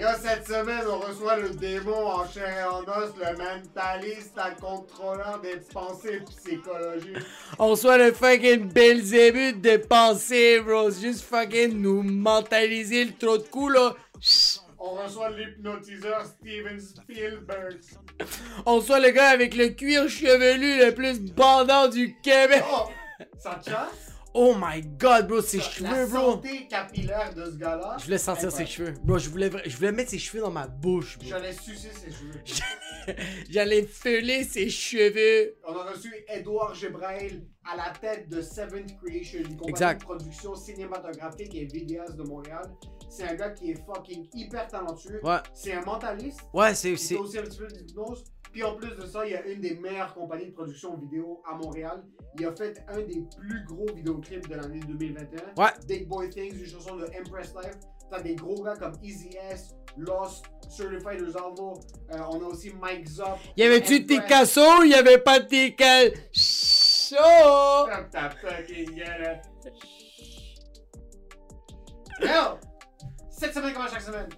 Yo, cette semaine, on reçoit le démon en chair et en os, le mentaliste, un contrôleur des pensées psychologiques. On soit le fucking Belzébuth de pensée, bro. Juste fucking nous mentaliser le trou de cou, là. On reçoit l'hypnotiseur Steven Spielberg. On soit le gars avec le cuir chevelu le plus bandant du Québec. Oh, ça chasse? Oh my god, bro, ses La cheveux, bro. santé capillaire de ce gars-là. Je voulais sentir ses cheveux. Bro, je voulais, vra- je voulais mettre ses cheveux dans ma bouche, bro. J'allais sucer ses cheveux. J'allais feuler ses cheveux. On a reçu Edouard Gebrail à la tête de Seventh Creation, une compagnie Exact. de production cinématographique et vidéaste de Montréal. C'est un gars qui est fucking hyper talentueux. Ouais. C'est un mentaliste. Ouais, c'est. Il fait c'est- aussi un petit peu d'hypnose. Puis en plus de ça, il y a une des meilleures compagnies de production vidéo à Montréal. Il a fait un des plus gros vidéoclips de l'année 2021. Ouais. Big Boy Things, une chanson de Empress Life. T'as des gros gars comme Easy S, Lost, Certified Resolvo. Euh, on a aussi Mike Zop. Y avait-tu tes Empress. cassos? Y avait pas. Chaud! Ferme ta fucking gueule. Yo! Cette semaine, comme à chaque semaine,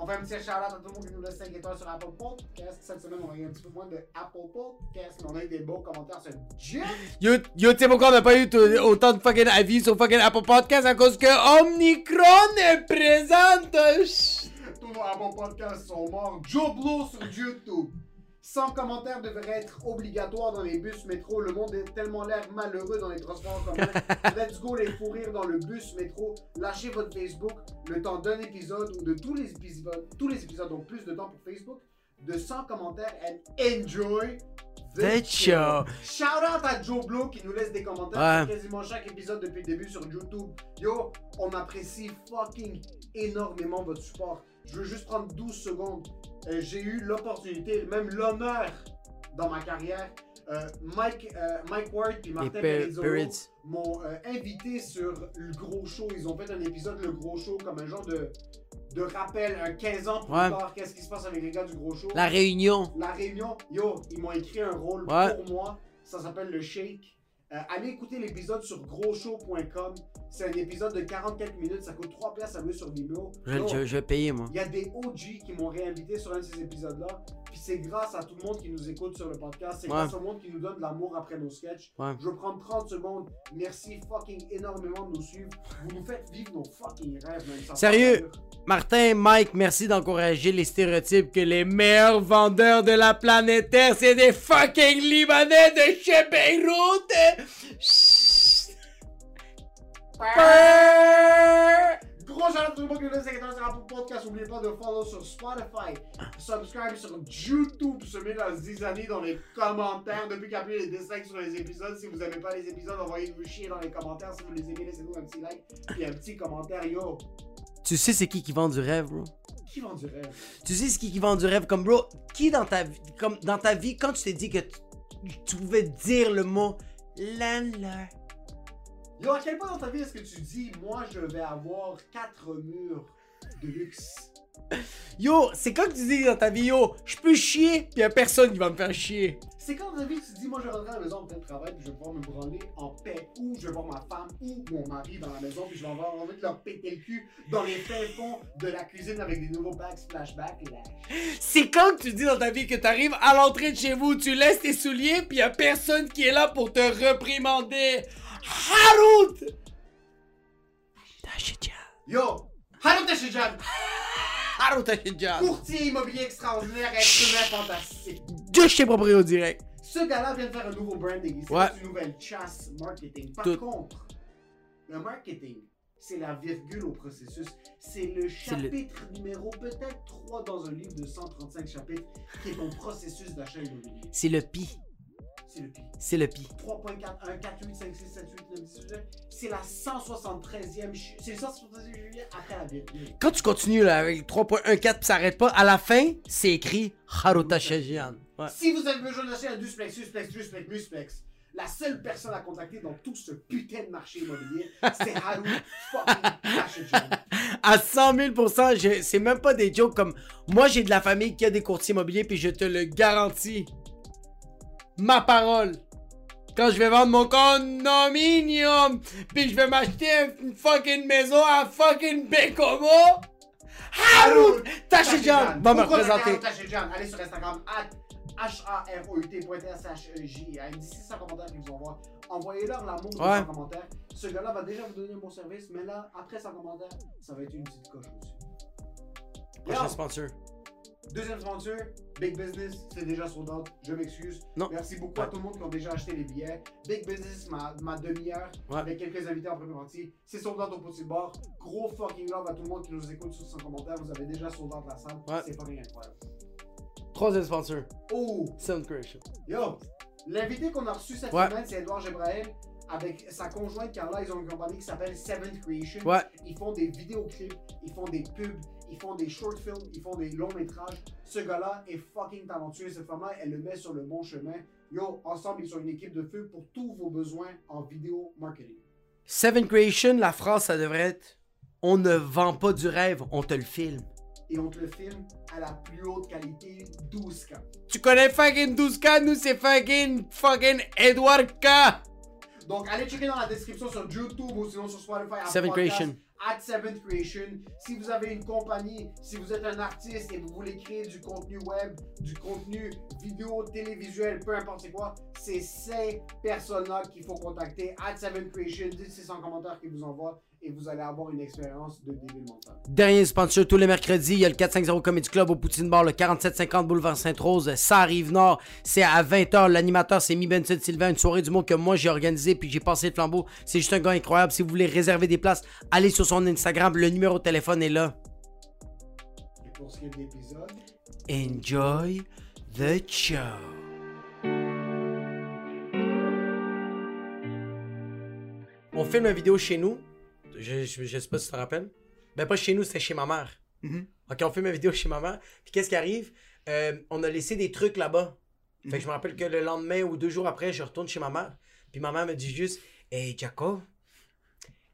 on fait un petit shout-out à tout le monde qui nous laisse 5 étoiles sur Apple Podcast. Cette semaine, on a eu un petit peu moins de Apple Podcast, mais on a eu des beaux commentaires sur Jeff. Yo, yo, pourquoi on n'a pas eu autant de fucking avis sur fucking Apple Podcast à cause que Omnicron est présente. Chut. Tous nos Apple Podcasts sont morts. Joe Blow sur YouTube. 100 commentaires devraient être obligatoires dans les bus métro. Le monde est tellement l'air malheureux dans les transports en commun. Let's go les fous rires dans le bus métro. Lâchez votre Facebook le temps d'un épisode ou de tous les épisodes, tous les épisodes, donc plus de temps pour Facebook. De 100 commentaires and enjoy The show. Shout out à Joe Blow qui nous laisse des commentaires Ouais. sur quasiment chaque épisode depuis le début sur YouTube. Yo, on apprécie fucking énormément votre support. Je veux juste prendre 12 secondes. Euh, J'ai eu l'opportunité, même l'honneur dans ma carrière. Euh, Mike, euh, Mike Ward et Martin Per- Perizzolo m'ont invité sur le gros show. Ils ont fait un épisode, le gros show, comme un genre de, de rappel, un 15 ans plus Ouais. tard. Qu'est-ce qui se passe avec les gars du gros show? La réunion. La réunion, yo, ils m'ont écrit un rôle Ouais. pour moi. Ça s'appelle le Shake. Euh, allez écouter l'épisode sur grosshow.com. C'est un épisode de 44 minutes. Ça coûte 3 piastres à louer sur Vimeo. Je, je vais payer, moi. Il y a des OG qui m'ont réinvité sur un de ces épisodes-là. Puis c'est grâce à tout le monde qui nous écoute sur le podcast. C'est Ouais. grâce au monde qui nous donne de l'amour après nos sketchs. Ouais. Je prendre 30 secondes. Merci fucking énormément de nous suivre. Vous nous faites vivre nos fucking rêves, même. Sérieux? Martin, Mike, merci d'encourager les stéréotypes que les meilleurs vendeurs de la planète Terre, c'est des fucking Libanais de chez Beyrouth. Chut. Gros shout out tout le monde qui nous laisse 5 étoiles sur Apple Podcast. N'oubliez pas de follow sur Spotify, subscribe sur YouTube, se mettre la zizanie dans les commentaires. Depuis qu'il y a plus les dislikes sur les épisodes, si vous n'aimez pas les épisodes, envoyez-nous chier dans les commentaires. Si vous les aimez, laissez-nous un petit like. Puis un petit commentaire. Yo, Tu sais c'est qui qui vend du rêve, bro? qui vend du rêve? Tu sais c'est qui qui vend du rêve? Comme bro? Qui dans ta vie, comme dans ta vie, quand tu t'es dit que tu, tu pouvais dire le mot landlord? Yo, à quel point dans ta vie est-ce que tu dis, moi je vais avoir 4 murs de luxe? Yo, c'est quand que tu dis dans ta vie, yo, je peux chier, pis y'a personne qui va me faire chier. C'est quand dans ta vie que tu dis, moi je vais rentrer à la maison en plein travail, puis je vais pouvoir me branler en paix, ou je vais voir ma femme ou mon mari dans la maison, puis je vais avoir envie de leur péter le cul dans les fins fonds de la cuisine avec des nouveaux packs flashback. Là. C'est quand que tu dis dans ta vie que t'arrives à l'entrée de chez vous, tu laisses tes souliers, pis y'a personne qui est là pour te réprimander. Harout! Tachidjan. Yo! Hallo Tashijan! Harout Tachidjan. Courtier immobilier extraordinaire, être humain fantastique. De chez Proprio Direct. Ce gars-là vient de faire un nouveau branding. C'est Ouais. une nouvelle chasse marketing. Par Tout. contre, le marketing, c'est la virgule au processus. C'est le C'est le- chapitre numéro peut-être 3 dans un livre de 135 chapitres qui est ton processus d'achat immobilier. C'est le pi. C'est le pire. C'est le pi. 3.4, 1, 4, 8, 5, 6, 7, 8, 9, 10, 11, C'est la 173e, chu- c'est le 173e juillet après la virgule. Quand tu continues là, avec 3.14 pis ça arrête pas, à la fin, c'est écrit Haruta Shajian. Ouais. Si vous avez besoin d'acheter un duplex, duplex, duplex, duplex, La seule personne à contacter dans tout ce putain de marché immobilier, c'est Haru fucking. À 100 000 je- c'est même pas des jokes comme. Moi, j'ai de la famille qui a des courtiers immobiliers, puis je te le garantis. Ma parole. Quand je vais vendre mon condominium, puis je vais m'acheter une fucking maison à fucking Bécomo, Haroun Tashijan va me représenter. Haru Tashijan? Allez sur Instagram, H-A-R-O-U-T.S-H-E-J. Il y a 600 commentaires qu'ils vous envoient. Envoyez-leur l'amour de Ouais. 100 commentaires. Ce gars-là va déjà vous donner un bon service, mais là, après 100 commentaires, ça va être une petite coche aussi. Prochain sponsor. Deuxième sponsor, Big Business, c'est déjà sold out. Je m'excuse. Merci beaucoup à tout le monde qui ont déjà acheté les billets. Big Business, ma, ma demi-heure, Ouais. avec quelques invités en première partie. C'est sold out au petit bar. Gros fucking love à tout le monde qui nous écoute sur 100 commentaires. Vous avez déjà sold out la salle. Ouais. C'est fucking incroyable. Troisième sponsor. Oh! Sound Creation. Yo! L'invité qu'on a reçu cette semaine, c'est Edouard Gebrael. Avec sa conjointe Carla, ils ont une compagnie qui s'appelle Seventh Creation. Ouais. Ils font des vidéoclips, ils font des pubs, ils font des short films, ils font des longs métrages. Ce gars-là est fucking talentueux. Cette femme-là, elle le met sur le bon chemin. Yo, ensemble, ils sont une équipe de feu pour tous vos besoins en vidéo marketing. Seven Creation, la phrase, ça devrait être On ne vend pas du rêve, on te le filme. Et on te le filme à la plus haute qualité, 12K. Tu connais fucking 12K, nous c'est fucking fucking Edward K. Donc, allez checker dans la description sur YouTube ou sinon sur Spotify. Seven Creation. At Seventh Creation. Si vous avez une compagnie, si vous êtes un artiste et vous voulez créer du contenu web, du contenu vidéo, télévisuel, peu importe c'est quoi, c'est ces personnes-là qu'il faut contacter. At Seventh Creation. Dites 600 commentaires qu'ils vous envoient et vous allez avoir une expérience de débile mental. Dernier sponsor tous les mercredis, il y a le 450 Comedy Club au Poutine Bar, le 4750 Boulevard Sainte-Rose, ça arrive nord. C'est à 20h. L'animateur, c'est Mi Benson Sylvain, une soirée du monde que moi j'ai organisée puis j'ai passé le flambeau. C'est juste un gars incroyable. Si vous voulez réserver des places, allez sur son Instagram. Le numéro de téléphone est là. Et pour ce qui est de l'épisode, Enjoy the show. On filme une vidéo chez nous. Je, je, je sais pas si tu te rappelles. Ben pas chez nous, c'était chez ma mère. Mhm. Ok, on filme une vidéo chez ma mère. Puis qu'est-ce qui arrive? Euh, on a laissé des trucs là-bas. Fait que je me rappelle que le lendemain ou deux jours après, je retourne chez ma mère. Puis ma mère me dit juste Hey Jacob,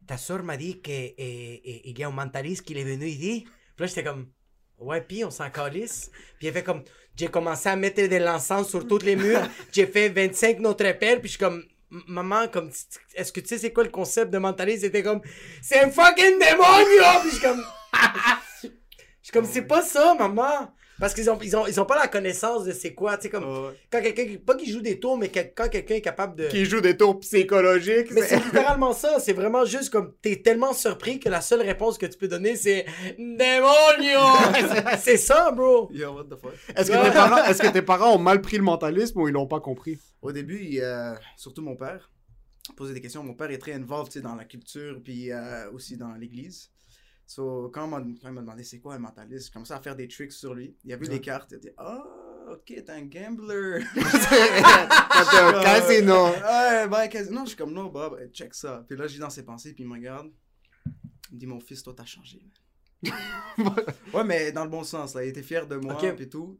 ta soeur m'a dit qu'il y a un mentaliste qui est venu ici. Puis là, j'étais comme Ouais, puis on s'en calisse. Puis elle fait comme J'ai commencé à mettre de l'encens sur tous les murs. J'ai fait 25 notre appels. Puis je suis comme Maman, comme, est-ce que tu sais c'est quoi le concept de mentaliste? C'était comme, c'est un fucking démonio! Puis je suis comme, je suis comme, c'est pas ça, maman! Parce qu'ils ont, ils ont, ils ont pas la connaissance de c'est quoi, tu sais, comme, Ouais. quand quelqu'un, pas qu'il joue des tours, mais quand quelqu'un est capable de. Qui joue des tours psychologiques. Mais c'est littéralement ça, c'est vraiment juste comme, t'es tellement surpris que la seule réponse que tu peux donner c'est démonio! c'est ça, bro! Yo, what the fuck? est-ce que, tes parents- est-ce que tes parents ont mal pris le mentalisme ou ils l'ont pas compris? Au début, il, euh, surtout mon père, posait des questions. Mon père est très involved dans la culture, puis euh, aussi dans l'église. So, quand, il m'a demandé c'est quoi un mentaliste, j'ai commencé à faire des tricks sur lui. Il a vu Ouais. les cartes, il a dit Ah, ok, t'es un gambler. C'était un casino. Ouais, ben, casino. Non, je suis comme non, Bob, check ça. Puis là, je dis dans ses pensées, puis il me regarde. Il me dit Mon fils, toi, t'as changé. ouais, mais dans le bon sens, là. Il était fier de moi, puis tout.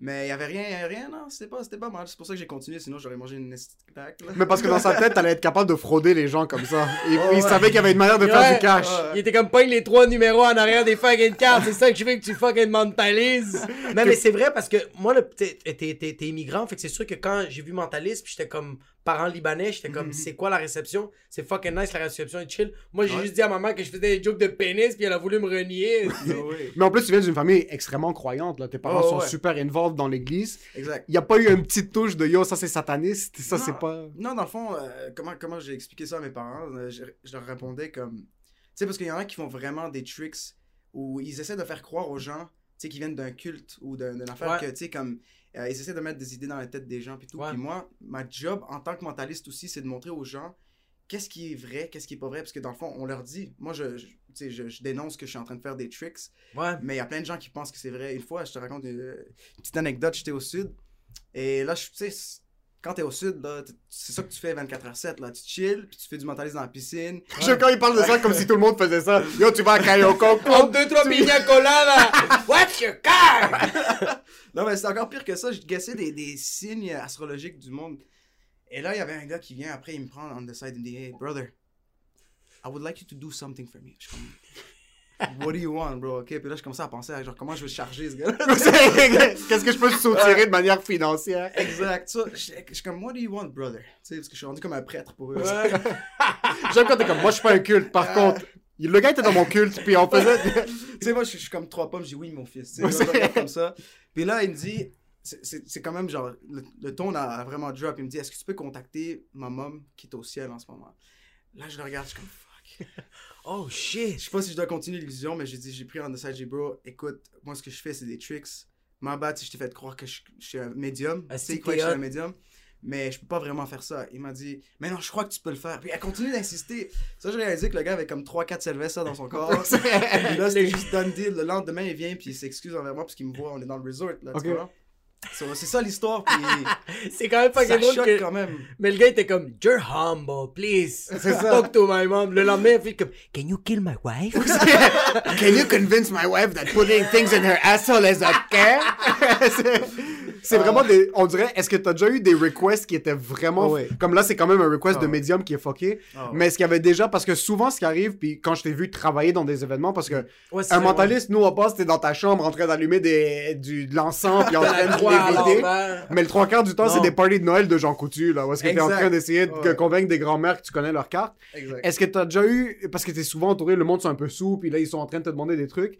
Mais il y avait rien, rien, non, c'était pas, c'était pas mal. C'est pour ça que j'ai continué, sinon j'aurais mangé une là. Mais parce que dans sa tête, t'allais être capable de frauder les gens comme ça. Et il ouais. savait qu'il y avait une manière de faire du cash. Ouais. Il était comme pas les trois numéros en arrière des fucking cartes. C'est ça que je veux que tu fucking mentalises. Non, mais c'est vrai parce que moi, le- t'es t'es- t'es- t'es immigrant. Fait que c'est sûr que quand j'ai vu mentaliste, puis j'étais comme parent libanais, j'étais comme c'est quoi la réception? C'est fucking nice, la réception est chill. Moi, j'ai Ouais. juste dit à maman que je faisais des jokes de pénis, puis elle a voulu me renier. Ah. Mais en plus, tu viens d'une famille extrêmement croyante. Là. Tes parents Ouais, sont ouais. super involved dans l'église. Exact. Il n'y a pas eu une petite touche de yo, ça c'est sataniste, ça c'est pas. Non, dans le fond, euh, comment, comment j'ai expliqué ça à mes parents euh, je, je leur répondais comme. Tu sais, parce qu'il y en a qui font vraiment des tricks où ils essaient de faire croire aux gens, tu sais, qui viennent d'un culte ou d'un- d'une affaire Ouais. que, tu sais, comme. Euh, ils essaient de mettre des idées dans la tête des gens, puis tout. Puis moi, ma job en tant que mentaliste aussi, c'est de montrer aux gens qu'est-ce qui est vrai, qu'est-ce qui est pas vrai, parce que dans le fond, on leur dit. Moi, je, je, je, je dénonce que je suis en train de faire des tricks, Ouais. mais il y a plein de gens qui pensent que c'est vrai. Une fois, je te raconte une, une petite anecdote, j'étais au sud. Et là, je- tu sais, quand t'es au sud, c'est ça que tu fais 24h7. Là. Tu chill, puis tu fais du mentalisme dans la piscine. Je sais quand il parle de ça comme si tout le monde faisait ça. Yo, tu vas à Kayoko. En deux, trois piña colada. What's your car? Non, mais c'est encore pire que ça. Je guessais des, des signes astrologiques du monde. Et là, il y avait un gars qui vient après, il me prend on the side et me dit Hey, brother, I would like you to do something for me. Je suis comme, What do you want, bro? Ok, puis là, je commençais à penser à genre, comment je vais charger ce gars Qu'est-ce que je peux soutirer de manière financière? Exact. Ça, je je suis comme, What do you want, brother? Tu sais, parce que je suis rendu comme un prêtre pour eux. J'aime quand t'es comme, moi, je suis pas un culte. Par contre, le gars était dans mon culte, puis on faisait. tu sais, moi, je suis- comme trois pommes, je dis oui, mon fils. Tu sais, comme ça. Puis là, il me dit, c'est- quand même genre, le, le ton a, a vraiment drop. Il me dit, est-ce que tu peux contacter ma mom qui est au ciel en ce moment? Là, je le regarde, je suis comme, fuck. Oh Je shit. sais pas si je dois continuer l'illusion, mais j'ai dit, j'ai pris en side, j'ai dit, bro, écoute, moi, ce que je fais, c'est des tricks. Ma bad, si je t'ai fait croire que je, je suis un médium. Ah, tu sais, croit que je suis un médium? Mais je peux pas vraiment faire ça. Il m'a dit, mais non, je crois que tu peux le faire. Puis elle continue d'insister. Ça, j'ai réalisé que le gars avait comme 3-4 Sylvester dans son corps. Puis là, c'était juste done deal. Le lendemain, il vient, puis il s'excuse envers moi parce qu'il me voit, on est dans le resort. Là, tu Ok. So, c'est ça l'histoire, puis C'est quand même pas ça choque que... quand même. Mais le gars était comme, You're humble, please. Talk to my mom. Le lendemain, il fait comme, Can you kill my wife? Can you convince my wife that putting things in her asshole is okay? C'est- c'est vraiment des. On dirait, est-ce que t'as déjà eu des requests qui étaient vraiment. Ah. Comme là, c'est quand même un request Ah de ouais. médium qui est fucké. Ah. Mais est-ce qu'il y avait déjà. Parce que souvent, ce qui arrive, puis quand je t'ai vu travailler dans des événements, parce que Ouais, c'est un vrai, mentaliste, nous, on passe, t'es dans ta chambre en train d'allumer des, du, de l'encens, puis en train de. Mais le trois quarts du temps, c'est des parties de Noël de Jean Coutu, là, où est-ce que t'es en train d'essayer de Ouais. convaincre des grands-mères que tu connais leur carte. Exact. Est-ce que t'as déjà eu, parce que t'es souvent entouré, le monde sont un peu sous, puis là ils sont en train de te demander des trucs.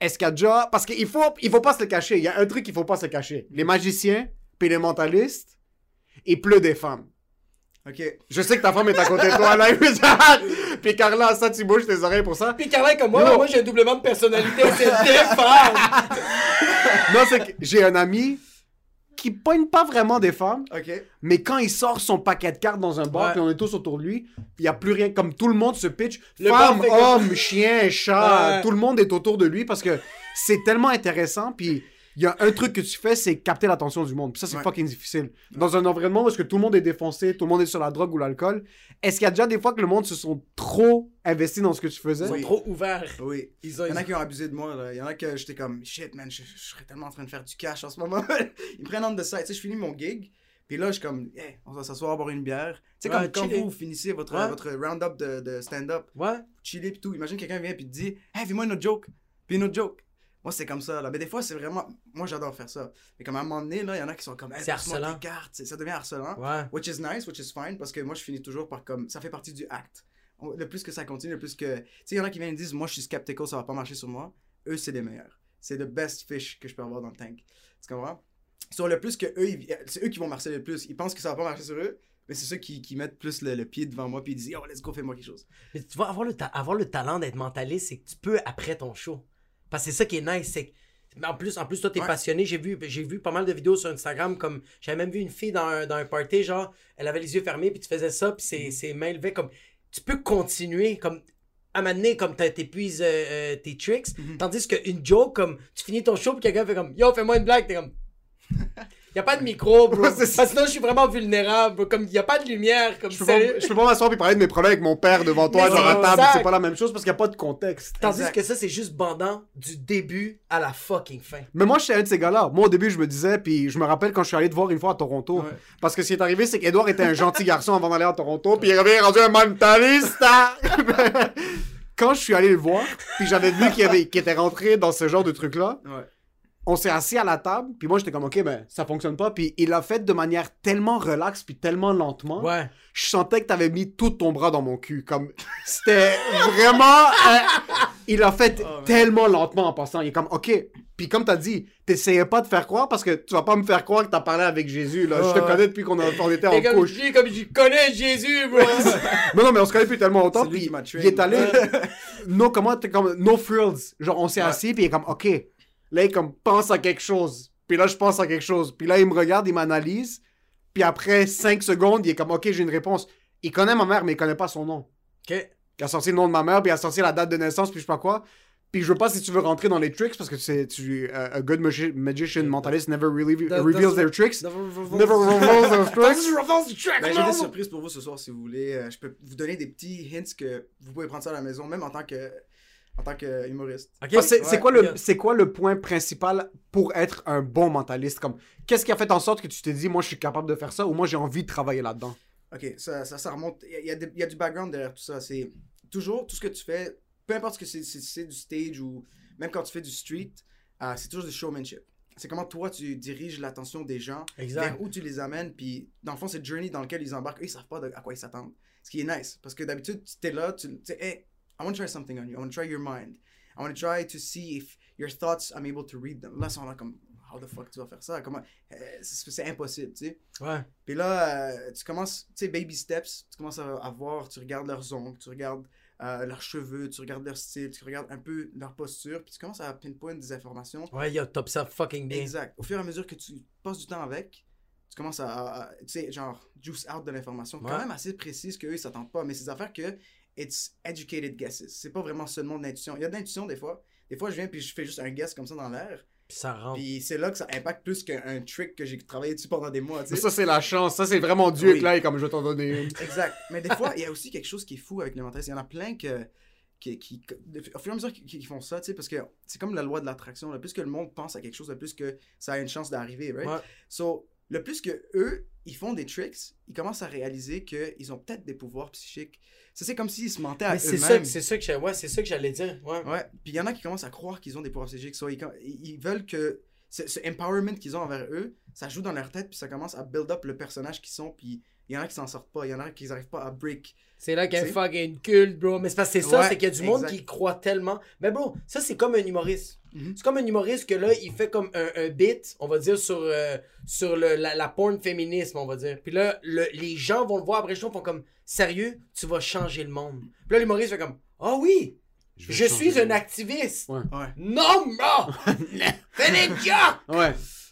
Est-ce qu'il y a déjà, parce qu'il faut, il faut pas se le cacher. Il y a un truc qu'il faut pas se cacher. Les magiciens, puis les mentalistes, il pleut des femmes. Ok? Je sais que ta femme est à côté de toi là, puis Carla, ça tu bouges tes oreilles pour ça. Puis Carla comme moi, moi j'ai un doublement de personnalité, c'est des femmes. Non, c'est que j'ai un ami qui pogne pas vraiment des femmes, mais quand il sort son paquet de cartes dans un bar, puis on est tous autour de lui, il y a plus rien, comme tout le monde se pitch, Le femme, homme, chien, chat, Ouais. tout le monde est autour de lui parce que c'est tellement intéressant, puis il y a un truc que tu fais, c'est capter l'attention du monde. Puis ça, c'est Ouais. fucking difficile. Dans un environnement où est-ce que tout le monde est défoncé, tout le monde est sur la drogue ou l'alcool, est-ce qu'il y a déjà des fois que le monde se sont trop investis dans ce que tu faisais? Ils sont Oui. trop ouverts. Oui. Ils ont, Il y en a qui ont abusé de moi, là. Il y en a que j'étais comme, shit, man, je, je serais tellement en train de faire du cash en ce moment. Ils me prennent on the side. Tu sais, je finis mon gig. Puis là, je suis comme, hey, on va s'asseoir, boire une bière. Tu sais, Ouais, comme quand vous finissez votre, Ouais. votre round-up de, de stand-up, Ouais. chiller pis tout. Imagine quelqu'un vient puis te dit, hey, fais-moi une autre joke. Puis une autre joke. Moi, c'est comme ça, là. Mais des fois, c'est vraiment. Moi, j'adore faire ça. Mais comme à un moment donné, là, il y en a qui sont comme, hey, C'est harcelant. tes cartes. Ça devient harcelant. Ouais. Which is nice, which is fine, parce que moi, je finis toujours par comme. Ça fait partie du acte. Le plus que ça continue, le plus que. Tu sais, il y en a qui viennent et disent, moi, je suis skeptical, ça va pas marcher sur moi. Eux, c'est les meilleurs. C'est le best fish que je peux avoir dans le tank. Tu comprends? Sur le plus que eux, ils- c'est eux qui vont marcher le plus. Ils pensent que ça va pas marcher sur eux, mais c'est ceux qui, qui mettent plus le, le pied devant moi puis ils disent, oh, let's go, fais-moi quelque chose. Mais tu vois, avoir le, ta- avoir le talent d'être mentaliste, c'est que tu peux après ton show. Parce que c'est ça qui est nice, c'est en plus, en plus, toi, t'es Ouais. passionné. J'ai vu, j'ai vu pas mal de vidéos sur Instagram. comme J'avais même vu une fille dans un, dans un party, genre, elle avait les yeux fermés, puis tu faisais ça, puis ses, ses mains levées. Comme, tu peux continuer, comme, à m'amener, comme t'as- t'épuises euh, euh, tes tricks. Mhm. Tandis qu'une joke, comme, tu finis ton show, puis quelqu'un fait comme, yo, fais-moi une blague, t'es comme. Y a pas de micro, bro. Parce c'est que sinon, je suis vraiment vulnérable, bro. Comme, y a pas de lumière, comme, Je peux, pas, je peux pas m'asseoir et parler de mes problèmes avec mon père devant toi, genre à c'est table, c'est pas la même chose parce qu'il n'y a pas de contexte. Tandis Exact. que ça, c'est juste bandant du début à la fucking fin. Mais moi, j'étais un de ces gars-là. Moi, au début, je me disais, puis je me rappelle quand je suis allé te voir une fois à Toronto. Ouais. Parce que ce qui est arrivé, c'est qu'Edouard était un gentil garçon avant d'aller à Toronto, puis il avait rendu un mentaliste. hein. quand je suis allé le voir, puis j'avais vu qu'il était rentré dans ce genre de truc-là, Ouais. On s'est assis à la table, puis moi, j'étais comme, OK, ben, ça fonctionne pas. Puis il l'a fait de manière tellement relaxe, puis tellement lentement. Ouais. je sentais que t'avais mis tout ton bras dans mon cul. Comme, c'était vraiment. euh, il a fait Oh, tellement lentement en passant. Il est comme, ok. Puis comme t'as dit, t'essayais pas de faire croire parce que tu vas pas me faire croire que t'as parlé avec Jésus. Là. Je te Ouais. connais depuis qu'on était en comme couche. je dis, comme je connais Jésus, bro. Non, non, mais on se connaît depuis tellement longtemps. Puis il est allé. no, comment, t'es comme, no frills. Genre, on s'est Ouais. assis, puis il est comme, ok. Là, il comme, pense à quelque chose. Puis là, je pense à quelque chose. Puis là, il me regarde, il m'analyse. Puis après 5 secondes, il est comme, ok, j'ai une réponse. Il connaît ma mère, mais il connaît pas son nom. ok. Il a sorti le nom de ma mère, puis il a sorti la date de naissance, puis je sais pas quoi. Puis je veux pas si tu veux rentrer dans les tricks, parce que c'est tu euh, a good magi- magician mentalist never really reveals their tricks. Never Never reveals their tricks. Ben, j'ai des surprises pour vous ce soir si vous voulez. Euh, je peux vous donner des petits hints que vous pouvez prendre ça à la maison, même en tant que en tant qu'humoriste. Ok. Ah, c'est Ouais, quoi, le- ok. c'est quoi le point principal pour être un bon mentaliste? Comme, qu'est-ce qui a fait en sorte que tu t'es dit, moi, je suis capable de faire ça ou moi, j'ai envie de travailler là-dedans? Ok, ça, ça, ça remonte. Il y a- y, y du background derrière tout ça. C'est toujours tout ce que tu fais, peu importe ce que c'est, si c'est du stage ou même quand tu fais du street, euh, c'est toujours du showmanship. C'est comment toi tu diriges l'attention des gens, Exact. vers où tu les amènes, puis dans le fond, c'est le journey dans lequel ils embarquent. Eux, ils savent pas de- à quoi ils s'attendent. Ce qui est nice, parce que d'habitude, tu es là, tu tu sais, hey, I want to try something on you. I want to try your mind. I want to try to see if your thoughts, I'm able to read them. Là, ils sont là comme, how the fuck tu vas faire ça? Comment? Euh, c'est impossible, tu sais. Ouais. Puis là, euh, tu commences, tu sais, baby steps, tu commences à, à voir, tu regardes leurs ongles, tu regardes euh, leurs cheveux, tu regardes leur style, tu regardes un peu leur posture, puis tu commences à pinpoint des informations. Ouais, yo, top ça fucking bien. Exact. Au fur et à mesure que tu passes du temps avec, tu commences à, tu sais, genre, juice out de l'information, Ouais. quand même assez précise qu'eux, ils s'attendent pas, mais c'est des affaires que it's educated guesses. C'est pas vraiment seulement de l'intuition. Il y a de l'intuition des fois. Des fois, je viens puis je fais juste un guess comme ça dans l'air. Puis ça rentre. Puis c'est là que ça impacte plus qu'un trick que j'ai travaillé dessus pendant des mois. tu sais. Ça, c'est la chance. Ça, c'est vraiment Dieu Oui. et comme je vais t'en donner une. Exact. Mais des fois, il y a aussi quelque chose qui est fou avec les mentalistes. Il y en a plein que, qui, qui, au fur et à mesure qu'ils qu'ils font ça, tu sais, parce que c'est comme la loi de l'attraction. Le plus que le monde pense à quelque chose, le plus que ça a une chance d'arriver, right? Ouais. So, le plus que eux, ils font des tricks, ils commencent à réaliser qu'ils ont peut-être des pouvoirs psychiques. Ça, c'est comme s'ils se mentaient à Mais c'est ça, eux-mêmes. c'est ça que ouais, j'allais dire. Ouais. Ouais. Puis il y en a qui commencent à croire qu'ils ont des pouvoirs psychiques. So, ils veulent que ce, ce empowerment qu'ils ont envers eux, ça joue dans leur tête, puis ça commence à build up le personnage qu'ils sont. Puis il y en a qui s'en sortent pas, il y en a qui n'arrivent pas à break. C'est là qu'il y a un C'est- fucking culte, bro. Mais c'est parce que c'est ça, Ouais, c'est qu'il y a du monde qui croit tellement. Mais bro, ça c'est comme un humoriste. Mhm. C'est comme un humoriste que là, il fait comme un, un bit, on va dire, sur, euh, sur le, la, la porn féminisme, on va dire. Puis là, le- les gens vont le voir après le show, font comme, sérieux, tu vas changer le monde. Puis là, l'humoriste fait comme, ah oui, je, suis un activiste. Ouais. Ouais. Non, non, fais des.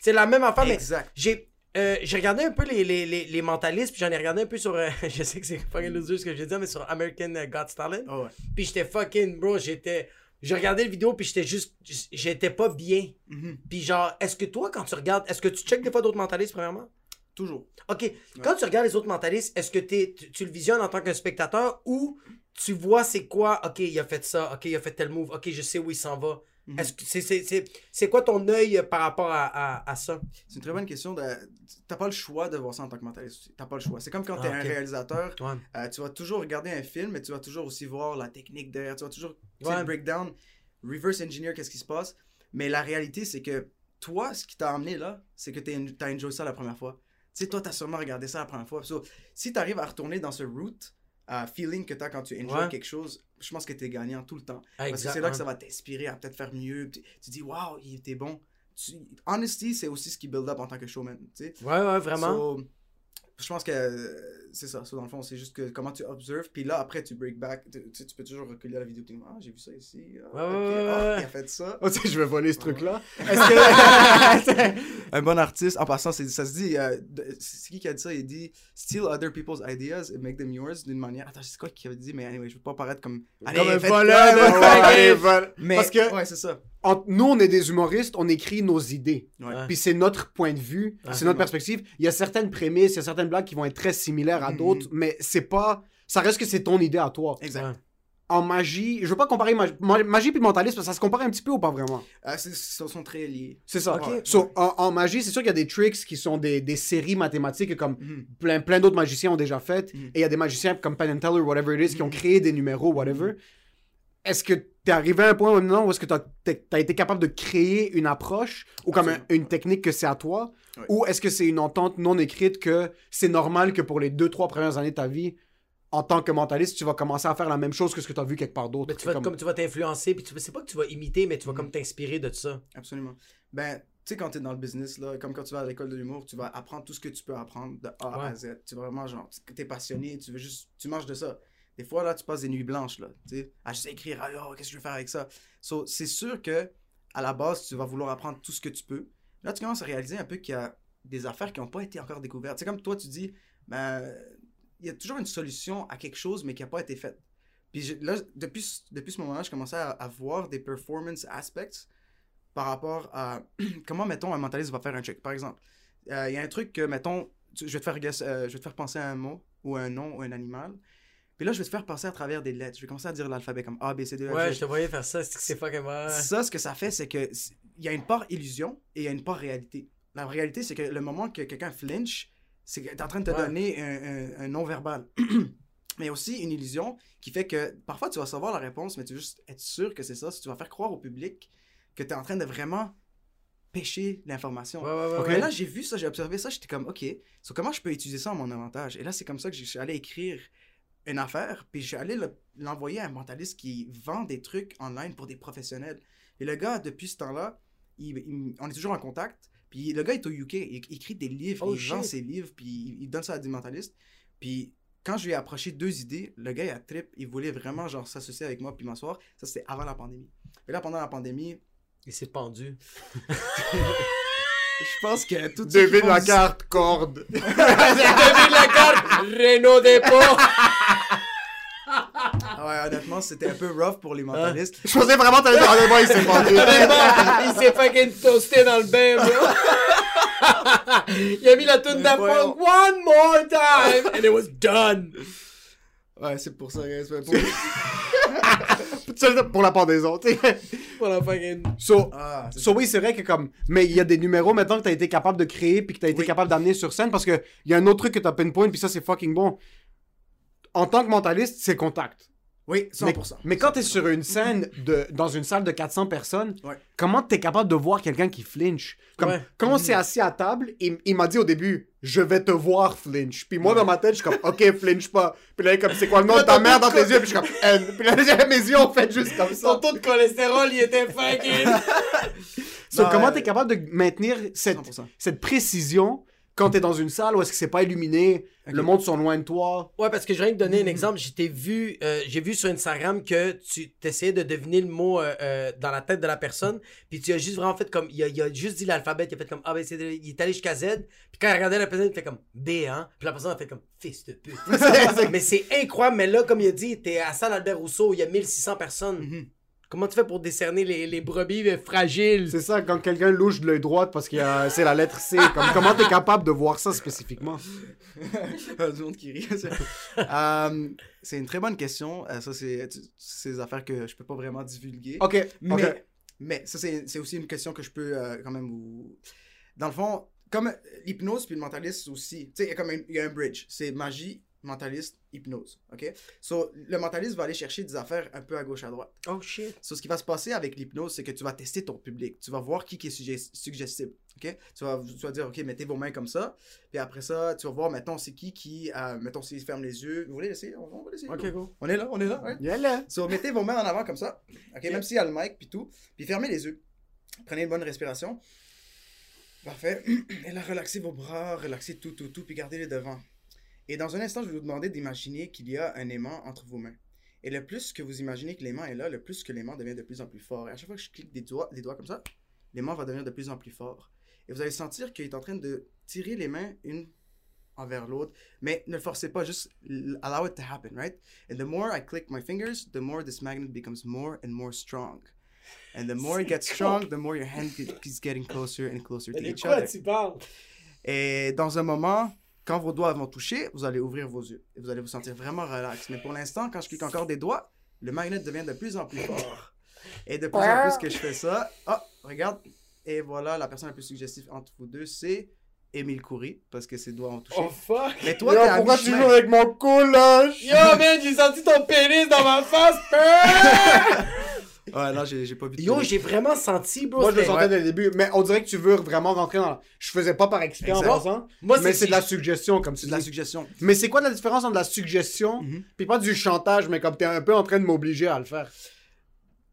C'est la même affaire, mais exact. j'ai euh, j'ai regardé un peu les, les, les, les mentalistes, puis j'en ai regardé un peu sur. euh, je sais que c'est fucking loser ce que je vais dire, mais sur American euh, Got Talent. Oh, ouais. Puis j'étais fucking, bro, j'étais. J'ai regardé le vidéo, puis j'étais juste. J'étais pas bien. Mhm. Puis genre, est-ce que toi, quand tu regardes. Est-ce que tu checkes des fois d'autres mentalistes, premièrement? Toujours. Ok. Quand tu regardes les autres mentalistes, est-ce que t'es- tu, tu le visionnes en tant que spectateur ou tu vois c'est quoi Ok, il a fait ça. Ok, il a fait tel move. Ok, je sais où il s'en va. Mhm. C'est quoi ton œil par rapport à, à, à ça? C'est une très bonne question. De... T'as pas le choix de voir ça en tant que mentaliste. T'as pas le choix. C'est comme quand Ah, t'es ok. un réalisateur, Ouais. euh, tu vas toujours regarder un film, mais tu vas toujours aussi voir la technique derrière. Tu vas toujours tu Ouais. le breakdown, reverse engineer, qu'est-ce qui se passe. Mais la réalité, c'est que toi, ce qui t'a amené là, c'est que t'as enjoyé ça la première fois. Tu sais, toi, t'as sûrement regardé ça la première fois. So, si t'arrives à retourner dans ce route, euh, feeling que t'as quand tu enjoy Ouais. quelque chose, je pense que t'es gagnant tout le temps. Ah, Parce que c'est là que ça va t'inspirer à peut-être faire mieux. Tu, tu dis, waouh, il était bon. Tu... Honesty, c'est aussi ce qui build up en tant que showman. Tu sais. Ouais, ouais, vraiment. So, je pense que euh, c'est ça. So, dans le fond, c'est juste que comment tu observes. Puis là, après, tu break back. Tu, tu- tu peux toujours reculer à la vidéo. Tu dis, ah, j'ai vu ça ici. Ah, Ouais, ok. ouais, ouais, Ah, ouais. il a fait ça. Oh, tu sais, je vais voler ce truc-là. Est-ce que. un bon artiste. En passant, ça se dit. euh, c'est qui qui a dit ça? Il dit Steal other people's ideas and make them yours d'une manière. Attends, c'est quoi qui avait dit? Mais anyway, je veux pas paraître comme. Allez, Comme un voleur. Mais, Parce que ouais, c'est ça. Nous, on est des humoristes, on écrit nos idées. Ouais. Puis c'est notre point de vue, c'est Absolument. notre perspective. Il y a certaines prémices, il y a certaines blagues qui vont être très similaires à Mhm. d'autres, mais c'est pas. Ça reste que c'est ton idée à toi. Exact. Ouais. En magie, je veux pas comparer mag- ma- magie puis mentalisme, ça se compare un petit peu ou pas vraiment? Ah, c'est- ils sont très liés. C'est ça. Ok. So, en, en magie, c'est sûr qu'il y a des tricks qui sont des, des séries mathématiques comme Mhm. plein, plein d'autres magiciens ont déjà fait. Mhm. Et il y a des magiciens comme Penn and Teller, whatever it is, qui ont créé des numéros, whatever. Est-ce que t'es arrivé à un point maintenant où est-ce que t'as as été capable de créer une approche ou comme un- une technique que c'est à toi? Ou est-ce que c'est une entente non écrite que c'est normal que pour les deux, trois premières années de ta vie, en tant que mentaliste, tu vas commencer à faire la même chose que ce que tu as vu quelque part d'autre? Tu vas, Comme- comme tu vas t'influencer, puis tu vas- c'est pas que tu vas imiter, mais tu vas comme t'inspirer de ça. Absolument. Ben, tu sais, quand tu es dans le business, là, comme quand tu vas à l'école de l'humour, tu vas apprendre tout ce que tu peux apprendre de A à. Z. Tu vas vraiment, genre, tu es passionné, tu veux juste, tu manges de ça. Des fois, là, tu passes des nuits blanches, là, tu sais, à juste écrire, ah, oh, qu'est-ce que je vais faire avec ça? So, c'est sûr que, à la base, tu vas vouloir apprendre tout ce que tu peux. Là, tu commences à réaliser un peu qu'il y a des affaires qui n'ont pas été encore découvertes. C'est comme toi, tu dis, ben, il y a toujours une solution à quelque chose, mais qui n'a pas été faite. Puis là, depuis, depuis ce moment-là, je commençais à, voir des performance aspects par rapport à comment, mettons, un mentaliste va faire un trick. Par exemple, euh, il y a un truc que, mettons, je vais te faire, euh, je vais te faire penser à un mot, ou un nom, ou un animal. Puis là, je vais te faire passer à travers des lettres. Je vais commencer à dire l'alphabet comme A, B, C, D, E, F, Ouais, je te voyais faire ça, c'est que c'est fucking mal. ça, ce que ça fait, c'est que il y a une part illusion et il y a une part réalité. La réalité, c'est que le moment que quelqu'un flinch, c'est que tu es en train de te Ouais. donner un, un- un non-verbal. Mais aussi une illusion qui fait que parfois tu vas savoir la réponse, mais tu veux juste être sûr que c'est ça. Si tu vas faire croire au public que tu es en train de vraiment pêcher l'information. Ouais, ouais, ouais. Mais là, j'ai vu ça, j'ai observé ça, j'étais comme, OK, so comment je peux utiliser ça à mon avantage? Et là, c'est comme ça que je suis allé écrire une affaire, puis le- l'envoyer à un mentaliste qui vend des trucs online pour des professionnels. Et le gars, depuis ce temps-là, il- il- on est toujours en contact, puis le gars est au UK, il, il écrit des livres, Oh, il vend ses livres, puis il, il donne ça à des mentalistes. Puis quand je lui ai approché deux idées, le gars, il a trip, il voulait vraiment genre s'associer avec moi puis m'asseoir. Ça, c'était avant la pandémie. Et là, pendant la pandémie, Il s'est pendu. je pense que tout David la carte, corde. David Lagarde, Renault Dépôt. Ah Ouais, honnêtement, c'était un peu rough pour les mentalistes. Je pensais vraiment que t'allais dire, honnêtement, il s'est pendu. il s'est fucking toasté dans le bain, bro. il a mis la toune voyons. one more time and it was done. Ouais, c'est pour ça. c'est pour- Pour la pendaison, tu sais. Pour la fucking. So, Ah, so oui, c'est vrai que comme. Mais il y a des numéros maintenant que t'as été capable de créer puis que t'as été Oui. capable d'amener sur scène parce que il y a un autre truc que t'as pinpoint puis ça c'est fucking bon. En tant que mentaliste, c'est contact. Oui, Mais, 100%. mais quand t'es sur une scène de, dans une salle de 400 personnes, Ouais. comment t'es capable de voir quelqu'un qui flinch? Comme, Ouais. Quand on s'est assis à table, il, il m'a dit au début, je vais te voir flinch. Puis moi, dans ma tête, je suis comme, ok, flinch pas. Puis là, il est comme, c'est quoi le nom de ta mère dans tes yeux? Puis je suis comme, N. Puis là, mes yeux ont fait juste comme Son ça. taux de cholestérol, il était fucking. So, Non, comment euh, t'es capable de maintenir cette, 100%. cette précision quand t'es dans une salle où est-ce que c'est pas illuminé, le monde sont loin de toi? Ouais, parce que je viens de donner un exemple. J'ai vu, euh, j'ai vu sur Instagram que tu t'essayais de deviner le mot euh, euh, dans la tête de la personne, puis tu as juste vraiment fait comme, il a, il a juste dit l'alphabet, il a fait comme A, B, C, D, il est allé jusqu'à Z, puis quand il regardait la personne, il fait comme B, hein, puis la personne a fait comme fils de pute. mais c'est incroyable, mais là, comme il a dit, t'es à Salle Albert Rousseau, il y a 1600 personnes. Mhm. Comment tu fais pour décerner les, les brebis fragiles? C'est ça, quand quelqu'un louche de l'œil droit parce que c'est la lettre C. Comme, comment t'es capable de voir ça spécifiquement? Du monde qui rit. c'est- Euh, c'est une très bonne question. Euh, ça, c'est des affaires que je peux pas vraiment divulguer. Ok, Mais, ça, c'est aussi une question que je peux euh, quand même vous... Dans le fond, comme l'hypnose puis le mentaliste aussi, tu sais, il y a comme un, y a un bridge. C'est magie, mentaliste, hypnose. OK? So, le mentaliste va aller chercher des affaires un peu à gauche, à droite. Oh shit. So, ce qui va se passer avec l'hypnose, c'est que tu vas tester ton public. Tu vas voir qui, qui est sugge- suggestible. ok? Tu, vas, tu vas dire, OK, mettez vos mains comme ça. Puis après ça, tu vas voir, mettons, c'est qui qui, euh, mettons, s'il ferme les yeux. Vous voulez l'essayer? On, on va l'essayer. Ok, go. On est là, on est là, ouais. Viens là. So, mettez vos mains en avant comme ça. OK, même s'il y a le mic puis tout. Puis fermez les yeux. Prenez une bonne respiration. Parfait. Et là, relaxez vos bras, relaxez tout, tout, tout, puis gardez-les devant. Et dans un instant, je vais vous demander d'imaginer qu'il y a un aimant entre vos mains. Et le plus que vous imaginez que l'aimant est là, le plus que l'aimant devient de plus en plus fort. Et à chaque fois que je clique des doigts, des doigts comme ça, l'aimant va devenir de plus en plus fort. Et vous allez sentir qu'il est en train de tirer les mains une envers l'autre. Mais ne le forcez pas, juste allow it to happen, right? And the more I click my fingers, the more this magnet becomes more and more strong. And the more it gets strong, the more your hand keeps getting closer and closer to each quoi other. tu parles? Et dans un moment, quand vos doigts vont toucher, vous allez ouvrir vos yeux. Et vous allez vous sentir vraiment relax. Mais pour l'instant, quand je clique encore des doigts, le magnet devient de plus en plus fort. Et de plus en plus que je fais ça, oh, regarde. Et voilà, la personne la plus suggestive entre vous deux, c'est Émile Coury, parce que ses doigts ont touché. Oh fuck. Mais toi, t'es à pourquoi tu joues avec mon collage? Yo man, j'ai senti ton pénis dans ma face. Ouais, non, j'ai pas vu Yo, j'ai vraiment senti, bro. Moi, je le sentais dès le début, mais on dirait que tu veux vraiment rentrer dans. Je faisais pas par exprès en passant, Moi, mais c'est de la suggestion, comme tu C'est de la dis. suggestion. Mais c'est quoi la différence entre la suggestion Mhm. puis pas du chantage, mais comme t'es un peu en train de m'obliger à le faire?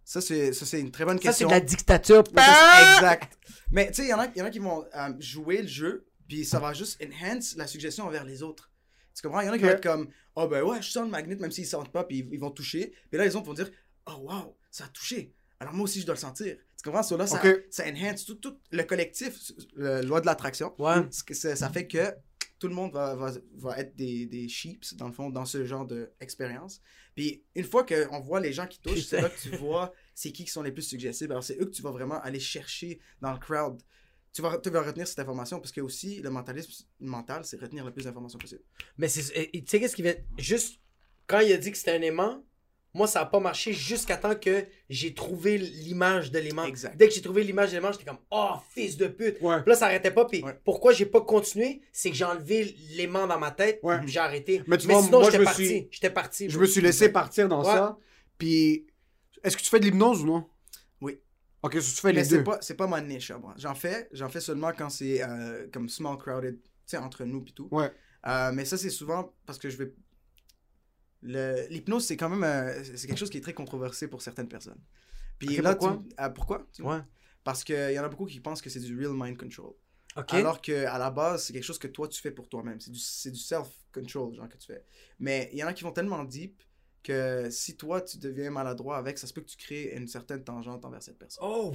Ça, c'est ça, c'est une très bonne Ça, c'est question. de la dictature. C'est exact. Mais tu sais, il y, en a- y en a qui vont euh, jouer le jeu, puis ça va juste enhance la suggestion envers les autres. Tu comprends? Il y en a qui vont être comme, oh ben ouais, je sens le magnet, même s'ils sentent pas, puis ils, ils vont toucher. Puis là, les autres vont dire, oh wow, ça a touché. Alors moi aussi, je dois le sentir. Tu comprends? So là, ça, Ok. ça enhance tout, tout le collectif, la loi de l'attraction. Ouais. Ça, fait que tout le monde va, va, va être des, des sheeps, dans le fond, dans ce genre d'expérience. Puis une fois qu'on voit les gens qui touchent, c'est là que tu vois c'est qui qui sont les plus suggestibles. Alors c'est eux que tu vas vraiment aller chercher dans le crowd. Tu vas, tu vas retenir cette information parce que aussi, le mentalisme mental, c'est retenir le plus d'informations possible. Mais c'est. Tu sais, qu'est-ce qui vient. Juste. quand il a dit que c'était un aimant, moi, ça a pas marché jusqu'à temps que j'ai trouvé l'image de l'aimant. Exact. Dès que j'ai trouvé l'image de l'aimant, j'étais comme, oh, fils de pute. Ouais. Puis là, ça arrêtait pas. Puis Ouais. pourquoi j'ai pas continué, c'est que j'ai enlevé l'aimant dans ma tête, Ouais. puis j'ai arrêté. Mais tu Mais vois, sinon, j'étais me parti. suis- J'étais parti. Je me suis laissé partir dans Ouais. ça. Puis, est-ce que tu fais de l'hypnose ou non? Oui. Ok, so tu fais Mais les c'est deux. pas, c'est pas ma niche moi. J'en fais, j'en fais seulement quand c'est euh, comme small crowded, tu sais, entre nous pis tout. Ouais. Euh, mais ça, c'est souvent parce que je vais. L'hypnose, c'est quand même. euh, c'est quelque chose qui est très controversé pour certaines personnes. Puis Ok, là, pourquoi? tu- ah, pourquoi? Tu- Ouais. Parce qu'il y en a beaucoup qui pensent que c'est du real mind control. Ok. Alors que à la base, c'est quelque chose que toi tu fais pour toi-même. C'est du, c'est du self-control, genre que tu fais. Mais il y en a qui vont tellement deep que si toi tu deviens maladroit avec, ça se peut que tu crées une certaine tangente envers cette personne. Oh,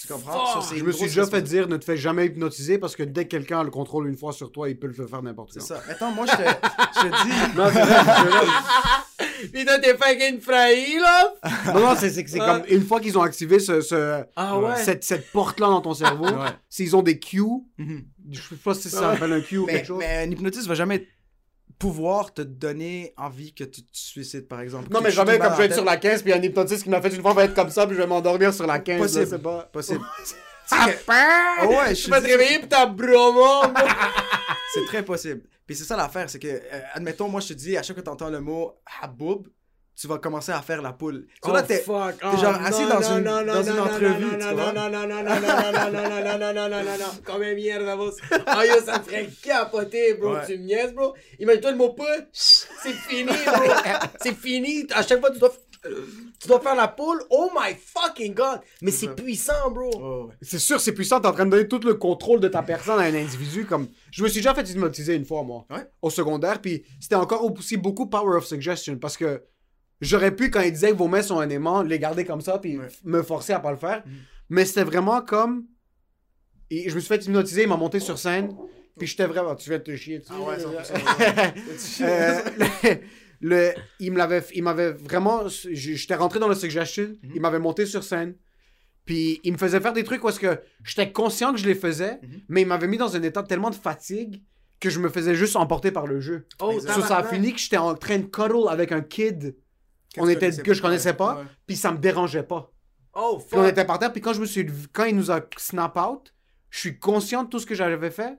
Tu comprends? Ça, c'est Je me suis déjà fait dire ne te fais jamais hypnotiser parce que dès que quelqu'un a le contrôle une fois sur toi, il peut le faire n'importe C'est quand. ça. Attends, moi je te, je te dis. Non, c'est c'est. Puis toi, t'es fucking frahi, là? non, non, c'est c'est c'est comme une fois qu'ils ont activé ce, ce- Ah ouais? cette, cette porte-là dans ton cerveau, Ouais. s'ils ont des cues, Mhm. je sais pas si ça s'appelle un cue ou mais, quelque chose. mais un hypnotiste va jamais pouvoir te donner envie que tu te suicides, par exemple. Non, Que mais tu jamais comme je vais être sur la 15 puis un hypnotiste qui m'a fait une fois va être comme ça puis je vais m'endormir sur la 15. là, Possible. c'est pas... Possible. Ah, Ah ouais, je Tu suis vas te réveiller pis t'as bromo, bro. C'est très possible. Puis c'est ça l'affaire, c'est que, euh, admettons, moi je te dis, à chaque fois que tu entends le mot haboub, tu vas commencer à faire la poule. So Oh là, t'es- fuck. t'es genre assis dans une- dans une entrevue, tu Non, vois. non, non, non, non, non, non, non, non, non, non, non, non, non, non. Combien mierda, vos. Oh yo, ça me ferait capoter, bro. Ouais. Tu me niaises, bro. Imagine-toi le mot poule. C'est fini, bro. C'est fini. À chaque fois, tu dois, tu dois faire la poule. Oh my fucking god. Mais c'est puissant, bro. Oh, ouais. C'est sûr, c'est puissant, t'es en train de donner tout le contrôle de ta personne à un individu. Comme Je me suis déjà fait hypnotiser une fois, moi, Ouais. au secondaire, puis c'était encore aussi beaucoup power of suggestion, parce que j'aurais pu, quand il disait que vos mains sont un aimant, les garder comme ça, puis Ouais. me forcer à pas le faire. Mhm. Mais c'était vraiment comme... Et je me suis fait hypnotiser, il m'a monté sur scène, puis j'étais vraiment... Tu viens de te chier dessus. Ah ouais, là. 100%. Euh, le, le- il me l'avait il m'avait vraiment j'étais rentré dans le suggestion Mhm. il m'avait monté sur scène puis il me faisait faire des trucs où est-ce que j'étais conscient que je les faisais Mhm. mais il m'avait mis dans un état tellement de fatigue que je me faisais juste emporter par le jeu Oh. So, ça a fini que j'étais en train de cuddle avec un kid on était que je connaissais pas puis ça me dérangeait pas Oh puis on fuck. était par terre puis quand je me suis levé- quand il nous a snap out je suis conscient de tout ce que j'avais fait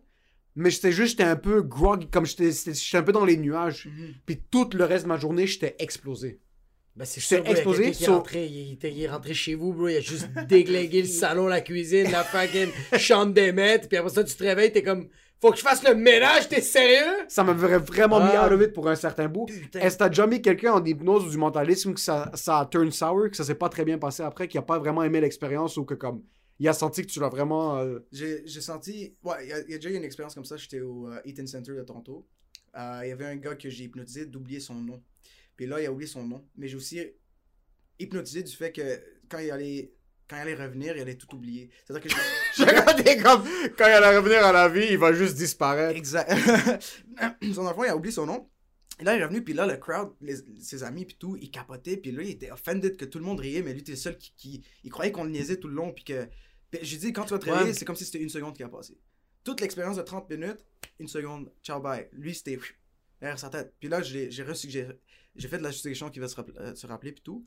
mais j'étais juste j'étais un peu grog comme j'étais un peu dans les nuages Mhm. puis tout le reste de ma journée, j'étais explosé. Ben, c'est sûr, il explosé rentré, il, était- il est rentré chez vous, bro. Il a juste déglingué le salon, la cuisine, la fucking chambre des maîtres. Puis après ça, tu te réveilles, t'es comme, faut que je fasse le ménage, t'es sérieux? Ça m'avait vraiment mis out of it pour un certain bout. Est-ce que t'as déjà mis quelqu'un en hypnose ou du mentalisme que ça, ça a turn sour, que ça s'est pas très bien passé après, qu'il a pas vraiment aimé l'expérience ou que comme il a senti que tu l'as vraiment. euh, J'ai j'ai senti. Ouais, il y, a- il y a déjà eu une expérience comme ça. J'étais au euh, Eaton Center de Toronto. Euh, Il y avait un gars que j'ai hypnotisé d'oublier son nom. Puis là, il a oublié son nom. Mais j'ai aussi hypnotisé du fait que quand il allait, quand il allait revenir, il allait tout oublier. C'est-à-dire que je- est comme quand il allait revenir à la vie, il va juste disparaître. Exact. son enfant, il a oublié son nom. Et là, il est revenu, puis là, le crowd, les- ses amis, puis tout, il capotait, puis là, il était offended que tout le monde riait, mais lui, t'es le seul qui, qui- il croyait qu'on le niaisait tout le long, puis que. j'ai dit, quand tu vas te réveiller, Ouais. c'est comme si c'était une seconde qui a passé. Toute l'expérience de 30 minutes, une seconde, ciao, bye. Lui, c'était derrière sa tête. Puis là, j'ai j'ai fait de la suggestion qui va se, euh, se rappeler, puis tout.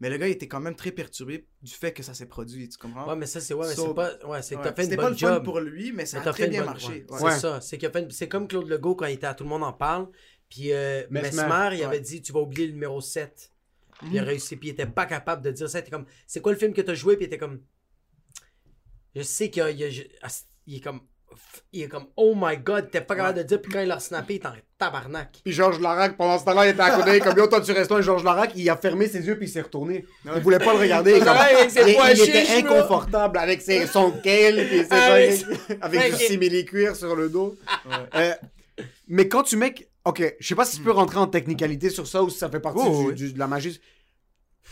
Mais le gars, il était quand même très perturbé du fait que ça s'est produit, tu comprends? Ouais, mais ça, c'est ouais, mais So- c'est pas. Ouais, c'est que Ouais. t'as fait une pas le fun job. pour lui, mais ça Mais a très bien bonne- marché. ouais. Ouais. C'est Ouais. ça. C'est qu'il a fait une- C'est comme Claude Legault quand il était à Tout le monde en parle. Puis euh, Mesmer. Mesmer, il avait dit Tu vas oublier le numéro 7. Puis il a Mhm. réussi. Puis il était pas capable de dire ça. Il était comme C'est quoi le film que t'as joué? Puis il était comme Je sais qu'il a- a- ah, il est comme. Il est comme Oh my god, t'es pas capable de dire. Puis quand il l'a snappé, il était en tabarnak. Puis Georges Larac, pendant ce temps-là, il était à côté, comme yo, toi tu restes là, et Georges Larac, il a fermé ses yeux puis il s'est retourné. Il voulait pas le regarder. comme- Ouais, avec ses il, était inconfortable avec ses, son kale et ses Avec- avec, avec- du simili-cuir sur le dos. Ouais. Euh, mais quand tu mets. Ok, je sais pas si tu peux rentrer en technicalité sur ça ou si ça fait partie Oh, du- oui. du- de la magie.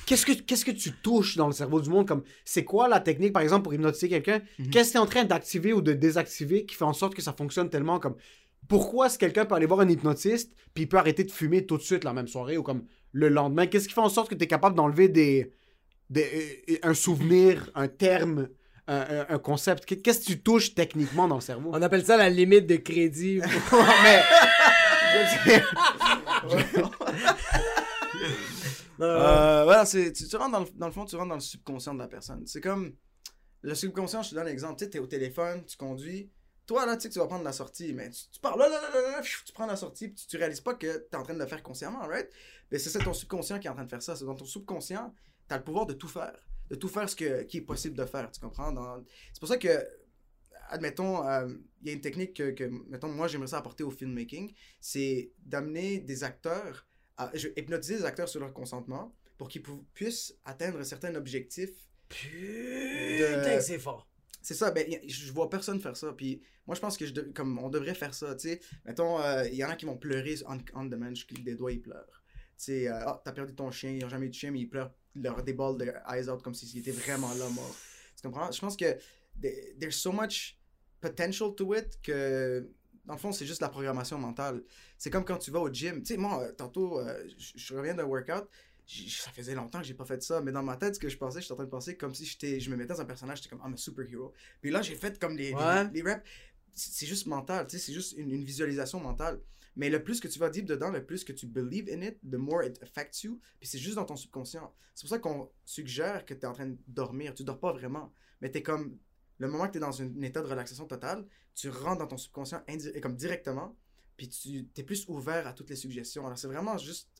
Qu'est-ce que, qu'est-ce que tu touches dans le cerveau du monde? Comme, c'est quoi la technique, par exemple, pour hypnotiser quelqu'un? Mhm. Qu'est-ce que tu es en train d'activer ou de désactiver qui fait en sorte que ça fonctionne tellement? Comme. Pourquoi est-ce que quelqu'un peut aller voir un hypnotiste puis il peut arrêter de fumer tout de suite la même soirée ou comme le lendemain? Qu'est-ce qui fait en sorte que tu es capable d'enlever des, des, euh, un souvenir, un terme, un, un- un concept? Qu'est-ce que tu touches techniquement dans le cerveau? On appelle ça la limite de crédit. mais. Euh, voilà, c'est, tu, rentres dans le, dans le fond, tu rentres dans le subconscient de la personne. C'est comme le subconscient, je te donne un exemple. Tu sais, t'es au téléphone, tu conduis. Toi, là, tu sais que tu vas prendre la sortie, mais tu, pars là, là, là, là, tu prends la sortie, puis tu, tu réalises pas que t'es en train de le faire consciemment, right? Mais c'est ça ton subconscient qui est en train de faire ça. C'est dans ton subconscient, t'as le pouvoir de tout faire. De tout faire ce que, qui est possible de faire, tu comprends? C'est pour ça que, admettons, euh, il y a une technique que, que, mettons, moi, j'aimerais ça apporter au filmmaking, c'est d'amener des acteurs, à, je vais hypnotiser des acteurs sur leur consentement pour qu'ils puissent atteindre certains objectifs Putain, que c'est fort. c'est ça, ben, je vois personne faire ça. Puis moi, je pense que je de- comme on devrait faire ça. Tu sais, mettons, euh, il y en a qui vont pleurer on, on demand, je clique des doigts, ils pleurent. Tu sais, euh, ah, t'as perdu ton chien, ils n'ont jamais eu de chien, mais ils pleurent, leur des balles de eyes out comme s'ils étaient vraiment là, mort. Tu comprends? Je pense que the- there's so much potential to it que, dans le fond, c'est juste la programmation mentale. C'est comme quand tu vas au gym. Tu sais, moi, euh, tantôt, euh, je reviens d'un workout. Ça faisait longtemps que j'ai pas fait ça, mais dans ma tête, ce que je pensais, j'étais en train de penser comme si je me mettais dans un personnage, j'étais comme, I'm a superhero. Puis là, j'ai fait comme les, les- Ouais. les, reps. C'est c'est juste mental, tu sais, c'est juste une, une visualisation mentale. Mais le plus que tu vas deep dedans, le plus que tu believe in it, the more it affects you. Puis c'est juste dans ton subconscient. C'est pour ça qu'on suggère que tu es en train de dormir. Tu dors pas vraiment, mais tu es comme. Le moment que tu es dans un, état de relaxation totale, tu rentres dans ton subconscient comme directement, puis tu es plus ouvert à toutes les suggestions. Alors c'est vraiment juste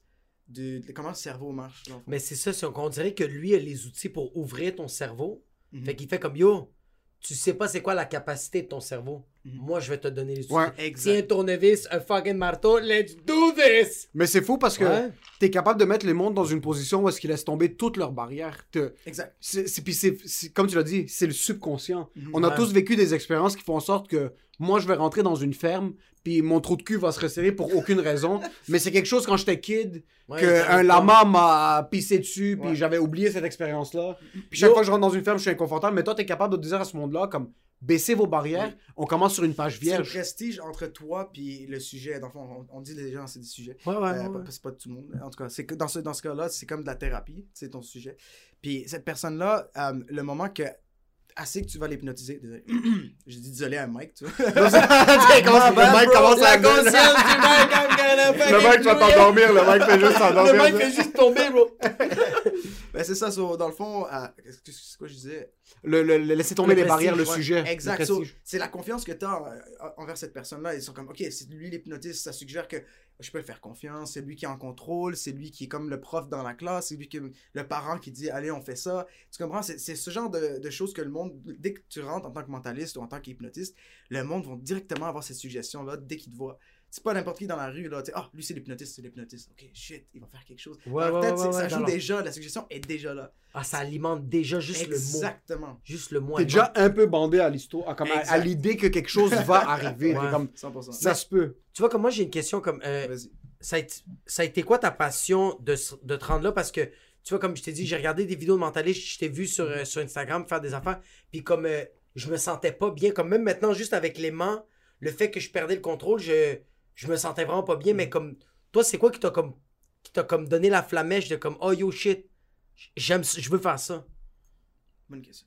de, de comment le cerveau marche. dans le fond. Mais c'est ça, c'est qu'on dirait que lui a les outils pour ouvrir ton cerveau. Mhm. Fait qu'il fait comme yo, tu sais pas c'est quoi la capacité de ton cerveau. Mhm. Moi, je vais te donner les outils. Ouais. Tiens, tournevis, un fucking marteau, let's do this! Mais c'est fou parce que Ouais. t'es capable de mettre les mondes dans une position où est-ce qu'ils laissent tomber toutes leurs barrières. Te- Exact. puis comme tu l'as dit, c'est le subconscient. Mhm. On a Ouais. tous vécu des expériences qui font en sorte que moi, je vais rentrer dans une ferme, puis mon trou de cul va se resserrer pour aucune raison. Mais c'est quelque chose quand j'étais kid, Ouais, que ça un arrive lama m'a pissé dessus, puis Ouais. j'avais oublié cette expérience-là. Puis chaque Yo. fois que je rentre dans une ferme, je suis inconfortable. Mais toi, t'es capable de dire à ce monde-là, comme, baissez vos barrières, Oui. on commence sur une page C'est le vierge. prestige entre toi puis le sujet. Dans le fond, on, on dit déjà c'est des sujets. Ouais, ouais, Euh, ouais. C'est pas tout le monde. En tout cas, c'est que dans ce, dans ce cas-là, c'est comme de la thérapie, c'est ton sujet. Puis cette personne-là, euh, le moment que assez que tu vas l'hypnotiser, désolé. J'ai dit désolé à Mike, tu vois. le mec commence à La conscience du Le fucking mec va do it. t'endormir, le mec fait juste s'endormir. Le mec fait juste tomber, bro. Ben, c'est ça, so, dans le fond, euh, qu'est-ce que- c'est quoi je disais? Le, le- le- laisser tomber Le les barrières, le sujet. Exact. le So, c'est la confiance que tu as envers cette personne-là. Ils sont comme, OK, c'est lui l'hypnotiste, ça suggère que je peux lui faire confiance, c'est lui qui est en contrôle, c'est lui qui est comme le prof dans la classe, c'est lui qui le parent qui dit, allez, on fait ça. Tu comprends? C'est c'est ce genre de, de choses que le monde, dès que tu rentres en tant que mentaliste ou en tant qu'hypnotiste, le monde va directement avoir ces suggestions-là dès qu'il te voit. C'est pas n'importe qui dans la rue, là. Tu sais, ah, lui, c'est l'hypnotiste, c'est l'hypnotiste. OK, shit, il va faire quelque chose. Ouais, ouais, ouais, ça joue déjà, la suggestion est déjà là. Ah, ça alimente déjà juste le mot. Exactement. Juste le mot. T'es déjà un peu bandé à l'histoire, à, comme à- l'idée que quelque chose va arriver. Comme, 100%. ça se peut. Tu vois, comme moi, j'ai une question comme. euh, Vas-y. ça, a été, ça a été quoi ta passion de, de te rendre là? Parce que, tu vois, comme je t'ai dit, j'ai regardé des vidéos de mentalistes, je t'ai vu sur, euh, sur Instagram faire des affaires, puis comme euh, je me sentais pas bien, comme même maintenant, juste avec l'aimant, le fait que je perdais le contrôle, je, je me sentais vraiment pas bien, mais comme, toi, c'est quoi qui t'a comme, qui t'a comme donné la flamèche de comme, oh yo shit, j'aime, je veux faire ça? Bonne question.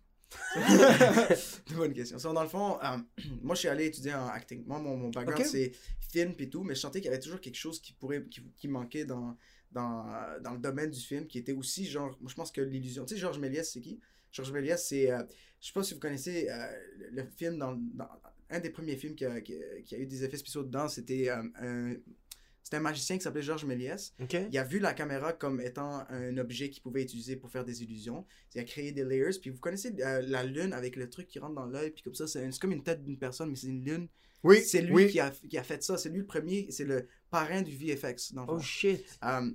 Bonne question. So, dans le fond, euh, moi, je suis allé étudier en acting. Moi, mon, mon background, c'est film et tout, mais je sentais qu'il y avait toujours quelque chose qui pourrait, qui, qui manquait dans, dans, dans le domaine du film, qui était aussi genre, moi, je pense que l'illusion. Tu sais, Georges Méliès, c'est qui? Georges Méliès, c'est, euh, je sais pas si vous connaissez euh, le, le film dans, dans- un des premiers films qui a, qui a- qui a eu des effets spéciaux dedans, c'était euh, un, un magicien qui s'appelait Georges Méliès. Il a vu la caméra comme étant un objet qu'il pouvait utiliser pour faire des illusions. Il a créé des layers. Puis vous connaissez euh, la lune avec le truc qui rentre dans l'œil. Puis comme ça, c'est comme une tête d'une personne, mais c'est une lune. Oui, c'est lui oui. qui, a, qui a fait ça. C'est lui le premier. C'est le parrain du VFX, dans le Oh fond. shit. Euh,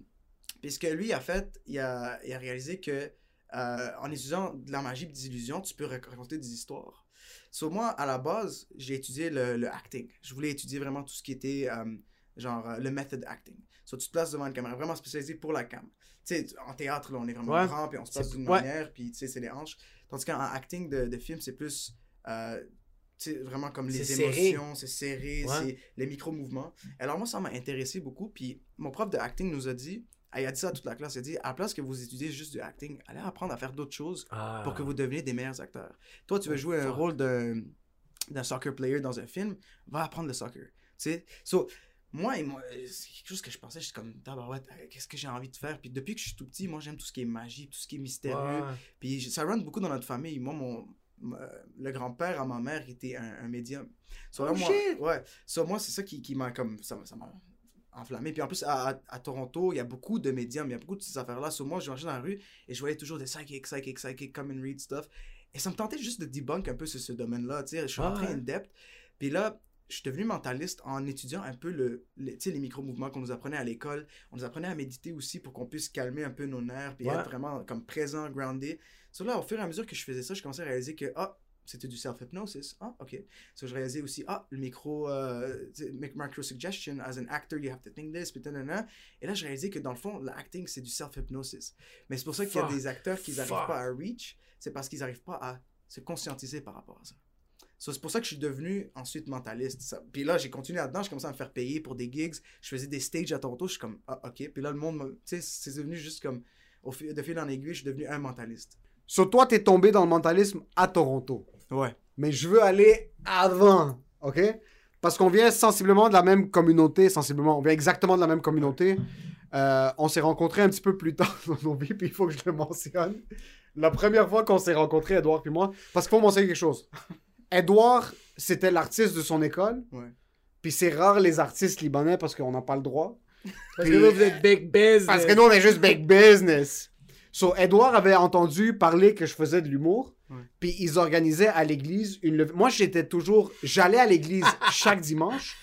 puis ce que lui a fait, il a, il a réalisé que euh, en utilisant de la magie et des illusions, tu peux rac- raconter des histoires. So, moi, à la base, j'ai étudié le, le acting. Je voulais étudier vraiment tout ce qui était euh, genre euh, le method acting. So, tu te places devant une caméra, vraiment spécialisé pour la cam. Tu sais, en théâtre, là, on est vraiment Ouais. grand, puis on se place C'est- d'une ouais. manière, puis tu sais, c'est les hanches. Tandis qu'en acting de, de film, c'est plus. euh, sais, vraiment comme les C'est émotions, c'est serré, Ouais. c'est les micro-mouvements. Alors moi, ça m'a intéressé beaucoup. Puis mon prof de acting nous a dit, il a dit ça à toute la classe, il a dit, à la place que vous étudiez juste du acting, allez apprendre à faire d'autres choses Ah. pour que vous deveniez des meilleurs acteurs. Toi, tu veux Oh, jouer un rôle d'un soccer player dans un film, va apprendre le soccer. Tu sais? So, moi, et moi, c'est quelque chose que je pensais, j'étais comme, tabarouette, euh, qu'est-ce que j'ai envie de faire? Puis depuis que je suis tout petit, moi, j'aime tout ce qui est magie, tout ce qui est mystérieux. Ouais. Puis ça rentre beaucoup dans notre famille. Moi, mon, le grand-père à ma mère était un, un médium. So, là, Oh, moi, shit! Ouais. So, moi, c'est ça qui, qui m'a comme. Ça ça m'a enflammé. Puis en plus, à, à- à Toronto, il y a beaucoup de médiums, il y a beaucoup de ces affaires-là. So, moi, je marchais dans la rue et je voyais toujours des psychics, psychics, psychics, come and read stuff. Et ça me tentait juste de debunk un peu ce, ce domaine-là. Je suis Ah rentré ouais. in depth. Puis là, je suis devenu mentaliste en étudiant un peu le, le- les micro-mouvements qu'on nous apprenait à l'école. On nous apprenait à méditer aussi pour qu'on puisse calmer un peu nos nerfs puis Ouais. être vraiment comme présent, grounded. So là, au fur et à mesure que je faisais ça, je commençais à réaliser que, ah, c'était du self-hypnosis. Ah, ok. So je réalisais aussi, ah, le micro, euh, micro-suggestion, as an actor, you have to think this, puis. Et là, j'ai réalisé que dans le fond, l'acting, c'est du self-hypnosis. Mais c'est pour ça qu'il y a des acteurs qui n'arrivent pas à reach, c'est parce qu'ils n'arrivent pas à se conscientiser par rapport à ça. So, c'est pour ça que je suis devenu ensuite mentaliste. Ça. Puis là, j'ai continué là-dedans, je commençais à me faire payer pour des gigs. Je faisais des stages à Toronto, je suis comme, ah, ok. Puis là, le monde, tu sais, c'est devenu juste comme, au fil, de fil en aiguille, je suis devenu un mentaliste. Sur toi, t'es tombé dans le mentalisme à Toronto. Ouais. Mais je veux aller avant, ok? Parce qu'on vient sensiblement de la même communauté, sensiblement, on vient exactement de la même communauté. Euh, on s'est rencontrés un petit peu plus tard dans nos vies, puis il faut que je le mentionne. La première fois qu'on s'est rencontrés, Edouard puis moi, parce qu'il faut mentionner quelque chose. Edouard, c'était l'artiste de son école. Ouais. Puis c'est rare les artistes libanais parce qu'on n'a pas le droit. Parce que là, vous êtes big business. Parce que nous, on est juste big business. So, Edouard avait entendu parler que je faisais de l'humour. Puis ils organisaient à l'église une levée. Moi, j'étais toujours. J'allais à l'église chaque dimanche,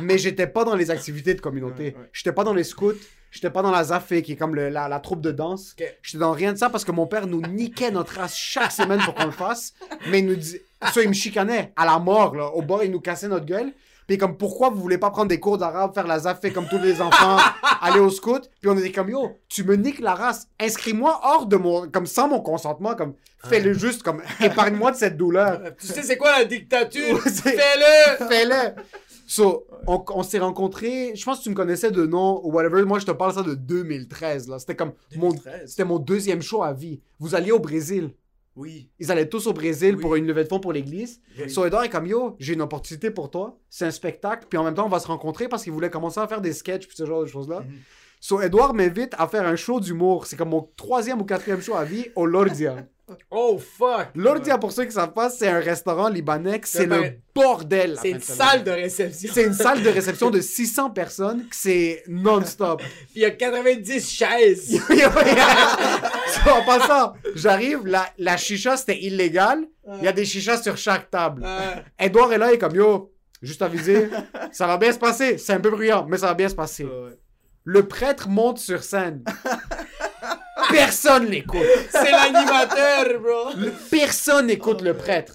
mais j'étais pas dans les activités de communauté. J'étais pas dans les scouts. J'étais pas dans la ZAFE, qui est comme le- la, la troupe de danse. Ok. J'étais dans rien de ça parce que mon père nous niquait notre race chaque semaine pour qu'on le fasse. Mais il nous dit. Ça, il me chicanait à la mort, là. Au bord, il nous cassait notre gueule. Puis comme, pourquoi vous voulez pas prendre des cours d'arabe, faire la ZAFE comme tous les enfants, aller au scout? Puis on était comme, yo, tu me niques la race. Inscris-moi hors de mon. Comme sans mon consentement, comme, fais-le juste, comme, épargne-moi de cette douleur. Euh, Tu sais, c'est quoi la dictature? Fais-le! Fais-le! So, on, on s'est rencontrés, je pense que tu me connaissais de nom ou whatever. Moi, je te parle ça de 2013, là. C'était comme mon, 2013. c'était mon deuxième show à vie. Vous alliez au Brésil. Oui. Ils allaient tous au Brésil Oui. pour une levée de fonds pour l'église. Oui. So, Edouard est comme, yo, j'ai une opportunité pour toi. C'est un spectacle. Puis en même temps, on va se rencontrer parce qu'il voulait commencer à faire des sketchs puis ce genre de choses-là. Mhm. So, Edouard m'invite à faire un show d'humour. C'est comme mon troisième ou quatrième show à vie au Lordia. Oh, fuck! Lordia, pour ceux qui savent pas, c'est un restaurant libanais c'est Ben, le bordel. la C'est une salle de réception. C'est une salle de réception de 600 personnes que c'est non-stop. Puis il y a 90 chaises. En passant, j'arrive, la, la chicha c'était illégal. Il y a des chichas sur chaque table. Edouard est là, il est comme yo, juste aviser, ça va bien se passer. C'est un peu bruyant, mais ça va bien se passer. Ouais. Le prêtre monte sur scène. Personne l'écoute. c'est l'animateur, bro. Le- Personne n'écoute le prêtre.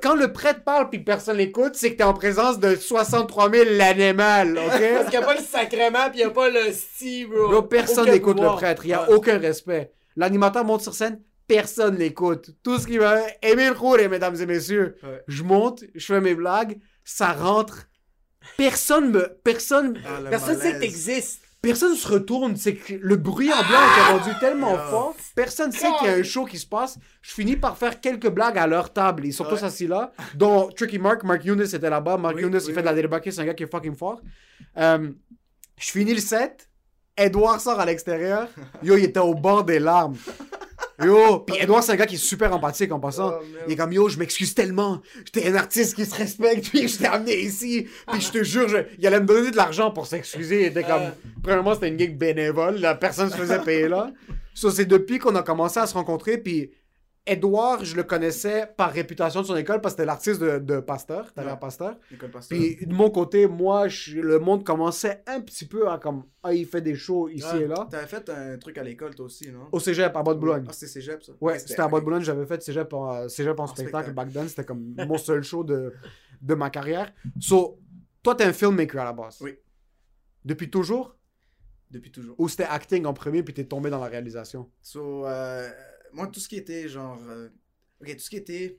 Quand le prêtre parle puis personne l'écoute, c'est que t'es en présence de 63 000 l'animal, Parce ok? qu'il n'y a pas le sacrement, puis il n'y a pas le sti, bro. Bro, personne n'écoute le prêtre. Il n'y a Ouais. aucun respect. L'animateur monte sur scène, personne l'écoute. Tout ce qui va... Émile Khouré, mesdames et messieurs. Ouais. Je monte, je fais mes blagues, ça rentre. Personne me... Personne... Ah, le Personne sait que t'existes. Personne se retourne. C'est que le bruit en blanc est rendu tellement Ah. fort. Personne sait qu'il y a un show qui se passe. Je finis par faire quelques blagues à leur table. Ils sont tous Ouais. assis là. Dont Tricky Mark, Mark Younes était là-bas. Mark Oui, Younes, oui, il fait de la débâquée. C'est un gars qui est fucking fort. Euh, je finis le set. Edouard sort à l'extérieur. Yo, il était au bord des larmes. Yo, puis Edouard, c'est un gars qui est super empathique en passant. Oh, il est comme yo, je m'excuse tellement. J'étais un artiste qui se respecte, puis je t'ai amené ici. Puis je te jure, je- il allait me donner de l'argent pour s'excuser. Il était comme. Premièrement, c'était une gig bénévole. La personne se faisait payer là. So, c'est depuis qu'on a commencé à se rencontrer. Puis Edouard, je le connaissais par réputation de son école parce que c'était l'artiste de, de Pasteur. Ouais. Pasteur. École Pasteur. Puis de mon côté, moi, je- le monde commençait un petit peu à comme. Ah, il fait des shows ici Ouais. et là. T'avais fait un truc à l'école, toi aussi, non? Au cégep, à Bas-de-Boulogne. Ah, c'était cégep, ça? Ouais, c'était à. Bas-de-Boulogne, j'avais fait cégep en, cégep en En spectacle, spectacle. back then. C'était comme mon seul show de, de ma carrière. So, toi, t'es un filmmaker à la base. Oui. Depuis toujours? Depuis toujours. Ou c'était acting en premier puis t'es tombé dans la réalisation? So, euh, moi, tout ce qui était genre. euh, ok, tout ce qui était.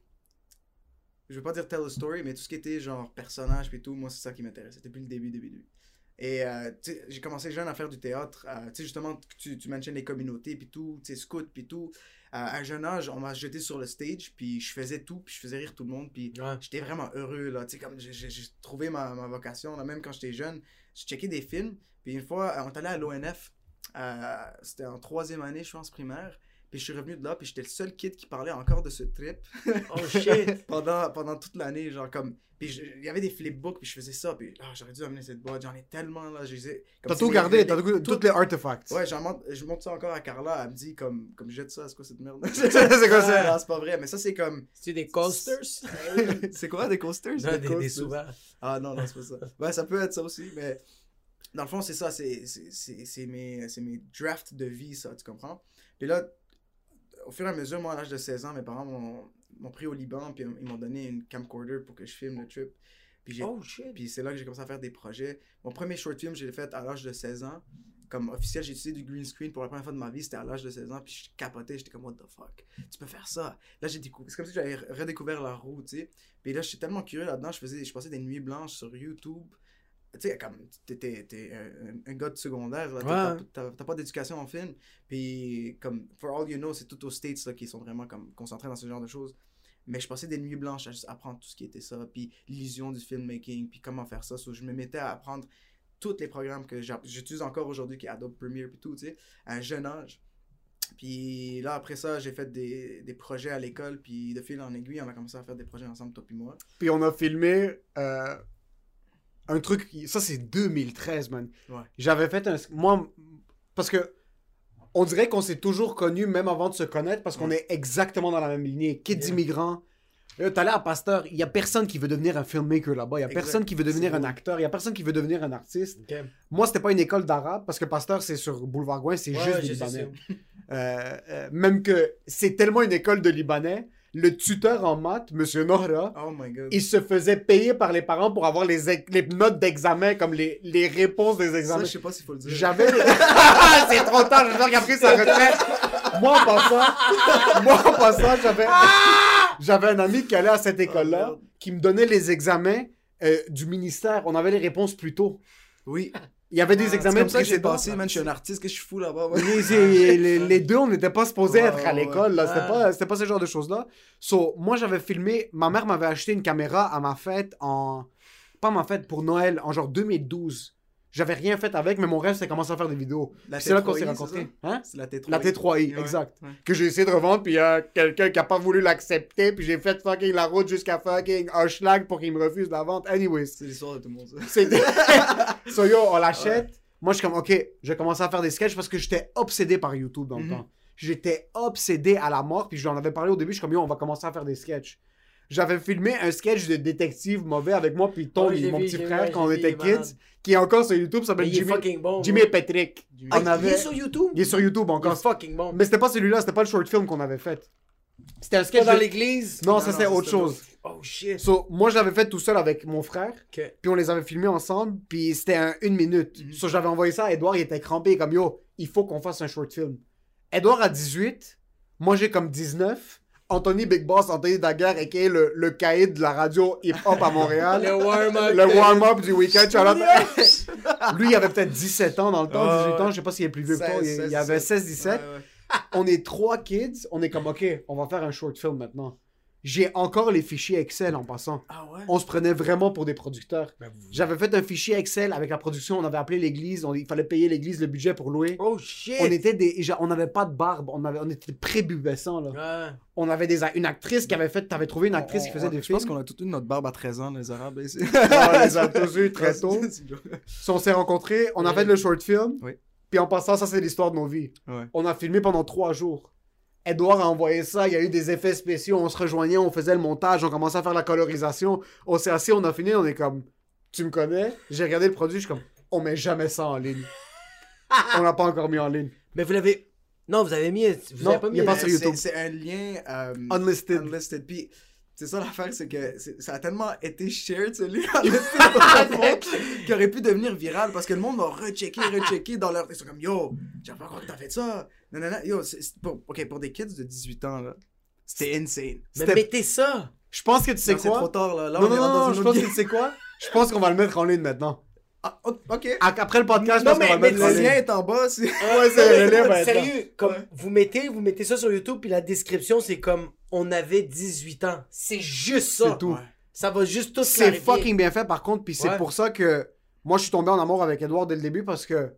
Je veux pas dire tell a story, mais tout ce qui était genre personnage puis tout, moi, c'est ça qui m'intéressait depuis le début, début, début. Et euh, j'ai commencé jeune à faire du théâtre. euh, tu sais, justement, tu, tu mentionnes les communautés puis tout, tu sais, scout puis tout. Euh, à un jeune âge, on m'a jeté sur le stage puis je faisais tout puis je faisais rire tout le monde puis Ouais. j'étais vraiment heureux là tu sais comme j'ai- trouvé ma, ma vocation là même quand j'étais jeune je checkais des films. Puis une fois, on est allé à l'ONF. C'était en troisième année, je pense, primaire. Puis je suis revenu de là, puis j'étais le seul kid qui parlait encore de ce trip Oh shit. pendant, pendant toute l'année, genre comme... Puis il y avait des flipbooks, puis je faisais ça, puis ah, j'aurais dû amener cette boîte, j'en ai tellement, là, je les ai- comme T'as tout gardé, t'as tout- tout- tous les artefacts. Ouais, j'en montre, je montre ça encore à Carla, elle me dit comme, comme jette ça, c'est quoi cette merde? c'est quoi ça? Non, c'est pas vrai, mais ça c'est comme... C'est des coasters? c'est quoi, des coasters? Non, des, des coasters. souverains. Ah non, non, c'est pas ça. Ouais, ça peut être ça aussi, mais dans le fond, c'est ça, c'est c'est- c'est- c'est mes, c'est mes drafts de vie, ça, tu comprends? Puis là, au fur et à mesure, moi, à l'âge de 16 ans, mes parents m'ont pris au Liban, puis ils m'ont donné une camcorder pour que je filme le trip. Puis, j'ai- Oh puis c'est là que j'ai commencé à faire des projets. Mon premier short film, je l'ai fait à l'âge de 16 ans. Comme officiel, j'ai utilisé du green screen pour la première fois de ma vie, c'était à l'âge de 16 ans, puis je capotais, j'étais comme, what the fuck, tu peux faire ça. Là, j'ai découvert, c'est comme si j'avais redécouvert la roue, tu sais. Puis là, j'étais tellement curieux là-dedans, je faisais, je passais des nuits blanches sur YouTube. Tu sais, comme, t'es, un, un gars de secondaire, là, t'as, Ouais. pas d'éducation en film. Puis, comme, for all you know, c'est tout aux States, là, qui sont vraiment, comme, concentrés dans ce genre de choses. Mais je passais des nuits blanches à juste apprendre tout ce qui était ça, puis l'illusion du filmmaking, puis comment faire ça. So, je me mettais à apprendre tous les programmes que j'utilise encore aujourd'hui, qui est Adobe Premiere, puis tout, tu sais, à un jeune âge. Puis là, après ça, j'ai fait des, des projets à l'école, puis de fil en aiguille, on a commencé à faire des projets ensemble, toi puis moi. Puis on a filmé euh, un truc, ça c'est 2013, man. Ouais. J'avais fait un... Moi, parce que on dirait qu'on s'est toujours connus même avant de se connaître parce qu'on est exactement dans la même lignée. Kids Yeah. immigrants. Euh, T'allais à Pasteur, il y a personne qui veut devenir un filmmaker là-bas. Il y a Exact. personne qui veut devenir un acteur. Il y a personne qui veut devenir un artiste. Ok. Moi, c'était pas une école d'arabe parce que Pasteur, c'est sur Boulevard Gouin, c'est Ouais, juste des Libanais. Euh, euh, même que c'est tellement une école de Libanais, le tuteur en maths, Monsieur Nohra, Oh my god. il se faisait payer par les parents pour avoir les, notes d'examen, comme les, les réponses des Ça, examens. je sais pas s'il faut le dire. J'avais. c'est trop tard, j'espère qu'il a pris sa retraite. Moi, en passant, moi, en passant, j'avais. J'avais un ami qui allait à cette école-là, merde. qui me donnait les examens euh, du ministère. On avait les réponses plus tôt. Oui. Il y avait des C'est examens comme ça que j'ai passé, man. Je suis un artiste, que je suis fou là-bas. Les, deux, on n'était pas supposés être à l'école. là. C'était pas, pas ce genre de choses-là. So, moi, j'avais filmé. Ma mère m'avait acheté une caméra à ma fête en. Pas ma fête, pour Noël, en genre 2012. J'avais rien fait avec, mais mon rêve, c'est commencer à faire des vidéos. C'est là qu'on T3i, s'est rencontrés. Hein? C'est la T3. La T3i, Ouais, exact. ouais. Que j'ai essayé de revendre, puis il y a quelqu'un qui a pas voulu l'accepter, puis j'ai fait fucking la route jusqu'à fucking Hushlag pour qu'il me refuse la vente. Anyways. C'est l'histoire de tout le monde, ça. So yo, on l'achète. Moi, je suis comme, ok, je vais commencer à faire des sketchs parce que j'étais obsédé par YouTube dans le Mhm. temps. J'étais obsédé à la mort, puis je lui en avais parlé au début. Je suis comme, yo, on va commencer à faire des sketchs. J'avais filmé un sketch de détective mauvais avec moi, puis je l'ai mon vu, petit frère, vu, quand on vu, était kids, qui est encore sur YouTube, Mais s'appelle Jimmy, bon. Jimmy Patrick. Jimmy- On Ah, avait- Il est sur YouTube? Il est sur YouTube Il est encore. fucking bon. Mais c'était pas celui-là, c'était pas le short film qu'on avait fait. C'était un sketch dans de- l'église? Non, Non, ça c'était ça, autre chose. Oh shit. So, moi, je l'avais fait tout seul avec mon frère. Puis on les avait filmés ensemble, puis c'était un une minute. Mhm. So, j'avais envoyé ça à Edouard, il était crampé, comme yo, il faut qu'on fasse un short film. Edouard a 18, moi j'ai comme 19. Anthony Big Boss, Anthony Daguerre, et le, le caïd de la radio hip-hop à Montréal. Le warm-up. le warm-up du week-end. Lui, il avait peut-être 17 ans dans le temps, Ah, 18 ans, ouais. je sais pas s'il est plus vieux que toi. Il, 16, il avait 17. 16-17. Ouais, ouais. On est trois kids, on est comme, ok, on va faire un short film maintenant. J'ai encore les fichiers Excel en passant. Ah ouais? On se prenait vraiment pour des producteurs. Ben, vous- J'avais fait un fichier Excel avec la production, on avait appelé l'église, on- il fallait payer l'église le budget pour louer. Oh shit. On était des, on n'avait pas de barbe, on, avait, on était prépubescents là. Ouais. On avait des, une actrice qui avait fait, t'avais trouvé une actrice qui faisait des Je films. pense qu'on a tout eu notre barbe à 13 ans, les Arabes, ici. on les a tous eu très tôt. Si on s'est rencontrés, on a fait le short film. Oui. Puis en passant, ça c'est l'histoire de nos vies. Ouais. On a filmé pendant trois jours. Edouard a envoyé ça, il y a eu des effets spéciaux, on se rejoignait, on faisait le montage, on commençait à faire la colorisation. On s'est assis, on a fini, on est comme, tu me connais? J'ai regardé le produit, je suis comme, on met jamais ça en ligne. on l'a pas encore mis en ligne. Mais vous l'avez. Non, vous avez mis. Vous Non, avez pas mis. il a pas sur C'est- YouTube. C'est un lien. euh, Unlisted. Unlisted. Puis, c'est ça l'affaire, c'est que ça a tellement été shared, ce monde, qu'il aurait pu devenir viral parce que le monde va rechecker, rechecker dans leur. Ils sont comme, yo, j'ai pas que t'as fait ça? Non, non, non. Yo, pour, ok, pour des kids de 18 ans, là, c'était insane. Mais mettez ça. Je pense que tu sais Non, C'est trop quoi? tard, là. Là, Non, on non, est non, dans non, je pense que tu sais quoi? Je pense qu'on va le mettre en ligne maintenant. Ah, ok. A- Après le podcast, Non, mais- va le mais lien est en bas. c'est- Ouais, c'est le lien va être là. Sérieux, comme Ouais. vous mettez, vous mettez ça sur YouTube, puis la description, c'est comme on avait 18 ans. C'est juste ça. C'est tout. Ouais. Ça va juste tout C'est fucking bien fait par contre, puis c'est Ouais. pour ça que moi, je suis tombé en amour avec Edouard dès le début parce que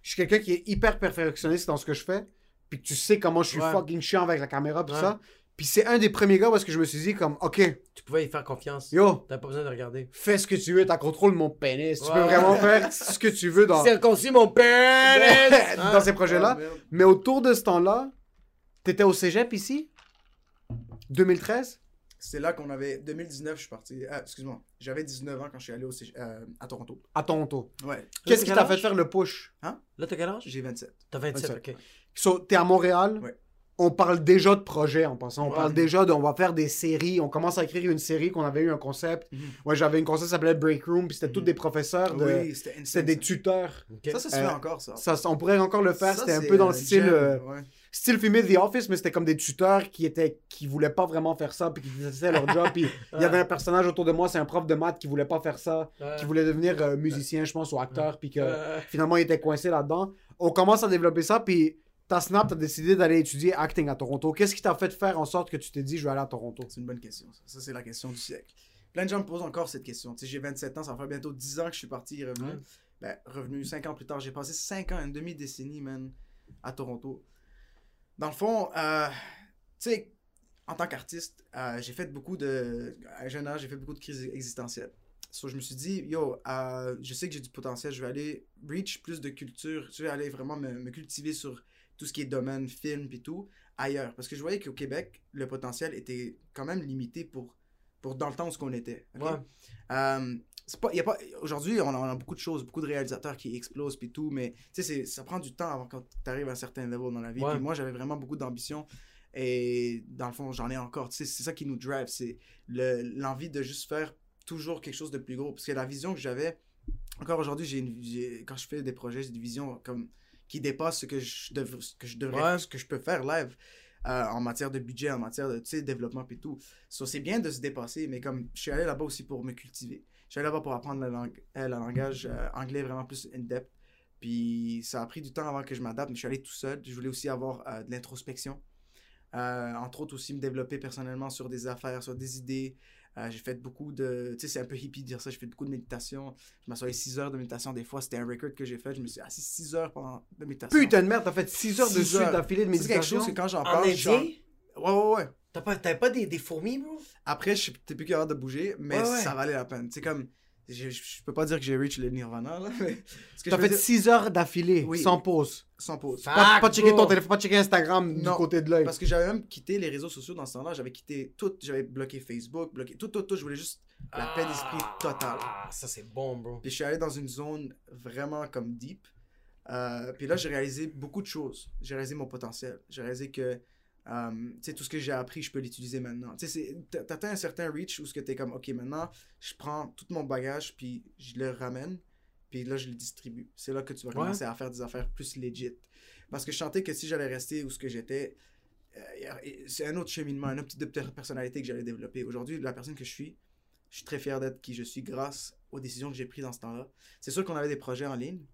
je suis quelqu'un qui est hyper perfectionniste dans ce que je fais. Puis que tu sais comment je suis Ouais. fucking chiant avec la caméra, tout Ouais. ça. Puis c'est un des premiers gars parce que je me suis dit, comme, OK, Tu pouvais y faire confiance. yo, T'as pas besoin de regarder. fais ce que tu veux, t'as contrôle mon pénis. Tu peux vraiment faire ce que tu veux dans, Circoncis mon père! dans ces projets-là. Ah. Mais autour de ce temps-là, t'étais au cégep ici? 2013 C'est là qu'on avait. 2019, je suis parti. Ah, excuse-moi. J'avais 19 ans quand je suis allé au Cég- euh, à Toronto. à Toronto. Ouais. Qu'est-ce t'as qui t'a fait faire le push? Là, t'as quel âge? J'ai 27. T'as 27, 27. ok. So, t'es à Montréal? Ouais. On parle déjà de projet en passant. On Ouais. parle déjà de. On va faire des séries. On commence à écrire une série qu'on avait eu un concept. Mhm. Ouais, j'avais une concept qui s'appelait Break Room. Puis c'était tous Mhm. des professeurs. De... Oui, c'était des tuteurs. Ça, ça se Euh, fait encore, ça. Ça, on pourrait encore le faire. C'était un peu dans le un style. gem, euh, ouais. style filmé The Office, mais c'était comme des tuteurs qui étaient qui voulaient pas vraiment faire ça, puis qui faisaient leur job. Puis il y avait un personnage autour de moi, c'est un prof de maths qui voulait pas faire ça, qui voulait devenir euh, musicien, je pense, ou acteur, puis que finalement il était coincé là-dedans. On commence à développer ça, puis ta Snap, t'as décidé d'aller étudier acting à Toronto. Qu'est-ce qui t'a fait faire en sorte que tu t'es dit, je vais aller à Toronto? C'est une bonne question. Ça, Ça, c'est la question du siècle. Plein de gens me posent encore cette question. Tu sais, j'ai 27 ans, ça va faire bientôt 10 ans que je suis parti et revenu. Ouais. Ben, revenu 5 ans plus tard. J'ai passé 5 ans, une demi-décennie, man, à Toronto. Dans le fond, euh, tu sais, en tant qu'artiste, euh, j'ai fait beaucoup de. À un jeune âge, j'ai fait beaucoup de crises existentielles. So, je me suis dit, yo, euh, je sais que j'ai du potentiel, je vais aller reach plus de culture, je vais aller vraiment me, me cultiver sur tout ce qui est domaine, film et tout, ailleurs. Parce que je voyais qu'au Québec, le potentiel était quand même limité pour, pour dans le temps où ce qu'on était. Ouais. Euh, c'est pas, y a pas, aujourd'hui, on a, on a beaucoup de choses, beaucoup de réalisateurs qui explosent puis tout, mais tu sais, c'est- ça prend du temps avant que tu arrives à un certain level dans la vie. Ouais. Puis moi, j'avais vraiment beaucoup d'ambition et dans le fond, j'en ai encore. C'est ça qui nous drive, c'est le- l'envie de juste faire toujours quelque chose de plus gros. Parce que la vision que j'avais, encore aujourd'hui, j'ai- quand je fais des projets, j'ai des visions comme qui dépassent ce que je, dev- ce que je devrais, Ouais. ce que je peux faire live. euh, en matière de budget, en matière de développement et tout. So, c'est bien de se dépasser, mais comme je suis allé là-bas aussi pour me cultiver. Je suis allé là-bas pour apprendre le, lang- euh, le langage euh, anglais vraiment plus in-depth. Puis ça a pris du temps avant que je m'adapte, mais je suis allé tout seul. Je voulais aussi avoir de l'introspection. Entre autres aussi me développer personnellement sur des affaires, sur des idées. Euh, j'ai fait beaucoup de... Tu sais, c'est un peu hippie de dire ça. J'ai fait beaucoup de méditation. Je m'assoyais 6 heures de méditation des fois. C'était un record que j'ai fait. Je me suis assis 6 heures pendant de méditation. Putain de merde, t'as fait 6 heures de Six suite heures. d'affilée de C'est quelque méditation? chose que quand j'en En parle, je suis en- Indien? Ouais, ouais, ouais. T'as pas, t'avais pas des, des fourmis, bro? Après, je t'es plus capable de bouger, mais Ouais, ouais. ça valait la peine. C'est comme... Je, je peux pas dire que j'ai reach le nirvana, là, mais... T'as fait dire- 6 heures d'affilée, Oui. sans pause. Sans pause. Pas, Fuck, pas checker ton téléphone, pas checker Instagram du côté de l'œil. Parce que j'avais même quitté les réseaux sociaux dans ce temps-là. J'avais quitté tout. J'avais bloqué Facebook, bloqué tout, tout, tout. Je voulais juste la paix d'esprit totale. Ah, ça c'est bon, bro. Puis je suis allé dans une zone vraiment comme deep. Euh, puis là, j'ai réalisé beaucoup de choses. J'ai réalisé mon potentiel. J'ai réalisé que tu sais, tout ce que j'ai appris, je peux l'utiliser maintenant. Tu sais, t'atteins un certain reach où ce que t'es comme, ok, maintenant, je prends tout mon bagage, puis je le ramène, puis là, je le distribue. C'est là que tu vas Ouais. commencer à faire des affaires plus legit. Parce que je sentais que si j'allais rester où ce que j'étais, euh, c'est un autre cheminement, un autre type de per- personnalité que j'allais développer. Aujourd'hui, la personne que je suis, je suis très fier d'être qui je suis grâce aux décisions que j'ai prises dans ce temps-là. C'est sûr qu'on avait des projets en ligne,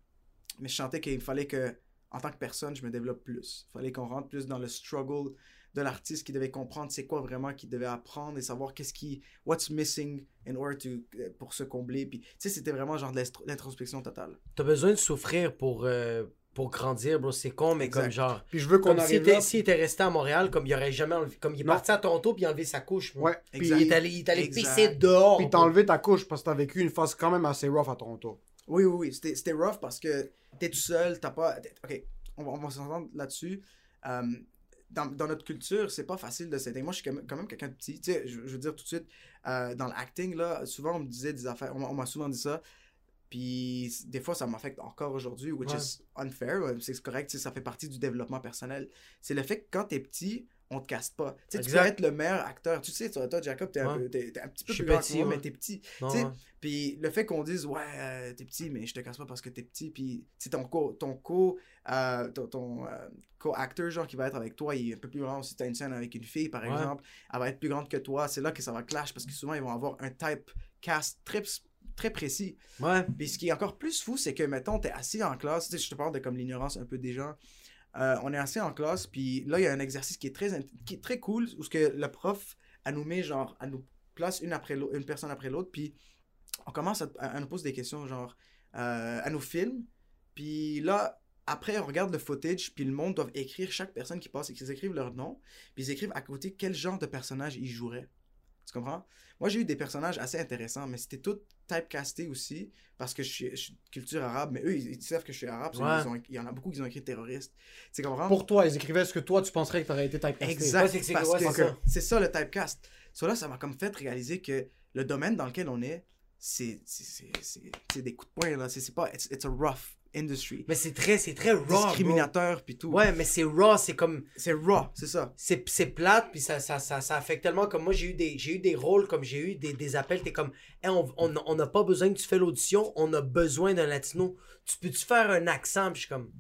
mais je sentais qu'il fallait que, en tant que personne, je me développe plus. Il fallait qu'on rentre plus dans le struggle de l'artiste qui devait comprendre c'est quoi vraiment qu'il devait apprendre et savoir qu'est-ce qui, what's missing in order to, euh, pour se combler. Puis, tu sais, c'était vraiment genre de l'introspection totale. T'as besoin de souffrir pour, euh, pour grandir, bro. C'est con, mais Exact. comme genre. Puis je veux qu'on arrive était, là. s'il était resté à Montréal, comme il aurait jamais enlevé. Comme il est Non. parti à Toronto puis il a enlevé sa couche. bro. Ouais. Puis, Exact. Il est allé, il est allé pisser dehors. puis t'as enlevé ta couche parce que t'as vécu une phase quand même assez rough à Toronto. Oui, oui, oui. C'était, rough parce que t'es tout seul, t'as pas. Ok, on va, on va s'entendre là-dessus. Euh, dans, dans notre culture, c'est pas facile de s'aider. Moi, je suis quand même, quelqu'un de petit. Tu sais, je, je veux dire tout de suite, euh, dans l'acting, là, souvent, on me disait des affaires. On, m'a- on m'a souvent dit ça. Puis, des fois, ça m'affecte encore aujourd'hui, which Ouais. is unfair. C'est correct, ça fait partie du développement personnel. C'est le fait que quand t'es petit, on te casse pas. Tu sais, tu peux Exact. être le meilleur acteur. Tu sais, toi, toi, Jacob, t'es un, Ouais. peu- t'es- t'es un petit peu plus grand que petit, moi, ouais. mais t'es petit. Puis le fait qu'on dise, ouais, euh, t'es petit, mais je te casse pas parce que t'es petit. Puis c'est ton co, ton co, euh, ton, ton, euh, co-acteur, genre, qui va être avec toi, il est un peu plus grand. Si t'as une scène avec une fille, par Ouais. exemple, elle va être plus grande que toi. C'est là que ça va clash parce que souvent, ils vont avoir un type cast très, très précis. Ouais. Puis ce qui est encore plus fou, c'est que, mettons, t'es assis en classe, tu sais, je te parle de comme l'ignorance un peu des gens. Euh, on est assis en classe, puis là, il y a un exercice qui est très, cool, où ce que le prof, elle nous met, genre, elle nous place une, après personne après l'autre, puis on commence à, nous poser des questions, genre, euh, à nos films. Puis là, après, on regarde le footage, puis le monde doit écrire chaque personne qui passe, qu'ils écrivent leur nom, puis ils écrivent à côté quel genre de personnage ils joueraient. Tu comprends? Moi, j'ai eu des personnages assez intéressants, mais c'était tout typecasté aussi, parce que je suis, je suis de culture arabe, mais eux, ils, ils savent que je suis arabe, Ouais. ont- il y en a beaucoup qui ont écrit terroriste. Comprends? Pour toi, ils écrivaient ce que toi, tu penserais que t'aurais été typecasté. Exact. C'est c'est- parce que c'est ça. c'est le typecast. So là, ça m'a comme fait réaliser que le domaine dans lequel on est, c'est c'est- c'est- c'est- c'est des coups de poing, là. C'est c'est pas... It's, it's a rough industry. Mais c'est très, c'est très raw. Discriminateur, puis tout. Ouais, mais c'est raw, c'est comme. C'est raw, c'est ça. C'est c'est plate, puis ça, ça, ça, ça affecte tellement. Comme moi, j'ai eu des, j'ai eu des rôles, comme j'ai eu des, des appels, t'es comme, Hey, on on- on n'a pas besoin que tu fais l'audition, on a besoin d'un latino. Tu peux-tu faire un accent? Puis je suis comme,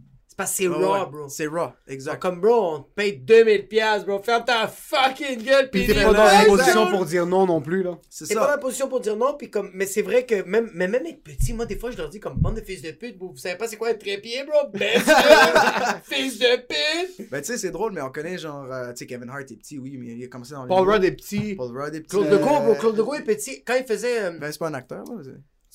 parce que c'est Ouais, raw, ouais. bro. C'est raw, exact. comme, bro, on te paye 2000$, piastres, bro. Ferme ta fucking gueule, Puis puis t'es pas dans ça- position pour dire non non plus, là. C'est T'es pas dans ça. la position pour dire non, puis comme, mais c'est vrai que même, mais même être petit, moi, des fois, je leur dis comme bande de fils de pute, bro, vous savez pas c'est quoi être trépied, bro? Ben, fils de pute! Ben, tu sais, c'est drôle, mais on connaît genre. euh, tu sais, Kevin Hart est petit, oui, mais il a commencé dans le. Paul Rudd est petit. Paul Rudd est petit. Claude Euh, Legault, bro, Claude Legault est petit. Quand il faisait. euh, Ben, c'est pas un acteur, là.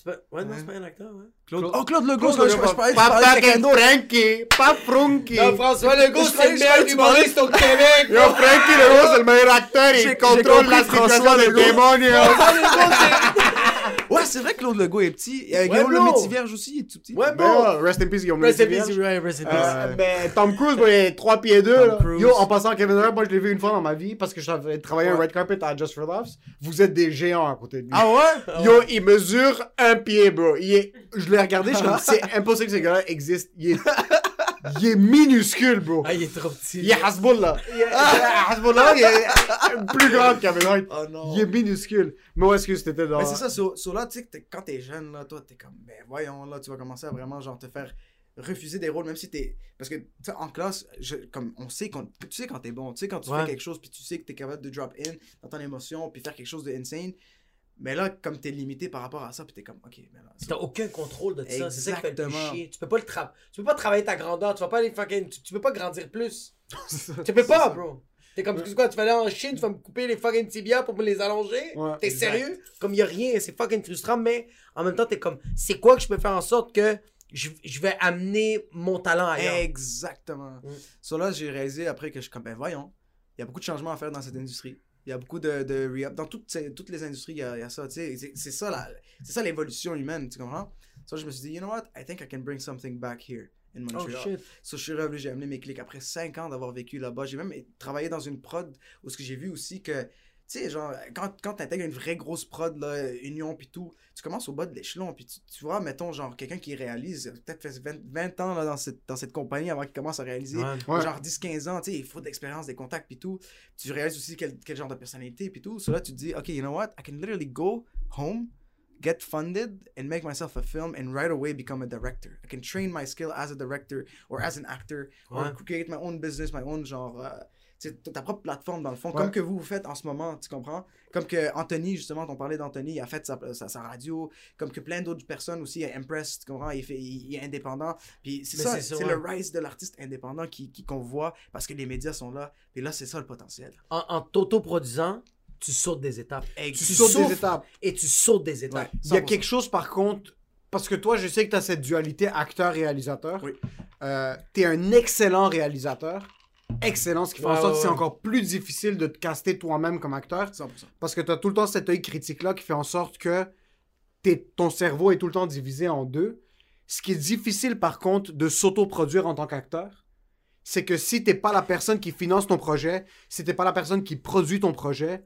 Pas- Ouais, non, c'est pas un acteur, ouais. Claude... Claude- Oh, Claude Legault, Claude je, parlais- Papa d'autre. Frankie, pas Frunky. Non, François Legault, c'est le meilleur humoriste au Québec! Yo, Frankie Legault, c'est le meilleur acteur. Il contrôle la François situation des Legault. démonios. Ouais, c'est vrai que Claude Legault est petit. Euh, Ouais, Guillaume le bro. Métivierge aussi, il est tout petit. Ouais, Ben, bro! là, Rest in peace, Guillaume Rest in peace, ouais, rest in peace. Euh, ben, Tom Cruise, ben, il est 3 pieds 2. Tom là. Cruise. Yo, en passant Kevin Hart, moi je l'ai vu une fois dans ma vie parce que j'avais travaillé un red carpet à Just for Laughs. Vous êtes des géants à côté de lui. Ah ouais? Yo, il mesure un pied, bro. Il est... Je l'ai regardé, je suis comme, c'est impossible que ce gars-là existe. Il est... il est minuscule, bro. Ah, il est trop petit. Il est Hasbullah. Il est... Hasbullah, il est plus grand que Kevin Hart. Oh non. Il est minuscule. Mais où est-ce que c'était dans... Mais c'est ça, sur, sur là, tu sais, quand t'es jeune, là, toi, t'es comme, ben voyons, là, tu vas commencer à vraiment, genre, te faire refuser des rôles, même si t'es. Parce que, tu sais, en classe, je, comme, on sait qu'on. Tu sais quand t'es bon, tu sais quand tu Ouais. fais quelque chose, puis tu sais que t'es capable de drop in dans ton émotion, puis faire quelque chose de insane. Mais là, comme t'es limité par rapport à ça, puis t'es comme, ok, mais là. Puis T'as aucun contrôle de ça, c'est ça qui fait le chier. Tu peux pas le tra... tu peux pas travailler ta grandeur, tu vas pas aller fucking tu, tu peux pas grandir plus. tu peux pas, bro. T'es comme c'est quoi, tu vas aller en Chine, tu vas me couper les fucking tibias pour me les allonger? Ouais, T'es sérieux? Comme y a rien, c'est fucking frustrant mais en même temps t'es comme c'est quoi que je peux faire en sorte que je, je vais amener mon talent ailleurs? Exactement. Mm. Sur là, j'ai réalisé après que je suis comme, ben voyons, il y a beaucoup de changements à faire dans cette industrie. Il y a beaucoup de, de re-up. Dans toutes, toutes les industries, il y a, il y a ça. C'est- ça, la- c'est ça l'évolution humaine, tu comprends? So, je me suis dit, you know what? I think I can bring something back here in Oh Montreal. shit. So, je suis revenu, j'ai amené mes clics après 5 ans d'avoir vécu là-bas. J'ai même travaillé dans une prod où ce que j'ai vu aussi que, tu sais, genre, quand, quand tu intègres une vraie grosse prod, là, Union puis tout, tu commences au bas de l'échelon. Puis tu, tu vois, mettons, genre, quelqu'un qui réalise, peut-être fait 20, 20 ans là, dans, cette, dans cette compagnie avant qu'il commence à réaliser. Ouais. Ouais. Genre 10-15 ans, tu sais, il faut de l'expérience, des contacts puis tout. Tu réalises aussi quel, quel genre de personnalité puis tout. So là, tu te dis, OK, you know what? I can literally go home, get funded, and make myself a film, and right away become a director. I can train my skill as a director or as an actor, Ouais. or create my own business, my own genre. euh, ta propre plateforme dans le fond, Ouais. comme que vous, vous faites en ce moment, tu comprends? Comme que Anthony, justement, on parlait d'Anthony, il a fait sa, sa, sa radio, comme que plein d'autres personnes aussi, Impress, tu comprends? Il, fait, il, il est indépendant. Puis c'est ça, c'est ouais. le rise de l'artiste indépendant qui, qui- qu'on voit parce que les médias sont là. Et là, c'est ça le potentiel. En, en t'auto-produisant, tu sautes des étapes. Tu Tu sautes souffres des étapes. et tu sautes des étapes. Ouais. Il y a 100%. quelque chose par contre, parce que toi, je sais que tu as cette dualité acteur-réalisateur. Oui. Euh, tu es un excellent réalisateur. Excellent, ce qui fait en sorte que c'est encore plus difficile de te caster toi-même comme acteur. 100%. Parce que tu as tout le temps cet œil critique-là qui fait en sorte que t'es- ton cerveau est tout le temps divisé en deux. Ce qui est difficile, par contre, de s'autoproduire en tant qu'acteur, c'est que si t'es pas la personne qui finance ton projet, si t'es pas la personne qui produit ton projet,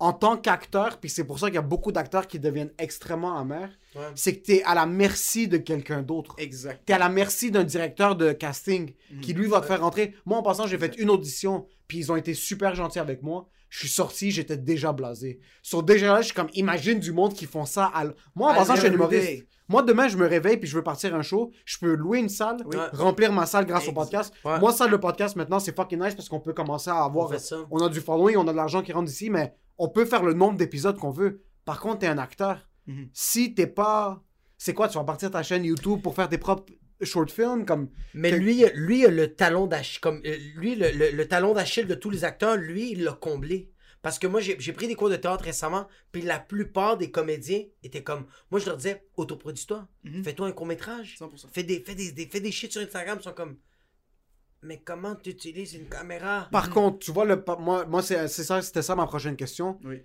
en tant qu'acteur, puis c'est pour ça qu'il y a beaucoup d'acteurs qui deviennent extrêmement amers, Ouais. c'est que t'es à la merci de quelqu'un d'autre. Exact. T'es à la merci d'un directeur de casting Mhm. qui lui va te faire rentrer. Moi, en passant, j'ai fait une audition, puis ils ont été super gentils avec moi. Je suis sorti, j'étais déjà blasé. Sur déjà là, je suis comme, imagine du monde qui font ça. À... Moi, en passant, je suis un humoriste. Moi, demain, je me réveille puis je veux partir un show. Je peux louer une salle, Oui. remplir ma salle grâce au podcast. Ouais. Moi, salle de podcast, maintenant, c'est fucking nice parce qu'on peut commencer à On avoir. ça. On a du following, on a de l'argent qui rentre ici, mais on peut faire le nombre d'épisodes qu'on veut. Par contre, t'es un acteur. Mhm. Si t'es pas. C'est quoi, tu vas partir ta chaîne YouTube pour faire tes propres short films comme. Mais Que- lui, lui a le talon d'Achille, comme euh, lui, le, le- le talon d'Achille de tous les acteurs, lui, il l'a comblé. Parce que moi, j'ai j'ai pris des cours de théâtre récemment, puis la plupart des comédiens étaient comme. Moi, je leur disais, autoproduis-toi, Mhm. fais-toi un court-métrage, 100%. fais des, fais, des, des- fais des shit sur Instagram, ils sont comme. Mais comment tu utilises une caméra? Par contre, tu vois, le, moi, moi c'est c'est ça, c'était ça ma prochaine question. Oui.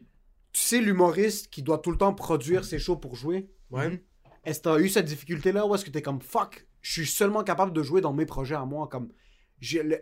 Tu sais, l'humoriste qui doit tout le temps produire ses shows pour jouer, Ouais. est-ce que tu as eu cette difficulté-là ou est-ce que tu es comme fuck, je suis seulement capable de jouer dans mes projets à moi comme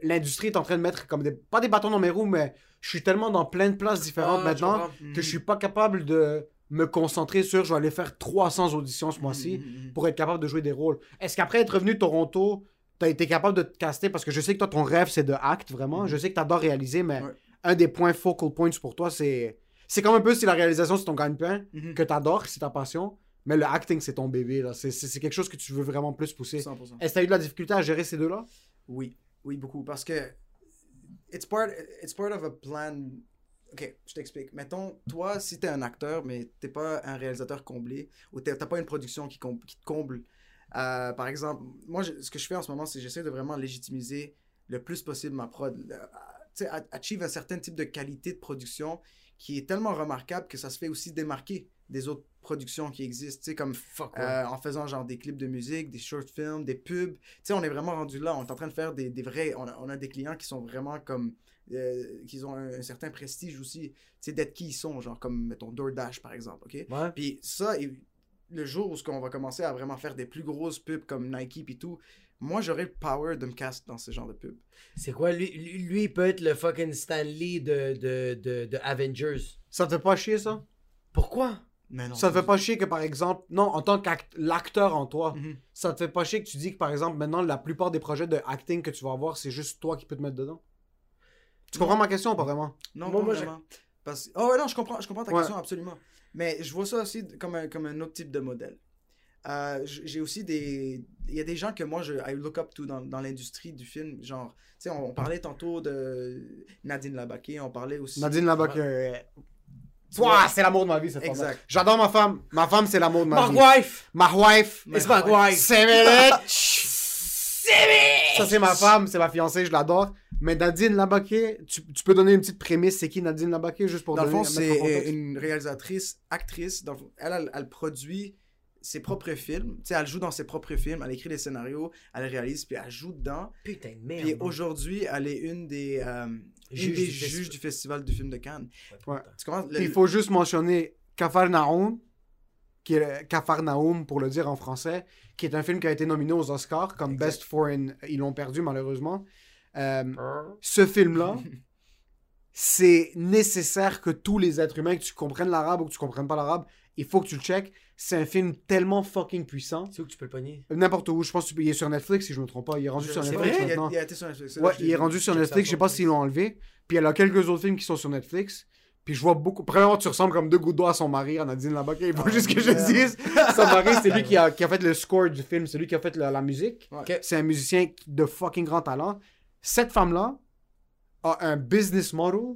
L'industrie est en train de mettre comme des. Pas des bâtons dans mes roues, mais je suis tellement dans plein de places différentes Ah, maintenant je que je suis pas capable de me concentrer sur je vais aller faire 300 auditions ce mois-ci Mhm, mhm. pour être capable de jouer des rôles. Est-ce qu'après être revenu de Toronto, t'as été capable de te caster parce que je sais que toi ton rêve c'est de acte vraiment, je sais que t'adores réaliser mais Ouais. un des points focal points pour toi c'est c'est comme un peu si la réalisation c'est ton gagne-pain Mhm. que t'adores, c'est ta passion, mais le acting c'est ton bébé là, c'est quelque chose que tu veux vraiment plus pousser. 100%. Est-ce que t'as eu de la difficulté à gérer ces deux-là? Oui, oui, beaucoup. Parce que it's part, it's part of a plan. Ok, je t'explique. Mettons, toi, si t'es un acteur, mais t'es pas un réalisateur comblé, ou t'as pas une production qui, com- qui te comble. Euh, par exemple, moi, je- ce que je fais en ce moment, c'est j'essaie de vraiment légitimiser le plus possible ma prod. Euh, Tu sais, achieve un certain type de qualité de production qui est tellement remarquable que ça se fait aussi démarquer des autres productions qui existent. Tu sais, comme Fuck, ouais. euh, en faisant genre des clips de musique, des short films, des pubs. Tu sais, on est vraiment rendu là. On est en train de faire des, des vrais. On a, on a des clients qui sont vraiment comme. euh, qui ont un, un certain prestige aussi. Tu sais, d'être qui ils sont, genre comme, mettons, DoorDash par exemple, ok? Ouais. Puis ça, et le jour où ce qu'on va commencer à vraiment faire des plus grosses pubs comme Nike puis tout, moi j'aurai le power de me cast dans ce genre de pub. C'est quoi? Lui, lui, il peut être le fucking Stanley de, de, de, de Avengers. Ça te fait pas chier ça? Pourquoi? Mais non. Ça te fait pas chier que par exemple, non, en tant qu'acteur en toi, Mhm. ça te fait pas chier que tu dis que par exemple maintenant la plupart des projets de acting que tu vas avoir, c'est juste toi qui peux te mettre dedans? Tu comprends ma question ou pas vraiment? Non, Moi, pas moi, vraiment. Parce... Oh ouais, non, je comprends, je comprends ta Ouais. question absolument. Mais je vois ça aussi comme un, comme un autre type de modèle. Euh, j'ai aussi des... Il y a des gens que moi, je I look up to dans, dans l'industrie du film. Genre, tu sais, on, on parlait tantôt de Nadine Labaké, on parlait aussi... Nadine vois- Ouah, c'est l'amour de ma vie cette femme. Exact. J'adore ma femme. Ma femme c'est l'amour de ma My vie. wife Ma wife. It's my wife C'est. Ça c'est ma femme, c'est ma fiancée, je l'adore. Mais Nadine Labaké, tu, tu peux donner une petite prémisse, c'est qui Nadine Labaké juste pour Dans le donner fond, mettre en c'est euh, une réalisatrice, actrice. Dans le fond, elle, elle, elle produit ses propres films. Tu sais, elle joue dans ses propres films, elle écrit les scénarios, elle réalise, puis elle joue dedans. Putain de merde. Puis aujourd'hui, elle est une des, euh, une Juge des du juges du Festival du film de Cannes. Ouais. Tu commences il faut juste mentionner Cafarnaum, qui est Cafarnaum pour le dire en français, qui est un film qui a été nominé aux Oscars comme Exact. Best Foreign. Ils l'ont perdu malheureusement. Euh, Hein? ce film-là, c'est nécessaire que tous les êtres humains, que tu comprennes l'arabe ou que tu comprennes pas l'arabe, il faut que tu le checkes. C'est un film tellement fucking puissant. C'est où que tu peux le pogner? N'importe où, je pense qu'il est sur Netflix si je me trompe pas. Il est rendu Je- sur Netflix vrai, il, a, maintenant. il a été sur Netflix. Ouais, il est rendu sur Netflix. Je sais pas s'ils l'ont enlevé. Puis elle a quelques autres films qui sont sur Netflix. Puis je vois beaucoup. Premièrement, tu ressembles comme deux gouttes d'eau à son mari, à Nadine Labaké. Il faut Oh, juste que je dise. Son mari, c'est lui qui a, qui a fait le score du film. C'est lui qui a fait la, la musique. Ouais. C'est un musicien de fucking grand talent. Cette femme-là a un business model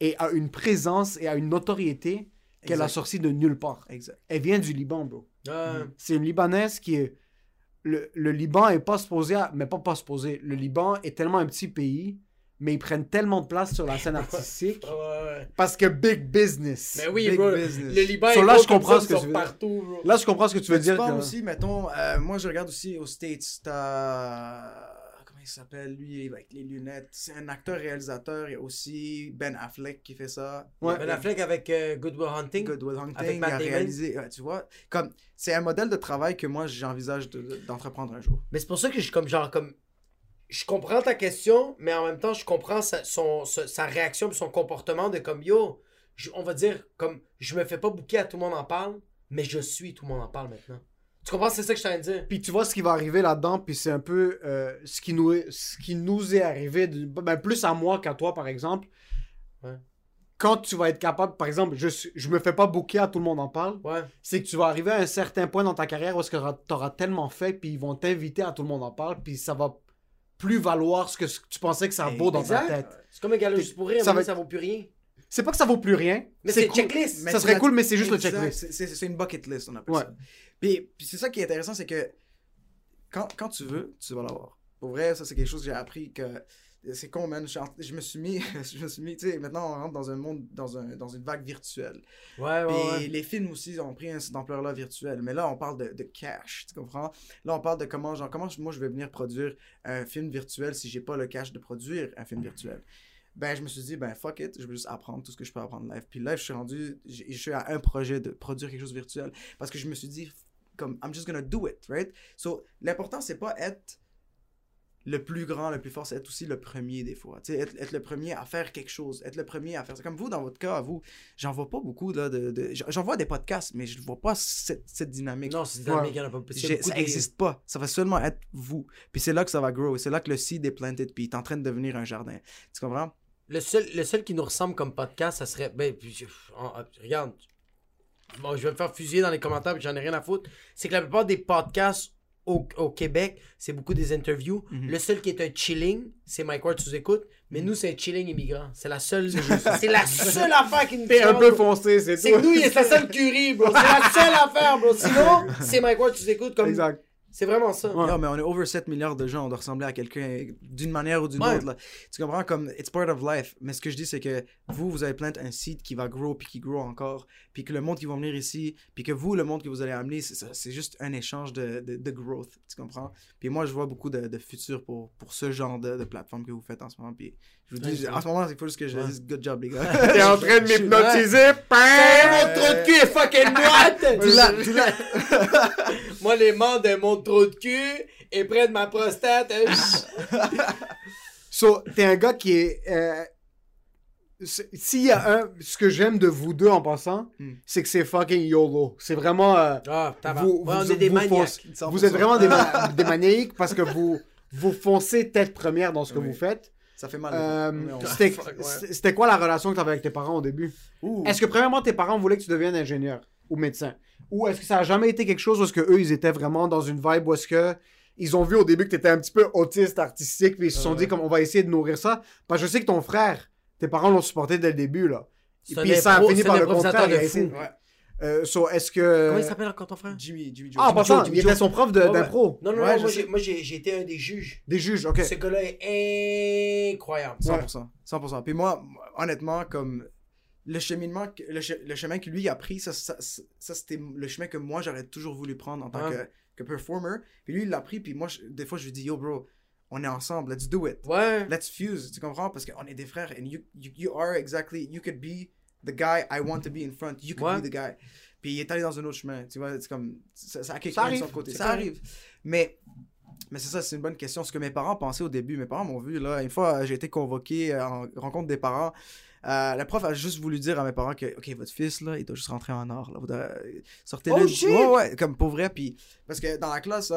et a une présence et a une notoriété qu'elle a sorti de nulle part. Exact. Elle vient du Liban, bro. Ah, C'est une Libanaise qui est. Le, le Liban est pas supposé. à- Mais pas pas supposé. Le Liban est tellement un petit pays, mais ils prennent tellement de place sur la scène artistique ouais, ouais. parce que big business. Mais oui, Big bro. business. Le Liban So est là, je comprends ce que tu veux partout, bro. Là, je comprends ce que tu veux Mais dire. que- aussi, mettons, euh, moi je regarde aussi aux States, t'as. Il s'appelle lui avec les lunettes C'est un acteur-réalisateur. Il y a aussi Ben Affleck qui fait ça. Ouais. Ben Affleck avec euh, Good Will Hunting. Good Will Hunting, Avec il Matt a Damon. réalisé. ouais, tu vois, comme c'est un modèle de travail que moi j'envisage de- de- d'entreprendre un jour. Mais c'est pour ça que je comme genre comme je comprends ta question, mais en même temps je comprends sa, son, sa, réaction son comportement de comme yo, je- on va dire comme je me fais pas bouquer à tout le monde en parle, mais je suis tout le monde en parle maintenant. Tu comprends c'est ça que je de dire. Puis tu vois ce qui va arriver là-dedans, puis c'est un peu euh, ce, qui nous est, ce qui nous est arrivé, de- ben, plus à moi qu'à toi, par exemple. Ouais. Quand tu vas être capable, par exemple, je, je me fais pas bouquer à tout le monde en parle, Ouais. c'est que tu vas arriver à un certain point dans ta carrière où tu auras tellement fait, puis ils vont t'inviter à tout le monde en parle, puis ça va plus valoir ce que tu pensais que ça vaut dans ta tête. C'est comme un gars juste pour rire, Ça va- ça vaut plus rien. C'est pas que ça vaut plus rien, Mais c'est cool. checklist. Mais Ça serait cool, mais c'est juste le checklist. c'est- une bucket list, on appelle Ouais. ça. Puis, puis c'est ça qui est intéressant, c'est que quand, quand tu veux, tu vas l'avoir. Pour vrai, ça c'est quelque chose que j'ai appris que c'est con, man. Je, je me suis mis, je me suis mis, tu sais, maintenant on rentre dans un monde, dans, un, dans une vague virtuelle. Ouais, ouais, Puis ouais. les films aussi ont pris cette ampleur-là virtuelle. Mais là, on parle de, de cash, tu comprends? Là, on parle de comment, genre, comment je- moi je vais venir produire un film virtuel si j'ai pas le cash de produire un film virtuel. Ben, je me suis dit, ben, fuck it, je vais juste apprendre tout ce que je peux apprendre live. Puis live, je suis rendu, je je suis à un projet de produire quelque chose de virtuel. Parce que je me suis dit, comme, I'm just gonna do it, right? So, l'important, c'est pas être le plus grand, le plus fort, c'est être aussi le premier des fois. Tu sais, être, être le premier à faire quelque chose, être le premier à faire ça. Comme vous, dans votre cas, vous, j'en vois pas beaucoup, là, de, de- j'en- vois des podcasts, mais je vois pas cette, cette dynamique. Non, c'est dynamique, il y en a pas. J'ai- beaucoup ça n'existe pas. Ça va seulement être vous. Puis c'est là que ça va grow. C'est là que le seed est planted. Puis il est en train de devenir un jardin. Tu comprends? Le seul, le seul qui nous ressemble comme podcast, ça serait. Ben, puis, regarde. Bon, je vais me faire fusiller dans les commentaires, puis j'en ai rien à foutre. C'est que la plupart des podcasts au, au Québec, c'est beaucoup des interviews. Mhm. Le seul qui est un chilling, c'est Mike Ward sous écoute. Mais nous, c'est un chilling immigrant. C'est la seule. C'est la seule affaire qui nous T'es un peu foncé, c'est C'est tout. nous, il est la seule curie, bro. C'est la seule affaire, bro. Sinon, c'est Mike Ward sous écoute. Comme... Exact. C'est vraiment ça. Ouais. Non, mais on est over 7 milliards de gens. On doit ressembler à quelqu'un d'une manière ou d'une Ouais. autre. Là. Tu comprends? Comme, it's part of life. Mais ce que je dis, c'est que vous, vous avez plein un site qui va grow, puis qui grow encore. Puis que le monde qui va venir ici, puis que vous, le monde que vous allez amener, c'est c'est juste un échange de, de, de growth. Tu comprends? Puis moi, je vois beaucoup de, de futur pour, pour ce genre de, de plateforme que vous faites en ce moment. Puis je vous dis, Ouais, c'est en ce moment, il faut juste que je Ouais. dise good job, les gars. T'es en train de m'hypnotiser. Mon trou de cul est fucking droite! Moi, les membres de mon trou de cul et près de ma prostate. hein, So, t'es un gars qui est. euh, S'il y a un. Ce que j'aime de vous deux en passant, Hmm. c'est que c'est fucking YOLO. C'est vraiment. euh, Ah, vous, Ouais, on vous- est des vous maniaques. foncez- vous êtes vraiment des, ma- des maniaques parce que vous, vous foncez tête première dans ce que Oui. vous faites. Ça fait mal. Euh, C'était ouais. quoi la relation que tu avais avec tes parents au début? Ouh. Est-ce que premièrement tes parents voulaient que tu deviennes ingénieur ou médecin? Ou est-ce que ça a jamais été quelque chose où est-ce que eux ils étaient vraiment dans une vibe où est-ce que ils ont vu au début que tu étais un petit peu autiste artistique puis ils se sont dit comme on va essayer de nourrir ça parce que je sais que ton frère tes parents l'ont supporté dès le début là. Et puis ça a fini par le contraire. Euh, so, est-ce que Comment il s'appelle encore ton frère? Jimmy, Jimmy Joe. Ah, en passant, Jimmy il était son prof de- Ouais, ouais. d'impro. Non, non, Ouais, non, moi, moi j'ai, j'ai été un des juges. Des juges, ok. Ce gars-là est incroyable. 100%. 100%. Puis moi, honnêtement, comme le cheminement, le, che- le chemin que lui a pris, ça, ça, ça, ça, c'était le chemin que moi j'aurais toujours voulu prendre en tant Ouais. que, que performer. Puis lui, il l'a pris, puis moi, je- des fois, je lui dis, yo, bro, on est ensemble, let's do it. Ouais. Let's fuse, tu comprends? Parce qu'on est des frères, and you, you, you are exactly, you could be the guy I want to be in front, you could Ouais. be the guy. Puis il est allé dans un autre chemin, tu vois, c'est comme, ça, ça a quelque chose de son côté. Ça arrive. Mais, mais c'est ça, c'est une bonne question. Ce que mes parents pensaient au début, mes parents m'ont vu, là, une fois, j'ai été convoqué euh, en rencontre des parents. Euh, la prof a juste voulu dire à mes parents que, OK, votre fils, là, il doit juste rentrer en art. Là. Vous devez- Sortez-le. Oh! Ouais, ouais, comme pour vrai. Puis, parce que dans la classe,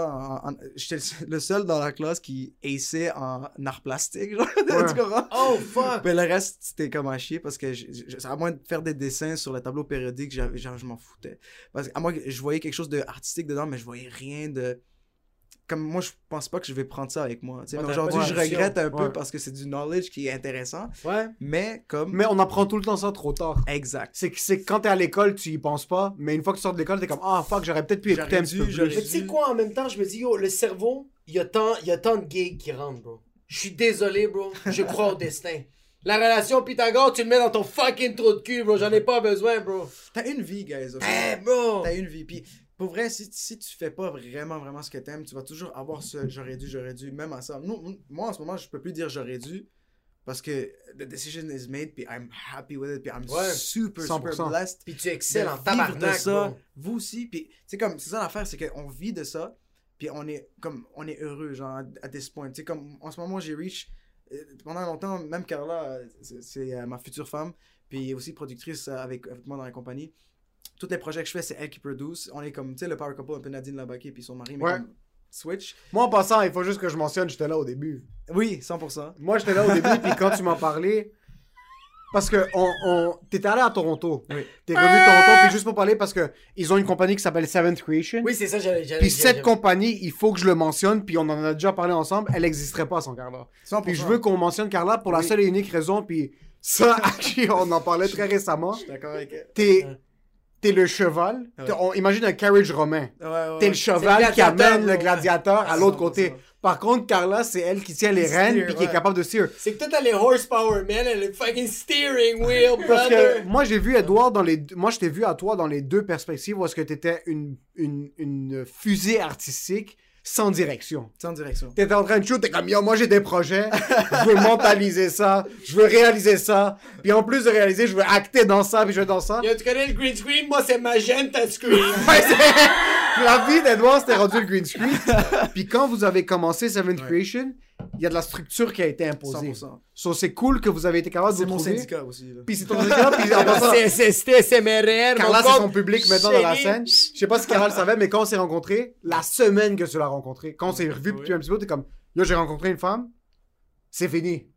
j'étais le seul- dans la classe qui aissait en art plastique. Genre, tu comprends? Oh, fuck. Mais le reste, c'était comme à chier parce que, à moins de faire des dessins sur le tableau périodique, j'avais- genre, je m'en foutais. Parce que, à moi, je voyais quelque chose d'artistique dedans, mais je voyais rien de. Comme moi, je pense pas que je vais prendre ça avec moi. tu sais. Ouais, aujourd'hui, je regrette un peu Ouais. parce que c'est du knowledge qui est intéressant. Ouais. Mais comme. Mais on apprend tout le temps ça trop tard. Exact. C'est que, quand t'es à l'école, tu y penses pas, mais une fois que tu sors de l'école, t'es comme Ah fuck, j'aurais peut-être pu écouter un peu plus. Mais tu sais quoi, en même temps, je me dis, yo, le cerveau, il y a tant, il y a tant de gigs qui rentrent, bro. Je suis désolé, bro. Je crois au destin. La relation Pythagore, tu le mets dans ton fucking trou de cul, bro. J'en ai pas besoin, bro. T'as une vie, guys. ok? Eh, bro. T'as une vie. Puis, pour vrai, si, si tu fais pas vraiment, vraiment ce que t'aimes, tu vas toujours avoir ce j'aurais dû, j'aurais dû, même à ça. Nous, moi, en ce moment, je peux plus dire j'aurais dû parce que the decision is made, puis I'm happy with it, puis I'm Ouais. super, 100%. super blessed. Puis tu excelles en vivre tabarnak, de ça, vous aussi. Puis, c'est comme, c'est ça l'affaire, c'est qu'on vit de ça, puis on est, comme, on est heureux, genre, à, this point. Tu sais, comme, en ce moment, j'ai reach, euh, pendant longtemps, même Carla, euh, c'est euh, ma future femme, puis aussi productrice avec, avec moi dans la compagnie. Tous les projets que je fais, c'est elle qui produce. On est comme, tu sais, le power couple, un peu Nadine Labaki, puis son mari, mais Ouais. comme Switch. Moi, en passant, il faut juste que je mentionne, j'étais là au début. Oui, 100%. Moi, j'étais là au début, puis quand tu m'en parlais, parce que on, on... t'étais allé à Toronto. Oui. T'es revenu de Toronto, puis juste pour parler, parce que ils ont une compagnie qui s'appelle Seventh Creation. Oui, c'est ça, j'allais. Puis cette compagnie, il faut que je le mentionne, puis on en a déjà parlé ensemble, elle n'existerait pas sans Carla. 100%. Puis je veux qu'on mentionne Carla pour la seule et unique raison, puis ça, on en parlait très récemment. Je suis d'accord avec elle. T'es, Ouais. T'es le cheval. Ouais. T'es- on, imagine un carriage romain. Ouais, ouais, T'es le cheval le qui amène gladiateur, le ouais. gladiateur à l'autre 100%. côté. Par contre, Carla, c'est elle qui tient les rênes puis qui est capable de steer. C'est que toi, t'as les horsepower, man. Elle le fucking steering wheel, Parce brother. que moi, j'ai vu Edouard dans les deux- moi je t'ai vu à toi dans les deux perspectives où est-ce que t'étais une, une, une fusée artistique sans direction. Sans direction. T'étais en train de shoot, t'es comme yo, moi j'ai des projets, je veux mentaliser ça, je veux réaliser ça, puis en plus de réaliser, je veux acter dans ça, puis je veux dans ça. Yo, tu connais le green screen? Moi, c'est magenta screen. Ouais, c'est- La vie d'Edouard, c'était rendu le green screen. Puis quand vous avez commencé Seven Ouais. Creation, il y a de la structure qui a été imposée. 100%. So, c'est cool que vous avez été capable de C'est mon trouver. syndicat aussi. Puis c'est ton syndicat, puis C'était SMRR. Carla, c'est son public maintenant dans la scène. Je sais pas si Carla le savait, mais quand on s'est rencontrés, la semaine que tu l'as rencontré, quand on s'est revu depuis un petit peu, t'es comme, yo, j'ai rencontré une femme, c'est fini.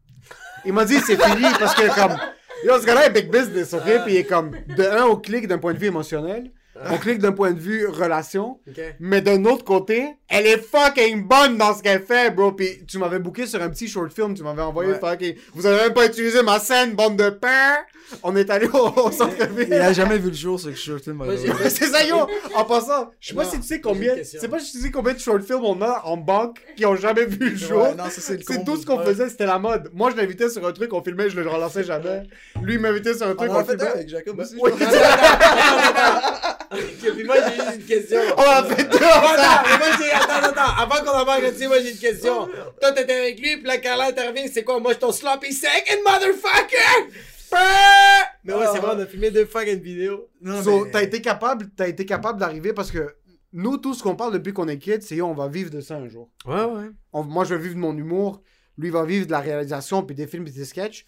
Il m'a dit, c'est fini, parce que comme, yo, ce gars-là est big business, ok? Puis il est comme, de un, on clique d'un point de vue émotionnel, on clique d'un point de vue relation, mais d'un autre côté, elle est fucking bonne dans ce qu'elle fait, bro. Puis tu m'avais booké sur un petit short film, tu m'avais envoyé Ouais. fucking. Vous avez même pas utilisé ma scène, bande de père. On est allé au, au Il centre-ville. a jamais vu le jour, ce short film. C'est ça, yo! En passant, je sais pas si tu sais combien. C'est pas si tu sais combien de short films on a en banque qui ont jamais vu le jour. Ouais, c'est tout ce qu'on faisait, c'était la mode. Moi, je l'invitais sur un truc, on filmait, je le relançais jamais. Lui, il m'invitait sur un On truc, on, a fait filmait. avec Jacob aussi. Oui. puis moi, j'ai juste une question. On a fait deux Attends. Attends, avant qu'on embarque là-dessus, moi, j'ai une question. Toi, t'étais avec lui, puis là, Carla intervient, c'est quoi? Moi, je suis ton sloppy second, motherfucker! Mais ouais, c'est vrai, on a filmé deux fucking vidéos. Non, So, mais- t'as été capable, t'as été capable d'arriver parce que nous, tout ce qu'on parle depuis qu'on est kid, c'est on va vivre de ça un jour. Ouais, ouais. On- moi, je vais vivre de mon humour, lui va vivre de la réalisation, puis des films, puis des sketchs.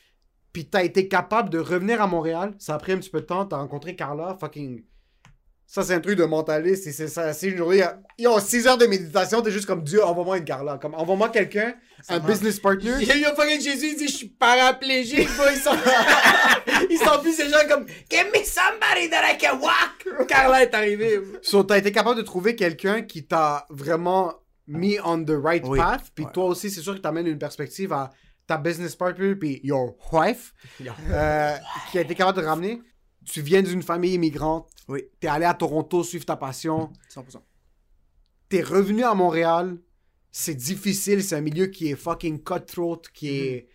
Puis t'as été capable de revenir à Montréal. Ça a pris un petit peu de temps. T'as rencontré Carla, fucking. Ça, c'est un truc de mentaliste. et C'est ça. C'est une journée. Ils ont 6 heures de méditation. T'es juste comme Dieu, envoie-moi une Carla. Comme, envoie-moi quelqu'un, un marche. business partner. Il y a eu un fucking Jésus, il dit, je suis paraplégique. Ils sont, ils sont plus ces gens comme, give me somebody that I can walk. Carla est arrivée. So, t'as été capable de trouver quelqu'un qui t'a vraiment mis on the right Oui. path. Puis Ouais. toi aussi, c'est sûr que t'amènes une perspective à ta business partner, puis your wife, euh, qui a été capable de ramener. Tu viens d'une famille immigrante. Oui. T'es allé à Toronto suivre ta passion. 100%. T'es revenu à Montréal. C'est difficile. C'est un milieu qui est fucking cutthroat, qui est.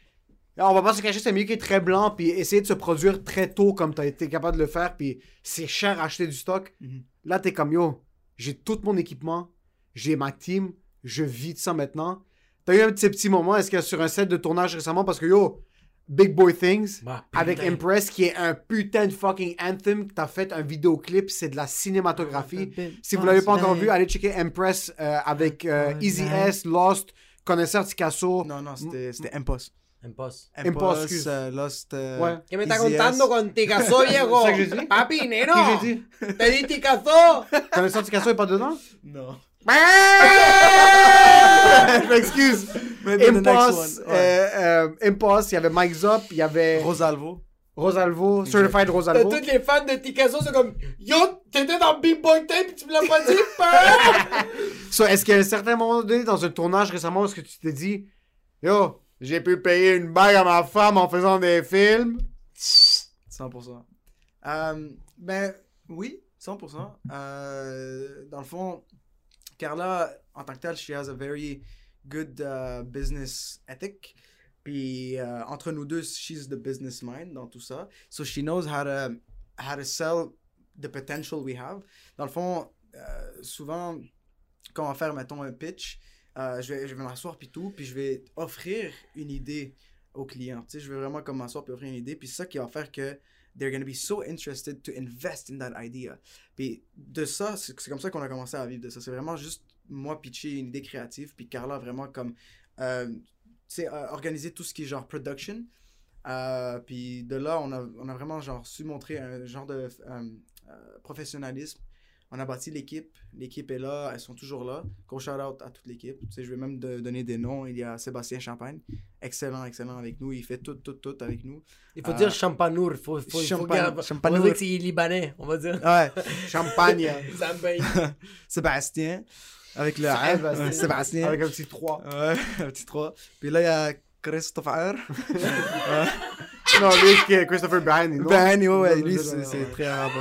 On va pas se cacher, c'est un milieu qui est très blanc, puis essayer de se produire très tôt comme t'as été capable de le faire, puis c'est cher à acheter du stock. Mhm. Là, t'es comme yo, j'ai tout mon équipement, j'ai ma team, je vis de ça maintenant. T'as eu un de ces petits moments, est-ce que sur un set de tournage récemment, parce que yo, Big Boy Things, Bah, avec putain. Impress, qui est un putain de fucking anthem, que t'as fait un vidéoclip, c'est de la cinématographie. Si vous l'avez pas encore vu, allez checker Impress euh, avec euh, Easy S, Lost, Connaisseur Ticasso. Non, non, c'était c'était Impos. Impost. Impos, excuse. euh, Lost. euh, Ouais. ¿Qué me está contando con Ticazo, viejo? Que? Papi, dit? Te di Ticazo. Connaisseur Ticasso est pas dedans? Non. Je m'excuse. Ouais. euh, euh, Impost, il y avait Mike Zop, il y avait Rosalvo. Rosalvo, Certified Rosalvo. toutes les fans de Ticazo, c'est comme, yo, t'étais dans Big Boy Tape pis tu me l'as pas dit. So, est-ce qu'à un certain moment donné, dans un tournage récemment, est-ce que tu t'es dit, yo, j'ai pu payer une bague à ma femme en faisant des films? 100%. Euh, ben, oui, 100%. Euh, dans le fond, Carla, en tant que telle, she has a very good uh, business ethic. Puis, euh, entre nous deux, she's the business mind dans tout ça. So, she knows how to, how to sell the potential we have. Dans le fond, euh, souvent, quand on va faire, mettons, un pitch, euh, je vais, je vais m'asseoir puis tout, puis je vais offrir une idée au client. Tu sais, je vais vraiment comme m'asseoir puis offrir une idée, puis c'est ça qui va faire que they're going to be so interested to invest in that idea. Puis de ça, c'est comme ça qu'on a commencé à vivre de ça. C'est vraiment juste moi pitcher une idée créative, puis Carla vraiment comme, euh, tu sais, euh, organiser tout ce qui est genre production. Euh, puis de là, on a, on a vraiment genre su montrer un genre de euh, professionnalisme. On a bâti l'équipe. L'équipe est là. Elles sont toujours là. Gros shout-out à toute l'équipe. Tu sais, je vais même de- donner des noms. Il y a Sébastien Champagne. Excellent, excellent avec nous. Il fait tout, tout, tout avec nous. Il faut Euh, dire champanour, faut, faut, faut Champagne-. On va dire que c'est libanais, on va dire. Ouais. Champagne. Sébastien. Avec le. Sébastien. Sébastien. Avec un petit 3. Ouais, un petit 3. Puis là, il y a Christopher. Non, lui, Christopher non? Ben, ouais, lui, c'est très arabe.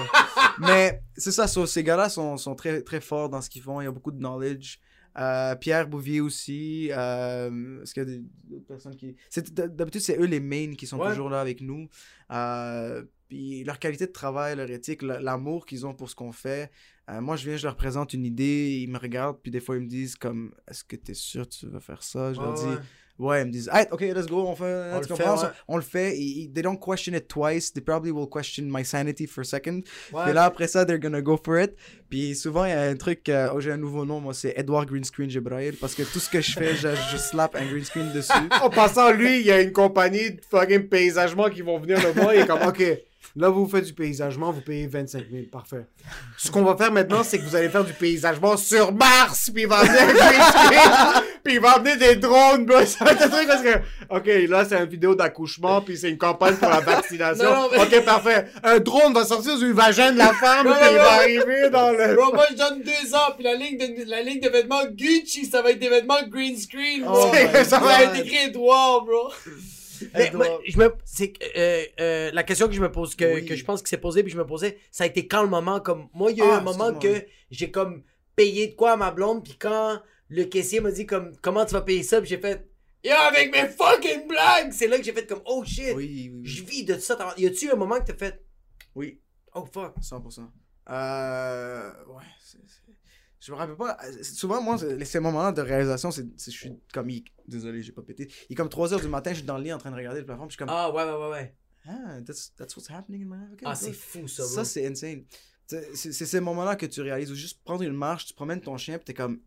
Mais c'est ça, so, ces gars-là sont, sont très, très forts dans ce qu'ils font. Il y a beaucoup de knowledge. Euh, Pierre Bouvier aussi. Euh, Est-ce qu'il y a d'autres personnes qui. D'habitude, c'est eux les mains qui sont Ouais. toujours là avec nous. Euh, puis leur qualité de travail, leur éthique, l'amour qu'ils ont pour ce qu'on fait. Euh, moi, je viens, je leur présente une idée, ils me regardent, puis des fois, ils me disent comme Est-ce que tu es sûr que tu veux faire ça? Je leur dis ouais. Ouais, ils me disent, hey, ok, let's go, on fait, On le fait, ouais. On le fait. Ils- they don't question it twice. They probably will question my sanity for a second. Ouais. Puis là, après ça, they're gonna go for it. Puis souvent, il y a un truc, euh, oh, j'ai un nouveau nom, moi, c'est Edouard Green Screen Jibrail. Parce que tout ce que je fais, je, je slap un green screen dessus. En passant, lui, il y a une compagnie de fucking paysagement qui vont venir le voir. Il est comme, OK, là, vous faites du paysagement, vous payez 25 000. Parfait. Ce qu'on va faire maintenant, c'est que vous allez faire du paysagement sur Mars. Puis il va un Puis il va amener des drones, bro. Ça va être un truc parce que, OK, là, c'est une vidéo d'accouchement. Puis c'est une campagne pour la vaccination. Non, non, mais- OK, parfait. Un drone va sortir du vagin de la femme. Puis il va arriver dans le. Bro, moi je donne deux ans, puis la ligne de, la ligne de vêtements Gucci, ça va être des vêtements green screen, bro. Oh ça va être écrit Edouard, bro. Mais, moi, je me, c'est, euh, euh, la question que je me pose, que, Oui. que je pense que c'est posée, puis je me posais, ça a été quand le moment, comme, moi, il y a eu Ah, un moment que j'ai comme payé de quoi à ma blonde, puis quand le caissier m'a dit comme, comment tu vas payer ça, puis j'ai fait, yo, avec mes fucking blagues, c'est là que j'ai fait comme, oh shit, Oui, oui, je vis de ça. Y a-tu un moment que t'as fait, Oui, oh fuck, 100%. Euh, ouais, c'est- je me rappelle pas. euh, Souvent, moi, ces moments-là de réalisation, c'est, je suis comme. il- Désolé, j'ai pas pété. Il est comme 3h du matin, je suis dans le lit en train de regarder le plafond, puis je suis comme. ah ouais, ouais, ouais, ouais. Ah, that's, that's what's happening in my life. Okay, Ah, c'est fou ça, bro. Ça, c'est insane. C'est ces moments-là que tu réalises, ou juste prendre une marche, tu promènes ton chien, puis t'es comme,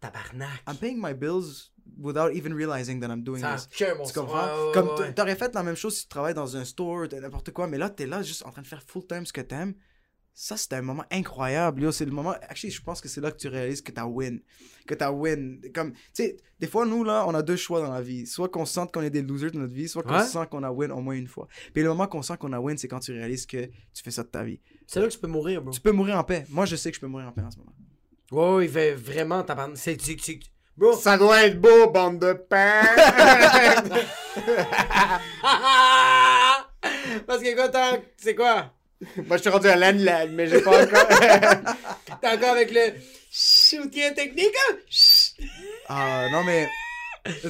Tabarnak. I'm paying my bills without even realizing that I'm doing Ça this. cœur, mon Tu comprends? Ouais, ouais, Comme t'aurais fait la même chose si tu travailles dans un store, n'importe quoi, mais là, t'es là juste en train de faire full time ce que t'aimes. Ça, c'était un moment incroyable. C'est le moment. Actually, je pense que c'est là que tu réalises que t'as win. Que t'as win. Comme, tu sais, des fois, nous, là, on a deux choix dans la vie. Soit qu'on sente qu'on est des losers de notre vie, soit qu'on Ouais. sent qu'on a win au moins une fois. Puis le moment qu'on sent qu'on a win, c'est quand tu réalises que tu fais ça de ta vie. C'est là que tu peux mourir, bro. Tu peux mourir en paix. Moi, je sais que je peux mourir en paix en ce moment. Ouais, ouais, il fait vraiment tabarnak. C'est, c'est, c'est- Bro. Ça doit être beau, bande de pain. Parce que quoi, t'as. C'est quoi? Moi, je suis rendu à l'anne mais j'ai pas encore. T'es encore avec le soutien technique? hein? Chut. Ah, non, mais.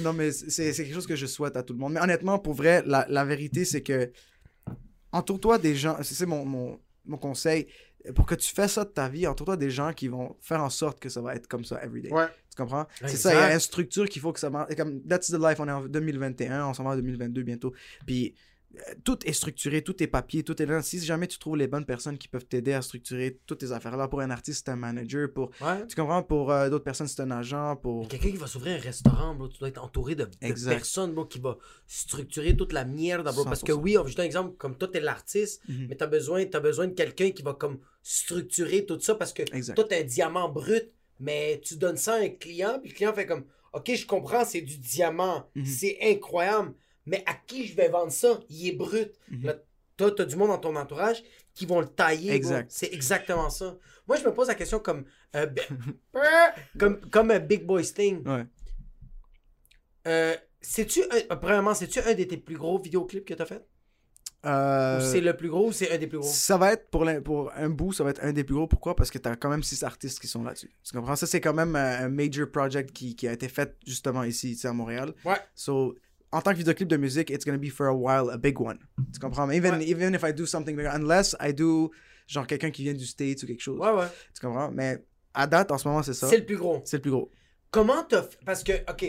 Non, mais c'est c'est quelque chose que je souhaite à tout le monde. Mais honnêtement, pour vrai, la, la vérité, c'est que. Entoure-toi des gens. C'est mon, mon, mon conseil. Pour que tu fasses ça de ta vie, entoure-toi des gens qui vont faire en sorte que ça va être comme ça everyday. ouais. Tu comprends? C'est ça, il y a une structure qu'il faut que ça marche. Et Comme, that's the life, on est en 2021, on s'en va en 2022 bientôt. Puis tout est structuré, tout est papier, tout est là. Si jamais tu trouves les bonnes personnes qui peuvent t'aider à structurer toutes tes affaires-là, pour un artiste, c'est un manager, pour, Ouais. tu comprends, pour euh, d'autres personnes, c'est un agent, pour... Quelqu'un qui va s'ouvrir un restaurant, bro, tu dois être entouré de, personnes, bro, qui va structurer toute la merde, bro. Parce que 100%. oui, on juste un exemple, comme toi, t'es l'artiste, Mhm. mais t'as besoin, t'as besoin de quelqu'un qui va comme structurer tout ça parce que Exact. toi, t'as un diamant brut, mais tu donnes ça à un client, puis le client fait comme, OK, je comprends, c'est du diamant, Mhm. c'est incroyable, mais à qui je vais vendre ça? Il est brut. Toi, t'as du monde dans ton entourage qui vont le tailler. Exact. C'est exactement ça. Moi, je me pose la question comme, euh, comme, comme un Big Boy Sting. Ouais. Euh, c'est-tu, un- premièrement, c'est-tu un de tes plus gros vidéoclips que t'as fait? Euh, Ou c'est le plus gros ou c'est un des plus gros? Ça va être pour, pour un bout, ça va être un des plus gros. Pourquoi? Parce que tu as quand même six artistes qui sont là-dessus. Tu comprends? Ça, c'est quand même un, major project qui, qui a été fait justement ici, ici à Montréal. Ouais. So, en tant que vidéoclip de musique, it's gonna be for a while a big one. Tu comprends? Mais even, Ouais. even if I do something bigger, unless I do genre quelqu'un qui vient du States ou quelque chose. Ouais, ouais. Tu comprends? Mais à date, en ce moment, c'est ça. C'est le plus gros. C'est le plus gros. Comment t'as fait- Parce que, OK,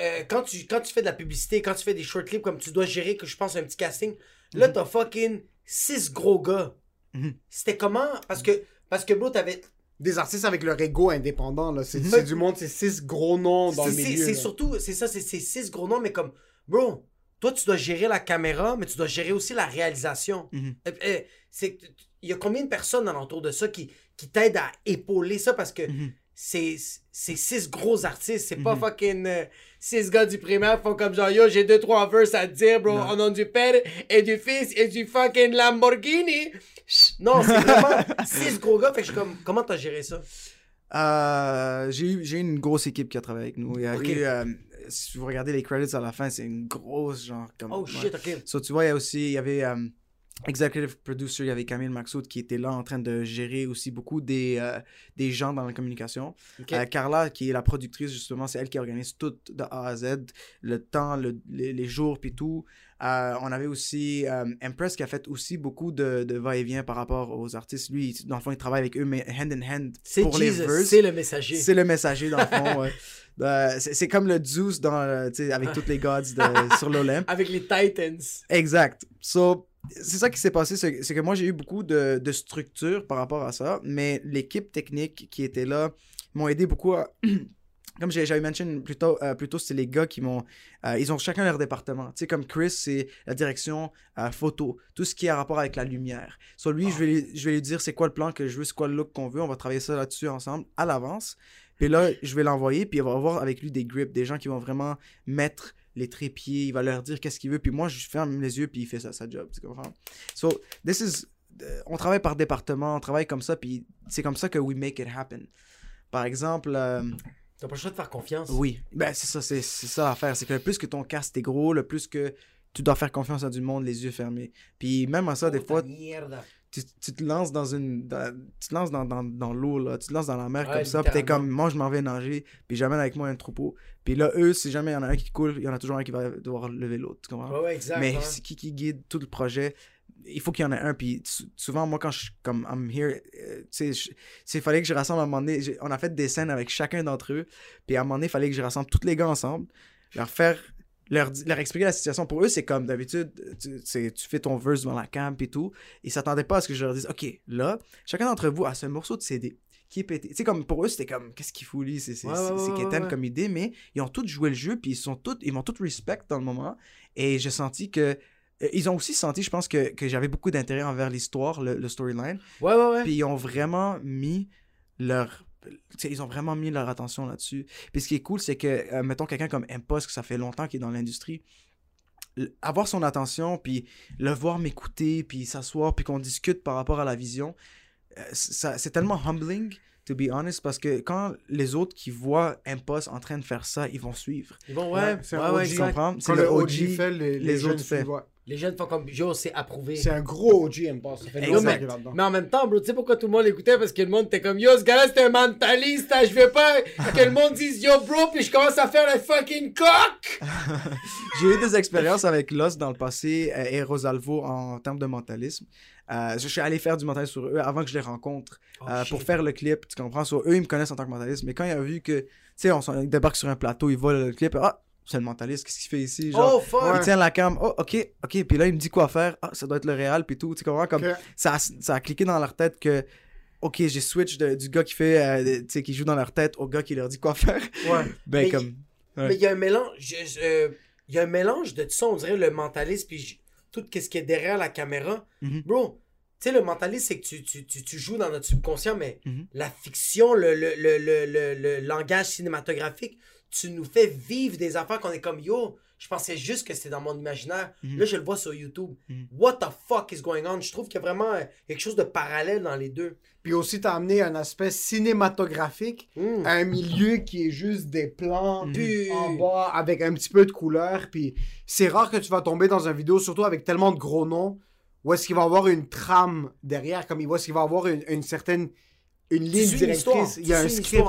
euh, quand, tu, quand tu fais de la publicité, quand tu fais des short clips, comme tu dois gérer, que je pense, un petit casting, là, Mhm. t'as fucking six gros gars. Mhm. C'était comment? Parce que, parce que, bro, t'avais... Des artistes avec leur ego indépendant, là. C'est Mhm. du monde, c'est six gros noms dans le milieu. c'est surtout, c'est ça, c'est six gros noms, mais comme, bro, toi, tu dois gérer la caméra, mais tu dois gérer aussi la réalisation. Mhm. Euh, euh, c'est Il y a combien de personnes alentour de ça qui, qui t'aident à épauler ça? Parce que Mhm. c'est c'est six gros artistes, c'est pas Mhm. fucking euh, six gars du primaire qui font comme genre yo, j'ai deux trois verses à te dire, bro, Non. au nom du père et du fils et du fucking Lamborghini. Chut, Non, c'est vraiment six gros gars, fait que je suis comme, comment t'as géré ça? Euh, j'ai eu j'ai eu une grosse équipe qui a travaillé avec nous. Il y a Ok. eu, euh, si vous regardez les credits à la fin, c'est une grosse genre comme. Oh ouais. shit, ok. So, tu vois, il y a aussi, il y avait, euh, executive producer, il y avait Camille Maxoud qui était là en train de gérer aussi beaucoup des, euh, des gens dans la communication. Ok. Euh, Carla, qui est la productrice, justement, c'est elle qui organise tout de A à Z, le temps, le- les, les jours, puis tout. Euh, on avait aussi euh, Empress qui a fait aussi beaucoup de, de va-et-vient par rapport aux artistes. Lui, dans le fond, il travaille avec eux, mais hand in hand C'est pour les verses. c'est le messager. C'est le messager, dans le fond. ouais. Euh, c'est comme le Zeus dans, euh, avec tous les gods de- sur l'Olympe. Avec les Titans. Exact. So, c'est ça qui s'est passé, c'est que moi j'ai eu beaucoup de, de structure par rapport à ça, mais l'équipe technique qui était là m'ont aidé beaucoup à. Comme j'avais mentionné plus tôt, euh, plus tôt, c'est les gars qui m'ont. euh, ils ont chacun leur département. Tu sais, comme Chris, c'est la direction euh, photo, tout ce qui a rapport avec la lumière. Sur lui, je, vais lui, je vais lui dire c'est quoi le plan que je veux, c'est quoi le look qu'on veut. On va travailler ça là-dessus ensemble à l'avance. Puis là, je vais l'envoyer, puis il va avoir avec lui des grips, des gens qui vont vraiment mettre les trépieds, il va leur dire qu'est-ce qu'il veut, puis moi, je ferme les yeux, puis il fait ça, sa job, tu comprends? So, this is... On travaille par département, on travaille comme ça, puis c'est comme ça que we make it happen. Par exemple, T'as pas le choix de faire confiance. oui, ben c'est ça, c'est ça l'affaire, c'est que le plus que ton cast est gros, le plus que tu dois faire confiance à du monde, les yeux fermés. Puis même à ça, des fois, Mierda. tu, tu te lances dans une dans- tu te lances dans, dans, dans l'eau là tu te lances dans la mer Ouais, comme ça puis t'es comme moi je m'en vais nager puis j'amène avec moi un troupeau puis là eux si jamais il y en a un qui coule il y en a toujours un qui va devoir lever l'autre tu comprends? Ouais, ouais, exact. mais ouais. c'est qui qui guide tout le projet? Il faut qu'il y en ait un puis sou- souvent moi quand je comme I'm here euh, tu sais c'est fallait que je rassemble à un moment donné on a fait des scènes avec chacun d'entre eux puis à un moment donné il fallait que je rassemble tous les gars ensemble leur faire leur, leur expliquer la situation. Pour eux, c'est comme d'habitude, tu, tu fais ton verse dans la camp et tout. Ils s'attendaient pas à ce que je leur dise, OK, là, chacun d'entre vous a ce morceau de CD qui est pété. Tu sais, comme pour eux, c'était comme, qu'est-ce qu'il fout lui? C'est c'est ouais. comme idée, mais ils ont tous joué le jeu, puis ils sont tous, ils m'ont tous respect dans le moment. Et j'ai senti que. Euh, Ils ont aussi senti, je pense, que, que j'avais beaucoup d'intérêt envers l'histoire, le, le storyline. Ouais, ouais, ouais. Puis ils ont vraiment mis leur. ils ont vraiment mis leur attention là-dessus. Puis ce qui est cool, c'est que, euh, mettons, quelqu'un comme Impost, que ça fait longtemps qu'il est dans l'industrie, avoir son attention, puis le voir m'écouter, puis s'asseoir, puis qu'on discute par rapport à la vision, euh, ça- c'est tellement humbling, to be honest, parce que quand les autres qui voient Impost en train de faire ça, ils vont suivre. Ils vont, ouais, c'est ouais, un ouais, C'est le OG fait, les, les jeunes autres fait. Les jeunes font comme, yo, c'est approuvé. C'est un gros OG, M-Pass. Ça fait Hey, mais- qu'il est là-dedans. Mais en même temps, bro, tu sais pourquoi tout le monde l'écoutait? Parce que le monde était comme, yo, ce gars-là, c'est un mentaliste, hein, je veux pas que le monde dise, yo, bro, puis je commence à faire le fucking coq! J'ai eu des expériences avec Lost dans le passé euh, et Rosalvo en termes de mentalisme. Euh, je suis allé faire du mentalisme sur eux avant que je les rencontre Oh, euh, pour faire le clip, tu comprends? Sur eux, ils me connaissent en tant que mentaliste, mais quand il a vu que, tu sais, on, débarque sur un plateau, il voit le clip, ah, c'est le mentaliste, qu'est-ce qu'il fait ici? Genre, Oh, fuck! il tient la cam, oh, ok, ok, puis là, il me dit quoi faire, ah, ça doit être le réel, puis tout, tu comprends? Comme, ça, a- ça a cliqué dans leur tête que, ok, j'ai switch de- du gars qui fait, euh, tu sais, qui joue dans leur tête au gars qui leur dit quoi faire. Ouais. ben, Mais comme, Ouais. Il y a un mélange, euh, il y a un mélange de tout ça, on dirait le mentaliste, puis tout ce qui est derrière la caméra. Mhm. Bro, tu sais, le mentaliste, c'est que tu, tu, tu, tu joues dans notre subconscient, mais Mhm. la fiction, le, le, le, le langage cinématographique, tu nous fais vivre des affaires qu'on est comme yo. Je pensais juste que c'était dans mon imaginaire. Mhm. Là, je le vois sur YouTube. Mhm. What the fuck is going on? Je trouve qu'il y a vraiment euh, quelque chose de parallèle dans les deux. Puis aussi, t'as amené un aspect cinématographique Mm. à un milieu qui est juste des plans. Puis- en bas avec un petit peu de couleur. Puis c'est rare que tu vas tomber dans une vidéo, surtout avec tellement de gros noms, où est-ce qu'il va y avoir une trame derrière, comme il est-ce qu'il va y avoir une, une certaine une ligne directrice. Il y a un script.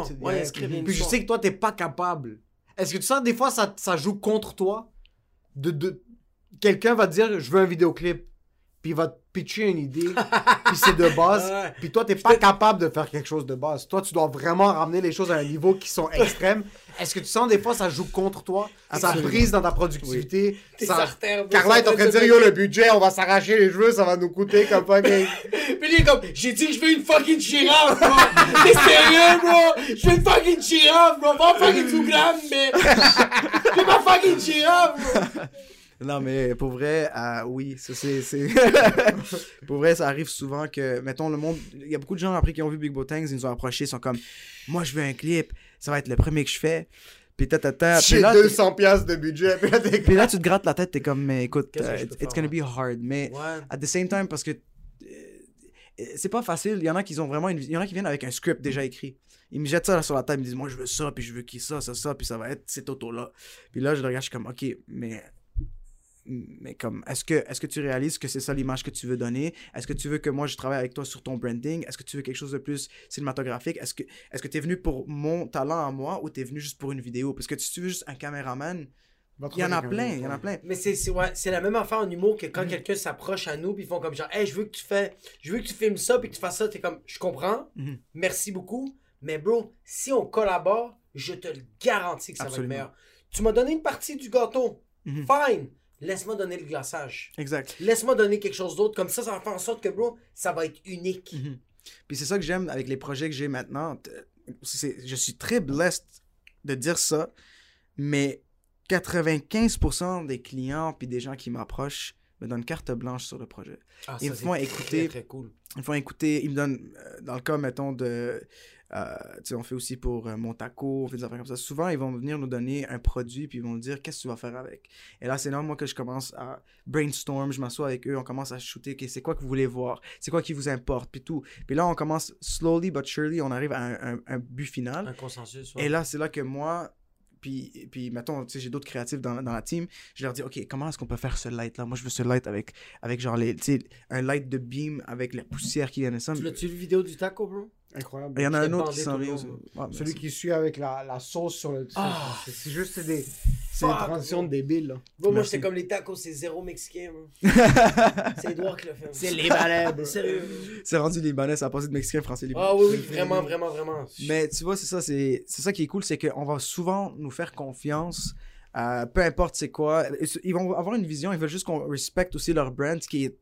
Puis je sais que toi, t'es pas capable. Est-ce que tu sens des fois ça, ça joue contre toi de, de... Quelqu'un va te dire je veux un vidéoclip, puis il va te pitcher une idée, puis c'est de base. Puis toi, t'es pas capable de faire quelque chose de base. Toi, tu dois vraiment ramener les choses à un niveau qui sont extrêmes. Est-ce que tu sens des fois ça joue contre toi? Ça brise dans ta productivité. Tes Ça... Carla est en train de dire, yo, le budget, on va s'arracher les cheveux, ça va nous coûter comme fucking... Puis lui, il est comme, j'ai dit que je veux une fucking girafe, bro. T'es sérieux, bro? Je veux une fucking girafe, bro. Pas fucking tout gramme, mais. Je veux ma fucking girafe, bro. Non, mais pour vrai, euh, oui, ça c'est. c'est- pour vrai, ça arrive souvent que, mettons, le monde. Il y a beaucoup de gens après qui ont vu Big Botangs, ils nous ont approchés, ils sont comme, moi je veux un clip, ça va être le premier que je fais. Puis tata, J'ai là, 200 piastres de budget. Puis là, t'es puis là, tu te grattes la tête, t'es comme, mais écoute, euh, it's, it's gonna be hard. Mais Ouais. at the same time, parce que euh, c'est pas facile, il y en a qui ont vraiment une... Il y en a qui viennent avec un script déjà écrit. Ils me jettent ça là sur la table, ils me disent, moi je veux ça, puis je veux qui ça, ça, ça, puis ça va être cette auto-là. Puis là, je le regarde, je suis comme, ok, mais mais comme, est-ce que, est que tu réalises que c'est ça l'image que tu veux donner? Est-ce que tu veux que moi je travaille avec toi sur ton branding? Est-ce que tu veux quelque chose de plus cinématographique? Est-ce que est-ce que tu es venu pour mon talent à moi ou tu es venu juste pour une vidéo? Parce que si tu veux juste un caméraman, il y en a plein, il y en a plein. Mais c'est c'est- ouais, c'est la même affaire en humour que Mm. quand quelqu'un s'approche à nous puis ils font comme genre hey je veux que tu fais je veux que tu filmes ça puis que tu fasses ça t'es comme je comprends Mhm. merci beaucoup mais bro si on collabore je te le garantis que ça Absolument. va être meilleur tu m'as donné une partie du gâteau Mhm. fine laisse-moi donner le glaçage Exact. laisse-moi donner quelque chose d'autre comme ça ça va faire en sorte que bro ça va être unique Mhm. Puis c'est ça que j'aime avec les projets que j'ai maintenant. Je suis très blessed de dire ça, mais 95% des clients puis des gens qui m'approchent me donnent carte blanche sur le projet. Ah, Ils ça, me font écouter- très cool Ils me font écouter, ils me donnent, euh, dans le cas, mettons, de... euh, on fait aussi pour euh, mon taco, on fait des affaires comme ça. Souvent, ils vont venir nous donner un produit, puis ils vont nous dire qu'est-ce que tu vas faire avec? Et là, c'est là, moi, que je commence à brainstorm, je m'assois avec eux, on commence à shooter, OK, c'est quoi que vous voulez voir, c'est quoi qui vous importe, puis tout. Puis là, on commence slowly but surely, on arrive à un, un- un but final. un consensus ouais. Et là, c'est là que moi, puis, puis mettons, tu sais, j'ai d'autres créatifs dans, dans la team, je leur dis, OK, comment est-ce qu'on peut faire ce light-là? Moi, je veux ce light avec, avec genre, les, tu sais, un light de beam avec la poussière qui vient de ça. tu l'as-tu vu vidéo du taco bro? Incroyable. Il y en a un autre qui s'en vient. aussi. mais Celui qui suit avec la, la sauce sur le. Ah. c'est c'est juste des, c'est des transitions débiles. Là. Bro, moi j'étais comme les tacos c'est zéro mexicain c'est Edouard qui l'a fait C'est libanais, bro. sérieux C'est rendu libanais, ça a passé de mexicain, français, libanais. Ah oui, oui, vraiment, vraiment, vraiment. Mais tu vois, c'est ça, c'est c'est ça qui est cool, c'est qu'on va souvent nous faire confiance, euh, peu importe c'est quoi. Ils vont avoir une vision, ils veulent juste qu'on respecte aussi leur brand, ce qui est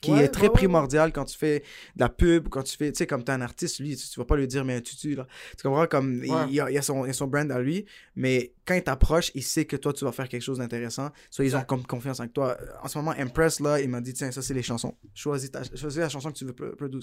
qui Ouais, est très ouais, primordial quand tu fais de la pub, quand tu fais, tu sais, comme t'es un artiste, lui, tu, tu vas pas lui dire, mais un tutu, là. Tu comprends, comme, il- il, a, il a son, il a son brand à lui, mais quand il t'approche, il sait que toi, tu vas faire quelque chose d'intéressant, soit ils ont comme confiance en toi. En ce moment, Impress, là, il m'a dit, tiens, ça, c'est les chansons. Choisis, ta, choisis la chanson que tu veux pro- produire.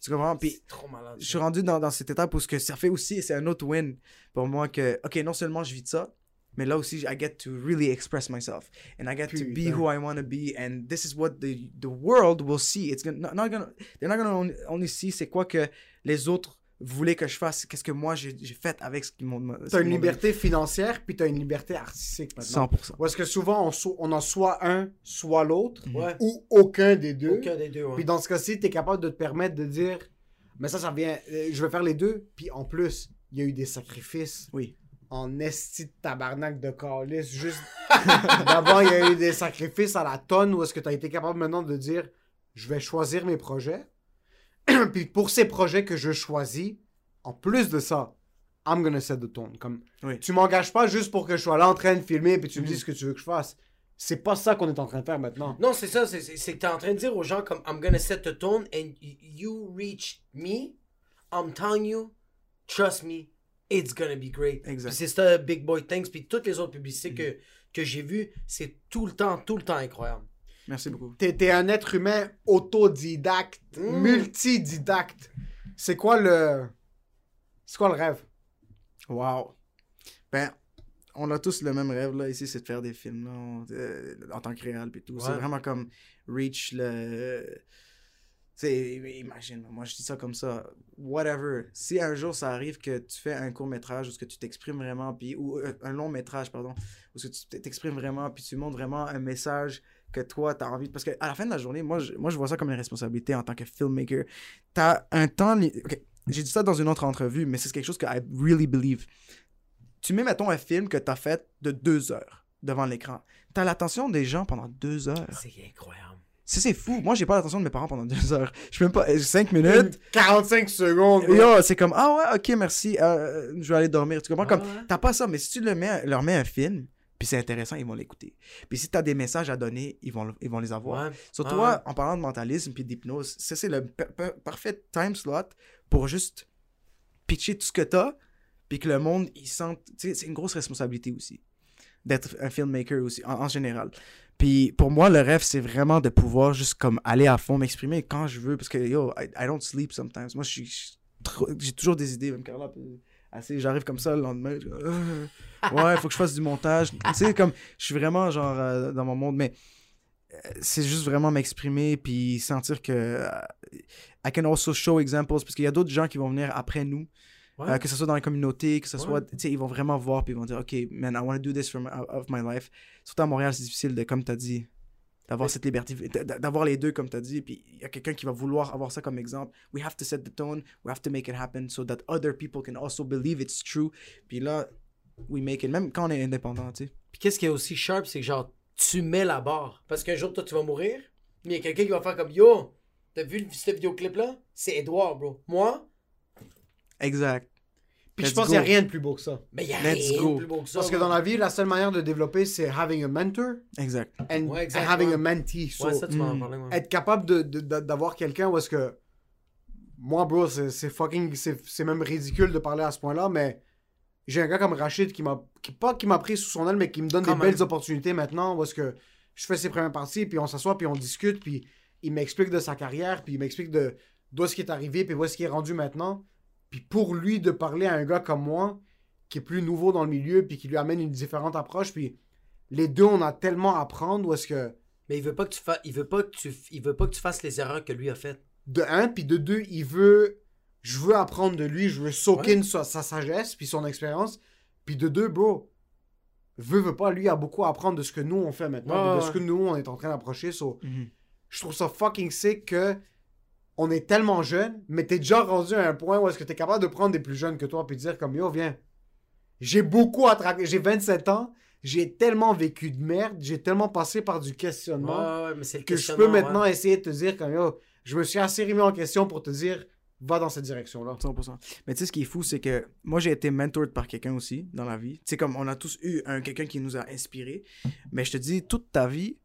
Tu comprends? Puis, C'est trop malade. je suis rendu dans, dans cette étape où ce que ça fait aussi, c'est un autre win pour moi que, ok, non seulement je vis de ça, mais là aussi, I get to really express myself. And I get to be Putain. who I want to be. And this is what the, the world will see. It's gonna, not, not gonna, they're not gonna only, only see c'est quoi que les autres voulaient que je fasse, qu'est-ce que moi j'ai fait avec ce qu'ils m'ont T'as une liberté financière, puis t'as une liberté artistique maintenant. 100%. Parce que souvent, on, so- on en soit un, soit l'autre, Ouais. ou aucun des deux. Aucun des deux, ouais. Puis dans ce cas-ci, t'es capable de te permettre de dire, mais ça, ça vient, euh, je vais faire les deux. Puis en plus, il y a eu des sacrifices Oui. En esti de tabarnak de calice. Juste d'abord, il y a eu des sacrifices à la tonne où est-ce que tu as été capable maintenant de dire je vais choisir mes projets. Puis pour ces projets que je choisis, en plus de ça, I'm gonna set the tone. Comme, Oui. Tu m'engages pas juste pour que je sois là en train de filmer puis tu me Mhm. dis ce que tu veux que je fasse. C'est pas ça qu'on est en train de faire maintenant. Non, c'est ça, c'est- que t'es en train de dire aux gens comme I'm gonna set the tone and you reach me, I'm telling you, trust me, it's gonna be great. C'est ça, Big Boy Thanks, puis toutes les autres publicités que, que j'ai vues, c'est tout le temps, tout le temps incroyable. Merci beaucoup. T'es t'es un être humain autodidacte, Mm. multididacte. C'est quoi le. C'est quoi le rêve? Wow. Ben, on a tous le même rêve, là, ici, c'est de faire des films, là, on- euh, en tant que réel, puis tout. C'est vraiment comme reach le... Sais, imagine, moi, je dis ça comme ça, whatever. Si un jour, ça arrive que tu fais un court-métrage ou ce que tu t'exprimes vraiment, puis, ou euh, un long-métrage, pardon, où ce que tu t'exprimes vraiment, puis tu montres vraiment un message que toi, tu as envie... Parce qu'à la fin de la journée, moi je, moi, je vois ça comme une responsabilité en tant que filmmaker. Tu as un temps... J'ai dit ça dans une autre entrevue, mais c'est quelque chose que I really believe tu mets, mettons, un film que tu as fait de deux heures devant l'écran. Tu as l'attention des gens pendant deux heures. C'est incroyable. C'est c'est fou. Moi, j'ai pas l'attention de mes parents pendant deux heures. Je peux même pas. euh, Cinq minutes. 45 secondes. bro. Yo, c'est comme, ah ouais, ok, merci. euh, je vais aller dormir. Tu comprends? Comme, Ah ouais. t'as pas ça, mais si tu le mets, leur mets un film, puis c'est intéressant, ils vont l'écouter. Puis si t'as des messages à donner, ils vont, ils vont les avoir. Ouais. Sur Ah toi, ouais. en parlant de mentalisme puis d'hypnose, ça, c'est le pa- pa- parfait time slot pour juste pitcher tout ce que t'as, puis que le monde, il sente... Tu sais, c'est une grosse responsabilité aussi, d'être un filmmaker aussi, en, en général. Puis pour moi, le rêve, c'est vraiment de pouvoir juste comme aller à fond, m'exprimer quand je veux, parce que, yo, I, I don't sleep sometimes. Moi, J'ai toujours des idées, même Carla, assez, j'arrive comme ça le lendemain, je- euh, ouais, faut que je fasse du montage. tu sais, comme, je suis vraiment, genre, euh, dans mon monde, mais c'est juste vraiment m'exprimer puis sentir que euh, I can also show examples parce qu'il y a d'autres gens qui vont venir après nous Ouais. Euh, que ce soit dans la communauté, que ce Ouais. soit, tu sais, ils vont vraiment voir puis ils vont dire, ok, man, I want to do this for my- of my life. Surtout à Montréal, c'est difficile de, comme tu as dit, d'avoir cette liberté, d'avoir les deux, comme tu as dit. Puis il y a quelqu'un qui va vouloir avoir ça comme exemple. We have to set the tone, we have to make it happen so that other people can also believe it's true. Puis là, we make it, même quand on est indépendant, tu sais. Puis qu'est-ce qui est aussi sharp, c'est que genre, tu mets la barre. Parce qu'un jour, toi, tu vas mourir, mais il y a quelqu'un qui va faire comme Yo, t'as vu ce vidéoclip-là? C'est Edouard, bro. Moi, Exact. Puis je Let's pense qu'il n'y a go. rien de plus beau que ça. ben, il y a Let's rien go. de plus beau que ça. Parce que dans la vie, la seule manière de développer, c'est having a mentor Exact. and, Ouais, and having ouais. a mentee. So, Ouais, ça, tu m'en mm. parlais, moi. être capable de- de- de- d'avoir quelqu'un où est-ce que. Moi, bro, c'est c'est fucking. C'est c'est même ridicule de parler à ce point-là, mais j'ai un gars comme Rachid qui m'a. Qui, pas qui m'a pris sous son aile, mais qui me donne Quand des même. belles opportunités maintenant où est-ce que je fais ses premières parties, puis on s'assoit, puis on discute, puis il m'explique de sa carrière, puis il m'explique de d'où est-ce qui est arrivé, puis où est-ce qu'il est rendu maintenant. Puis pour lui, de parler à un gars comme moi, qui est plus nouveau dans le milieu, puis qui lui amène une différente approche, puis les deux, on a tellement à apprendre est-ce que. Mais il veut pas que tu fasses, il veut pas que tu, il veut pas que tu fasses les erreurs que lui a faites. de un, puis de deux, il veut. Je veux apprendre de lui, je veux soak Ouais. in sa, sa sagesse, puis son expérience. Puis de deux, bro, veut, veut pas, lui a beaucoup à apprendre de ce que nous on fait maintenant, Ouais, de, ouais, ce que nous on est en train d'approcher. So, Mhm. je trouve ça fucking sick que on est tellement jeune, mais t'es déjà rendu à un point où est-ce que t'es capable de prendre des plus jeunes que toi, puis de dire comme yo, viens. J'ai beaucoup à traquer, j'ai 27 ans, j'ai tellement vécu de merde, j'ai tellement passé par du questionnement Ouais, ouais, mais c'est le que je peux maintenant ouais. essayer de te dire comme yo, je me suis assez remis en question pour te dire va dans cette direction-là. 100%. Mais tu sais, ce qui est fou, c'est que moi, j'ai été mentored par quelqu'un aussi dans la vie. Tu sais, comme on a tous eu un quelqu'un qui nous a inspiré. Mais je te dis, toute ta vie,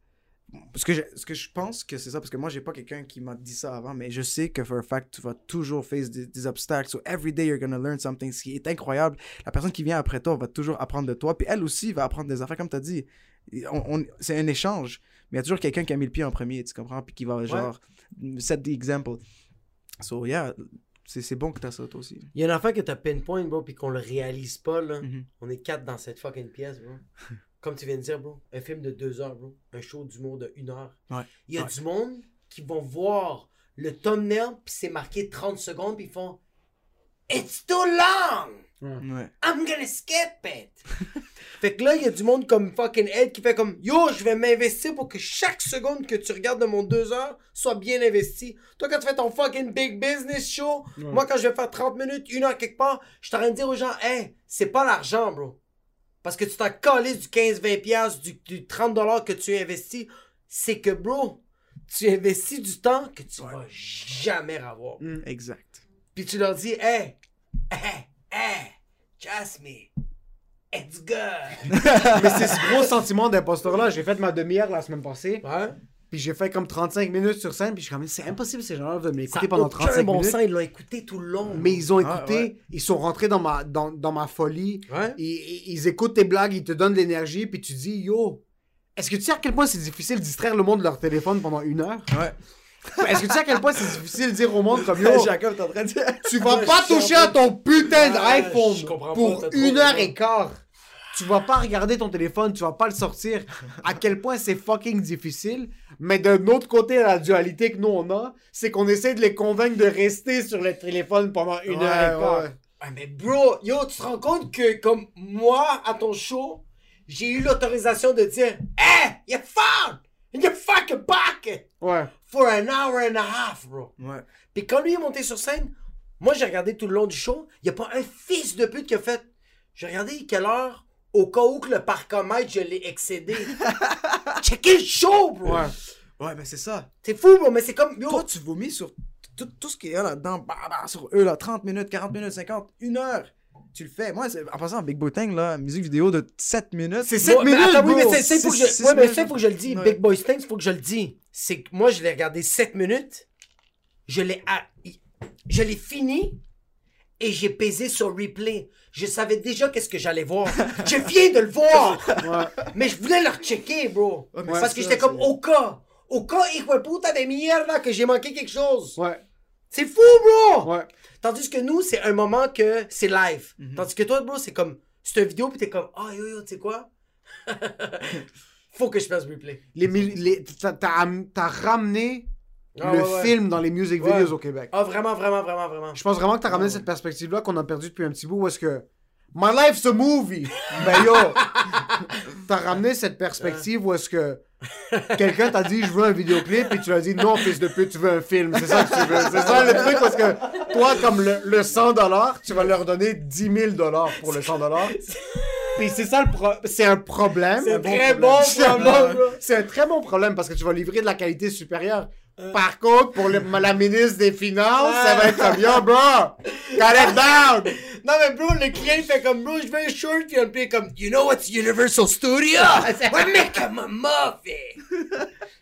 parce que je, ce que je pense que c'est ça, parce que moi, j'ai pas quelqu'un qui m'a dit ça avant, mais je sais que for a fact, tu vas toujours face des, des obstacles. So every day, you're gonna learn something. Ce qui est incroyable, la personne qui vient après toi va toujours apprendre de toi, puis elle aussi va apprendre des affaires, comme tu as dit. On, on- c'est un échange, mais il y a toujours quelqu'un qui a mis le pied en premier, tu comprends, puis qui va genre set the example. So yeah, c'est c'est bon que t'as ça toi aussi. Il y a une affaire que t'as pinpoint, bro, puis qu'on le réalise pas, là. Mhm. On est quatre dans cette fucking pièce, bro. Comme tu viens de dire, bro. Un film de deux heures, bro. Un show d'humour de une heure. Ouais. Il y a Ouais. du monde qui vont voir le thumbnail, puis c'est marqué 30 secondes, puis ils font It's too long! Ouais. I'm gonna skip it! fait que là, il y a du monde comme fucking Ed qui fait comme Yo, je vais m'investir pour que chaque seconde que tu regardes de mon deux heures soit bien investie. Toi, quand tu fais ton fucking big business show, moi, quand je vais faire 30 minutes, une heure quelque part, je suis en train de dire aux gens Hey, c'est pas l'argent, bro. Parce que tu t'en calisses du 15-20$, piastres, du, du 30$ que tu investis. C'est que, bro, tu investis du temps que tu vas jamais avoir. Exact. Puis tu leur dis, hey, hey, hey, trust me, it's good. Mais c'est ce gros sentiment d'imposteur-là. J'ai fait ma demi-heure la semaine passée, Ouais. Puis j'ai fait comme 35 minutes sur scène, puis je suis comme, c'est impossible ces gens-là de Ça m'écouter pendant aucun 35 bon minutes. sens, ils l'ont écouté tout le long. Mais ils ont Ah, écouté, ouais. ils sont rentrés dans ma, dans, dans ma folie, Ouais. ils, ils- écoutent tes blagues, ils te donnent de l'énergie, puis tu dis, yo, est-ce que tu sais à quel point c'est difficile de distraire le monde de leur téléphone pendant une heure? Ouais. Est-ce que tu sais à quel point c'est difficile de dire au monde comme, yo, Jacob, en train de dire. tu vas pas toucher à ton putain d'iPhone pour une heure et quart. Tu vas pas regarder ton téléphone, tu vas pas le sortir. À quel point c'est fucking difficile. Mais d'un autre côté, la dualité que nous on a, c'est qu'on essaie de les convaincre de rester sur le téléphone pendant une Ouais, heure et quart. ouais. Ah, mais bro, yo, tu te rends compte que comme moi, à ton show, j'ai eu l'autorisation de dire Hey, you found in your fucking pocket Ouais. for an hour and a half, bro. Ouais. Puis quand lui est monté sur scène, moi j'ai regardé tout le long du show, il y a pas un fils de pute qui a fait J'ai regardé quelle heure au cas où que le parcomètre je l'ai excédé. Checkez le show, bro. Ouais. Ouais, mais c'est ça. C'est fou, bro, mais c'est comme yo. Toi, tu vomis sur tout, tout ce qu'il y a là-dedans, bah, bah, sur eux, là, 30 minutes, 40 minutes, 50, une heure. Tu le fais. Moi, en passant, Big Botang, là, musique vidéo de 7 minutes. C'est 7 Bon, mais minutes, attends, oui, mais c'est- faut que je, Six- ouais, mais faut que je le dise. Big Boy Stinks, faut que je le dise. C'est que moi, je l'ai regardé 7 minutes. Je l'ai, à- je l'ai fini et j'ai pesé sur replay. Je savais déjà qu'est-ce que j'allais voir. je viens de le voir. Ouais. Mais je voulais le rechecker, bro. Ouais, Parce que j'étais comme au cas. Au cas, de puta de mierda, que j'ai manqué quelque chose. Ouais. C'est fou, bro. Ouais. Tandis que nous, c'est un moment que c'est live. Mhm. Tandis que toi, bro, c'est comme. C'est une vidéo, puis t'es comme. Ah, yo, yo, tu sais quoi? Faut que je fasse replay. Les, les, t'as ramené Ah, le ouais, ouais. film dans les music Ouais. videos au Québec. Ah, vraiment, vraiment, vraiment, vraiment. Je pense vraiment que t'as ramené Ouais, cette perspective-là qu'on a perdu depuis un petit bout où est-ce que My life's a movie! ben yo! T'as ramené cette perspective où est-ce que quelqu'un t'a dit je veux un vidéoclip et tu lui as dit non fils de pute tu veux un film c'est ça que tu veux c'est ça le truc parce que toi comme le, le 100 dollars tu vas leur donner 10 000 dollars pour le 100 dollars puis c'est ça le pro- c'est un problème C'est Un un très bon problème, bon- c'est un très bon problème parce que tu vas livrer de la qualité supérieure par contre pour le- la ministre des finances ça va être comme yo bro cut it down Non, mais bro, le client, il fait comme, bro, je veux un short, puis il est comme, you know what's Universal Studio? We're making a movie!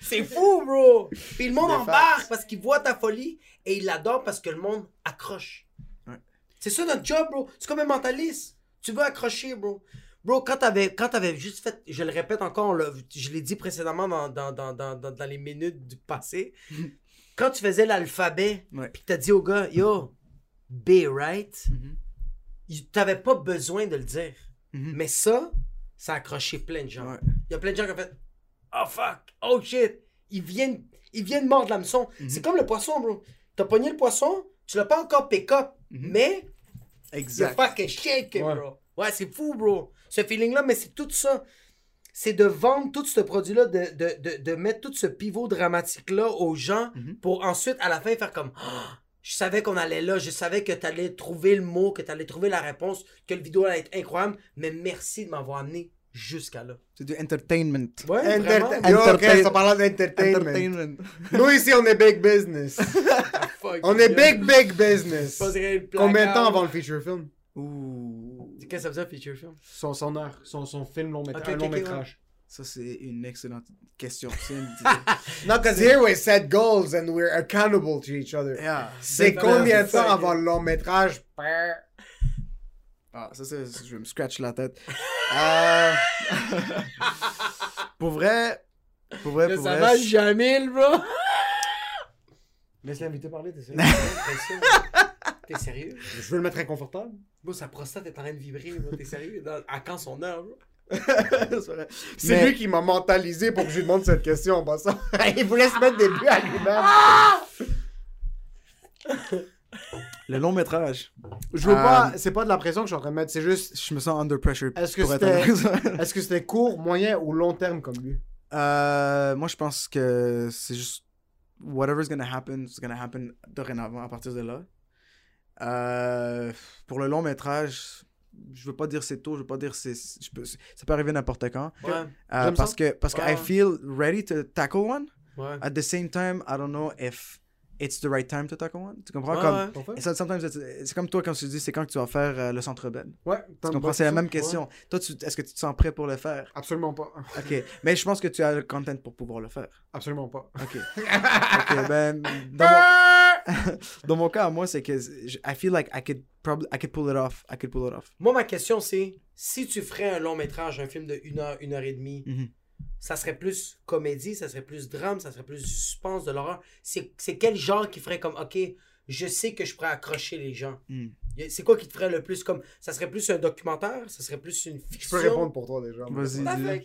C'est fou, bro! Puis le monde embarque parce qu'il voit ta folie et il l'adore parce que le monde accroche. Ouais. C'est ça notre job, bro. C'est comme un mentaliste. Tu veux accrocher, bro. Bro, quand t'avais, quand t'avais juste fait, je le répète encore, je l'ai dit précédemment dans, dans, dans, dans, dans, les minutes du passé, quand tu faisais l'alphabet, Ouais. puis que t'as dit au gars, yo, B, right? Mhm. Il- T'avais pas besoin de le dire. Mhm. Mais ça, ça a accroché plein de gens. Ouais. Il y a plein de gens qui ont fait Oh fuck, oh shit. Ils viennent, ils viennent mordre l'hameçon. Mhm. C'est comme le poisson, bro. T'as pogné le poisson, tu l'as pas encore pick up, mais Exact. fucking shake it, Ouais. bro. Ouais, c'est fou, bro. Ce feeling-là, mais c'est tout ça. C'est de vendre tout ce produit-là, de, de, de, de mettre tout ce pivot dramatique-là aux gens Mhm. pour ensuite, à la fin, faire comme Ah, Je savais qu'on allait là, je savais que t'allais trouver le mot, que t'allais trouver la réponse, que le vidéo allait être incroyable, mais merci de m'avoir amené jusqu'à là. C'est du entertainment. Ouais, Enter- vraiment. Yo, Chris, on parle d'entertainment. Entertainment. Nous ici, on est big business. Fuck, on est big, big business. Combien de temps avant le feature film? Ouh. Qu'est-ce que ça veut dire, feature film? Son, son heure, son, son film long, métra- Ok, un ok, long ok, métrage. Ça, c'est une excellente question. Non, because here we set goals and we're accountable to each other. Yeah. C'est combien de temps ça, avant le long métrage? Ah, ça, c'est... Je vais me scratch la tête. Euh, pour vrai... Pour vrai, pour ça vrai... va je- jamais, bro Laisse l'invité parler, t'es sérieux T'es sérieux? Je veux le mettre inconfortable. Bro, sa prostate est en train de vibrer. T'es sérieux? Dans- À quand son heure, bro c'est Mais- lui qui m'a mentalisé pour que je lui demande cette question en passant. Il voulait se mettre des buts à lui-même. Le long métrage. Je veux Euh, pas, c'est pas de la pression que je suis en train de mettre, c'est juste, Je me sens under pressure. Est-ce que c'était- honnête. est-ce que c'était court, moyen ou long terme comme but? Euh, moi, je pense que c'est juste whatever's gonna happen, it's gonna happen dorénavant à partir de là. Euh, pour le long métrage, je veux pas dire c'est tôt, je veux pas dire c'est, je peux- ça peut arriver n'importe quand. Ouais, Euh, J'aime parce ça. que parce que Ouais. I feel ready to tackle one. ouais. At the same time, I don't know if it's the right time to tackle one. Tu comprends? Ouais, comme ça, sometimes it's- c'est comme toi quand tu dis c'est quand que tu vas faire euh, le centre belle. Ouais, Tu comprends? C'est la même question. Toi, tu, est-ce que tu te sens prêt pour le faire? Absolument pas. Ok, mais je pense que tu as le content pour pouvoir le faire. Absolument pas. Ok. ok, ben, dans mon, dans mon cas, moi, c'est que je- I feel like I could probably, I could pull it off. I could pull it off. Moi, ma question, c'est si tu ferais un long métrage, un film de 1 heure, 1 heure et demie, Mhm. ça serait plus comédie, ça serait plus drame, ça serait plus du suspense, de l'horreur? C'est quel genre qui ferait comme, ok, je sais que je pourrais accrocher les gens? Mm. C'est quoi qui te ferait le plus comme, ça serait plus un documentaire, ça serait plus une Je fiction? peux répondre pour toi déjà. Vas-y,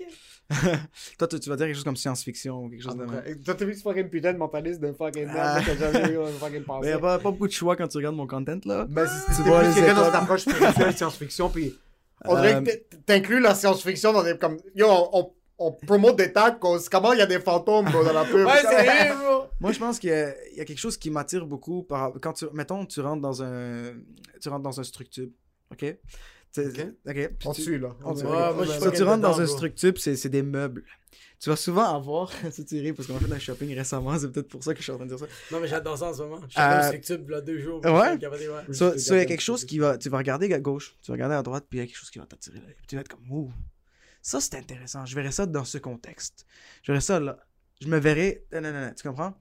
Ah. Toi, tu, tu vas dire quelque chose comme science-fiction ou quelque chose de même. Toi, t'as vu ce fucking putain de mentaliste de fucking Ah. merde que t'as jamais eu un fucking Mais pensée. y a pas, pas beaucoup de choix quand tu regardes mon content, là. Ben, c'est vois plus quelqu'un dans cette approche spirituelle science-fiction, puis on dirait Euh, que t'inclus la science-fiction dans des comme yo, on, on, on promote des tacos, comment il y a des fantômes bro, dans la pub. Ouais, c'est bro. Moi, je pense qu'il y, y a quelque chose qui m'attire beaucoup par quand tu mettons tu rentres dans un tu rentres dans un structure, OK? On te suit là. on te- Ouais, moi, je suis Ça, fucking tu rentres dans dedans, un structure, c'est c'est des meubles. Tu vas souvent avoir, tu ris parce qu'on a fait un shopping récemment, c'est peut-être pour ça que je suis en train de dire ça. Non, mais j'adore ça en ce moment. Je suis Euh, dans structure il y a deux jours. ouais? il y a quelque chose qui va, tu vas regarder à gauche, tu vas regarder à droite, puis il y a quelque chose qui va t'attirer l'œil. Puis tu vas être comme, ouh, ça c'est intéressant, je verrais ça dans ce contexte. Je verrais ça là. Je me verrais, non, non, non, non, tu comprends?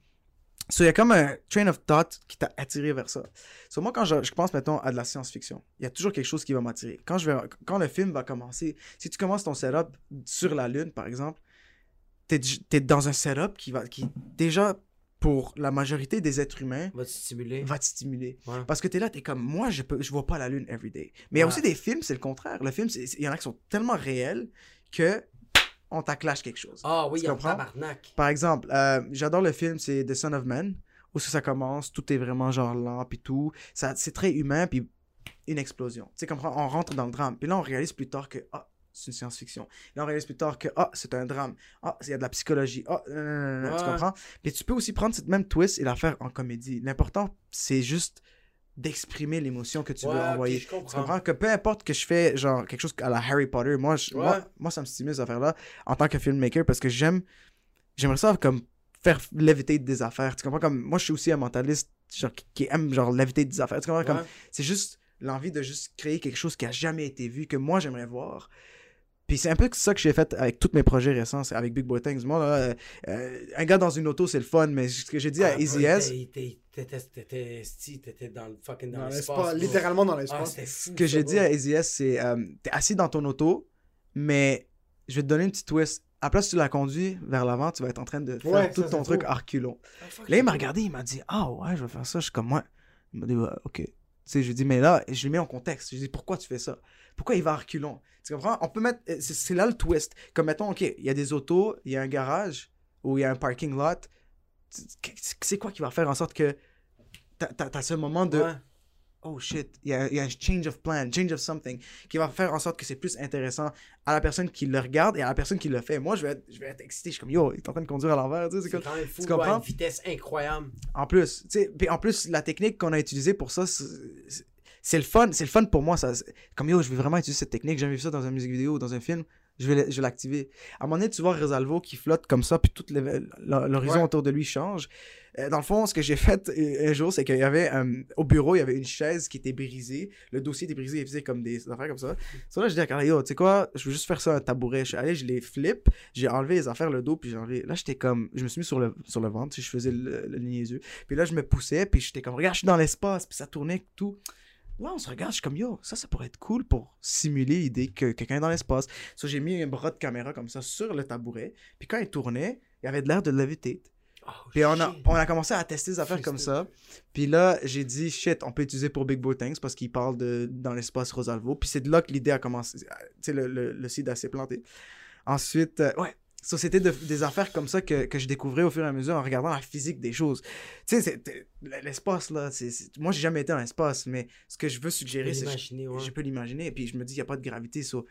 So, il y a comme un train of thought qui t'a attiré vers ça. So, moi, quand je, je pense, mettons, à de la science-fiction, il y a toujours quelque chose qui va m'attirer. Quand, je vais, quand le film va commencer, si tu commences ton setup sur la Lune, par exemple, t'es, es dans un setup qui va, qui, déjà, pour la majorité des êtres humains, Va te stimuler. va te stimuler. Ouais. Parce que t'es là, t'es comme, moi, je peux, je vois pas la lune every day. Mais il y a aussi des films, c'est le contraire. Le film, il y en a qui sont tellement réels que on t'acclache quelque chose. Ah oui, Tu en comprends? tabarnak. Par exemple, euh, j'adore le film, c'est The Son of Man, où ça, commence, tout est vraiment genre lent, puis tout. Ça, c'est très humain, puis une explosion. Tu sais, comprends? On rentre dans le drame. Puis là, on réalise plus tard que, ah, c'est une science-fiction. Là, on réalise plus tard que, ah, c'est un drame. Ah, il y a de la psychologie. Ah, euh, tu comprends? Puis tu peux aussi prendre cette même twist et la faire en comédie. L'important, c'est juste d'exprimer l'émotion que tu veux Ouais, envoyer. je Tu comprends. que peu importe que je fais genre quelque chose à la Harry Potter, moi, je- Ouais. moi, moi ça me stimule cette affaire-là en tant que filmmaker parce que j'aime, j'aimerais ça comme faire léviter des affaires. Tu comprends comme moi je suis aussi un mentaliste genre, qui, aime genre léviter des affaires. Tu comprends comme c'est juste l'envie de juste créer quelque chose qui a jamais été vu que moi j'aimerais voir. Puis c'est un peu ça que j'ai fait avec tous mes projets récents, avec Big Boy Things. Moi, là, euh, euh, un gars dans une auto, c'est le fun, mais ce que j'ai dit à Ah, Easy S, t'étais- t'étais- T'étais dans le fucking dans Dans l'espace. littéralement dans Ah, l'espace. Ce que j'ai dit à Easy S, c'est euh, t'es assis dans ton auto, mais je vais te donner une petite twist. À la place, tu la conduis vers l'avant, tu vas être en train de faire Ouais, tout ça, ton truc reculons. Ah, Là, il m'a c'est regardé, il m'a dit Ah ouais, je vais faire ça. Je suis comme Ouais. Il m'a dit Ouais, ok. Tu sais, je lui dis Mais là, je lui mets en contexte. Je lui dis Pourquoi tu fais ça? Pourquoi il va à reculons Tu comprends? On peut mettre. euh, C'est c'est là le twist. Comme mettons, ok, il y a des autos, il y a un garage ou il y a un parking lot. C'est quoi qui va faire en sorte que t'as- ce moment de Ouais. oh shit, il y, a, il y a un change of plan, change of something, qui va faire en sorte que c'est plus intéressant à la personne qui le regarde et à la personne qui le fait. Moi, je vais être, je vais être excité. Je suis comme, yo, il est en train de conduire à l'envers. tu sais, c'est C'est comme- quand même fou, tu comprends? une vitesse incroyable. En plus, tu sais, puis en plus, la technique qu'on a utilisée pour ça, c'est- le fun. C'est le fun pour moi. Ça, comme yo, je vais vraiment utiliser cette technique. J'ai jamais vu ça dans une musique vidéo ou dans un film. Je vais, le- l'activer. À un moment donné, tu vois Resalvo qui flotte comme ça, puis tout le- l'horizon Ouais. autour de lui change. Euh, dans le fond, ce que j'ai fait euh, un jour, c'est qu'il y avait euh, au bureau, il y avait une chaise qui était brisée. Le dossier était brisé, il faisait comme des affaires comme ça. So là, je dis à Carla, tu sais quoi, je veux juste faire ça un tabouret. Je suis allé, je les flip, j'ai enlevé les affaires, le dos, puis j'ai enlevé. Là, j'étais comme, je me suis mis sur le, sur le ventre, je faisais le, le niaiseux. Puis là, je me poussais, puis j'étais comme, regarde, je suis dans l'espace, puis ça tournait, tout. Là, on se regarde, je suis comme, yo, ça, ça pourrait être cool pour simuler l'idée que quelqu'un est dans l'espace. So, j'ai mis un bras de caméra comme ça sur le tabouret, puis quand il tournait, il avait de l'air de levitate. Oh, Puis on a, on a commencé à tester des affaires comme ça. Puis là, j'ai dit, shit, on peut utiliser pour Big Boy Things parce qu'il parle de dans l'espace Rosalvo. Puis c'est de là que l'idée a commencé. Tu sais, le, le, le seed a s'est planté. Ensuite, euh, ouais. C'était de- des affaires comme ça que, que je découvrais au fur et à mesure en regardant la physique des choses. Tu sais, l'espace, là, c'est, moi, j'ai jamais été dans l'espace, mais ce que je veux Je suggérer, c'est l'imaginer, ouais. je peux l'imaginer. Et puis je me dis, il n'y a pas de gravité. so,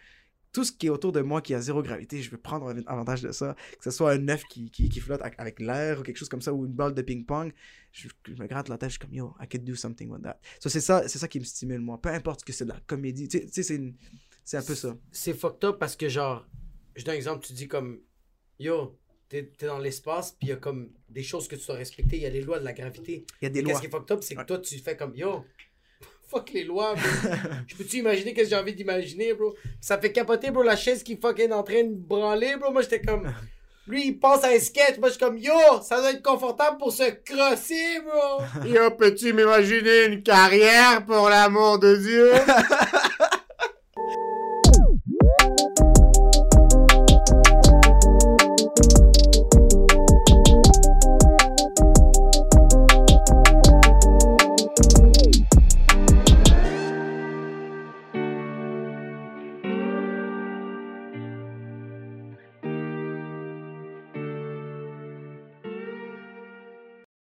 tout ce qui est autour de moi qui a zéro gravité, je veux prendre avantage de ça. Que ce soit un œuf qui, qui, qui flotte avec, l'air ou quelque chose comme ça, ou une balle de ping-pong. Je, je me gratte la tête, je suis comme, yo, I could do something with that. So, c'est ça, c'est ça qui me stimule, moi. Peu importe que c'est de la comédie. Tu sais- c'est un peu ça. C'est fucked up parce que, genre, je donne un exemple, tu dis comme, yo, t'es t'es dans l'espace, puis il y a comme des choses que tu dois respecter, il y a les lois de la gravité. Il y a des Et Qu'est-ce lois. qui est fucked up, c'est que Ouais. toi, tu fais comme, yo, fuck les lois, bro. Je peux-tu imaginer qu'est-ce que j'ai envie d'imaginer, bro? Ça fait capoter, bro, la chaise qui fucking en train de branler, bro. Moi, j'étais comme, lui, il pense à un sketch. Moi, je suis comme, yo, ça doit être confortable pour se crosser, bro. Yo, peux-tu m'imaginer une carrière pour l'amour de Dieu?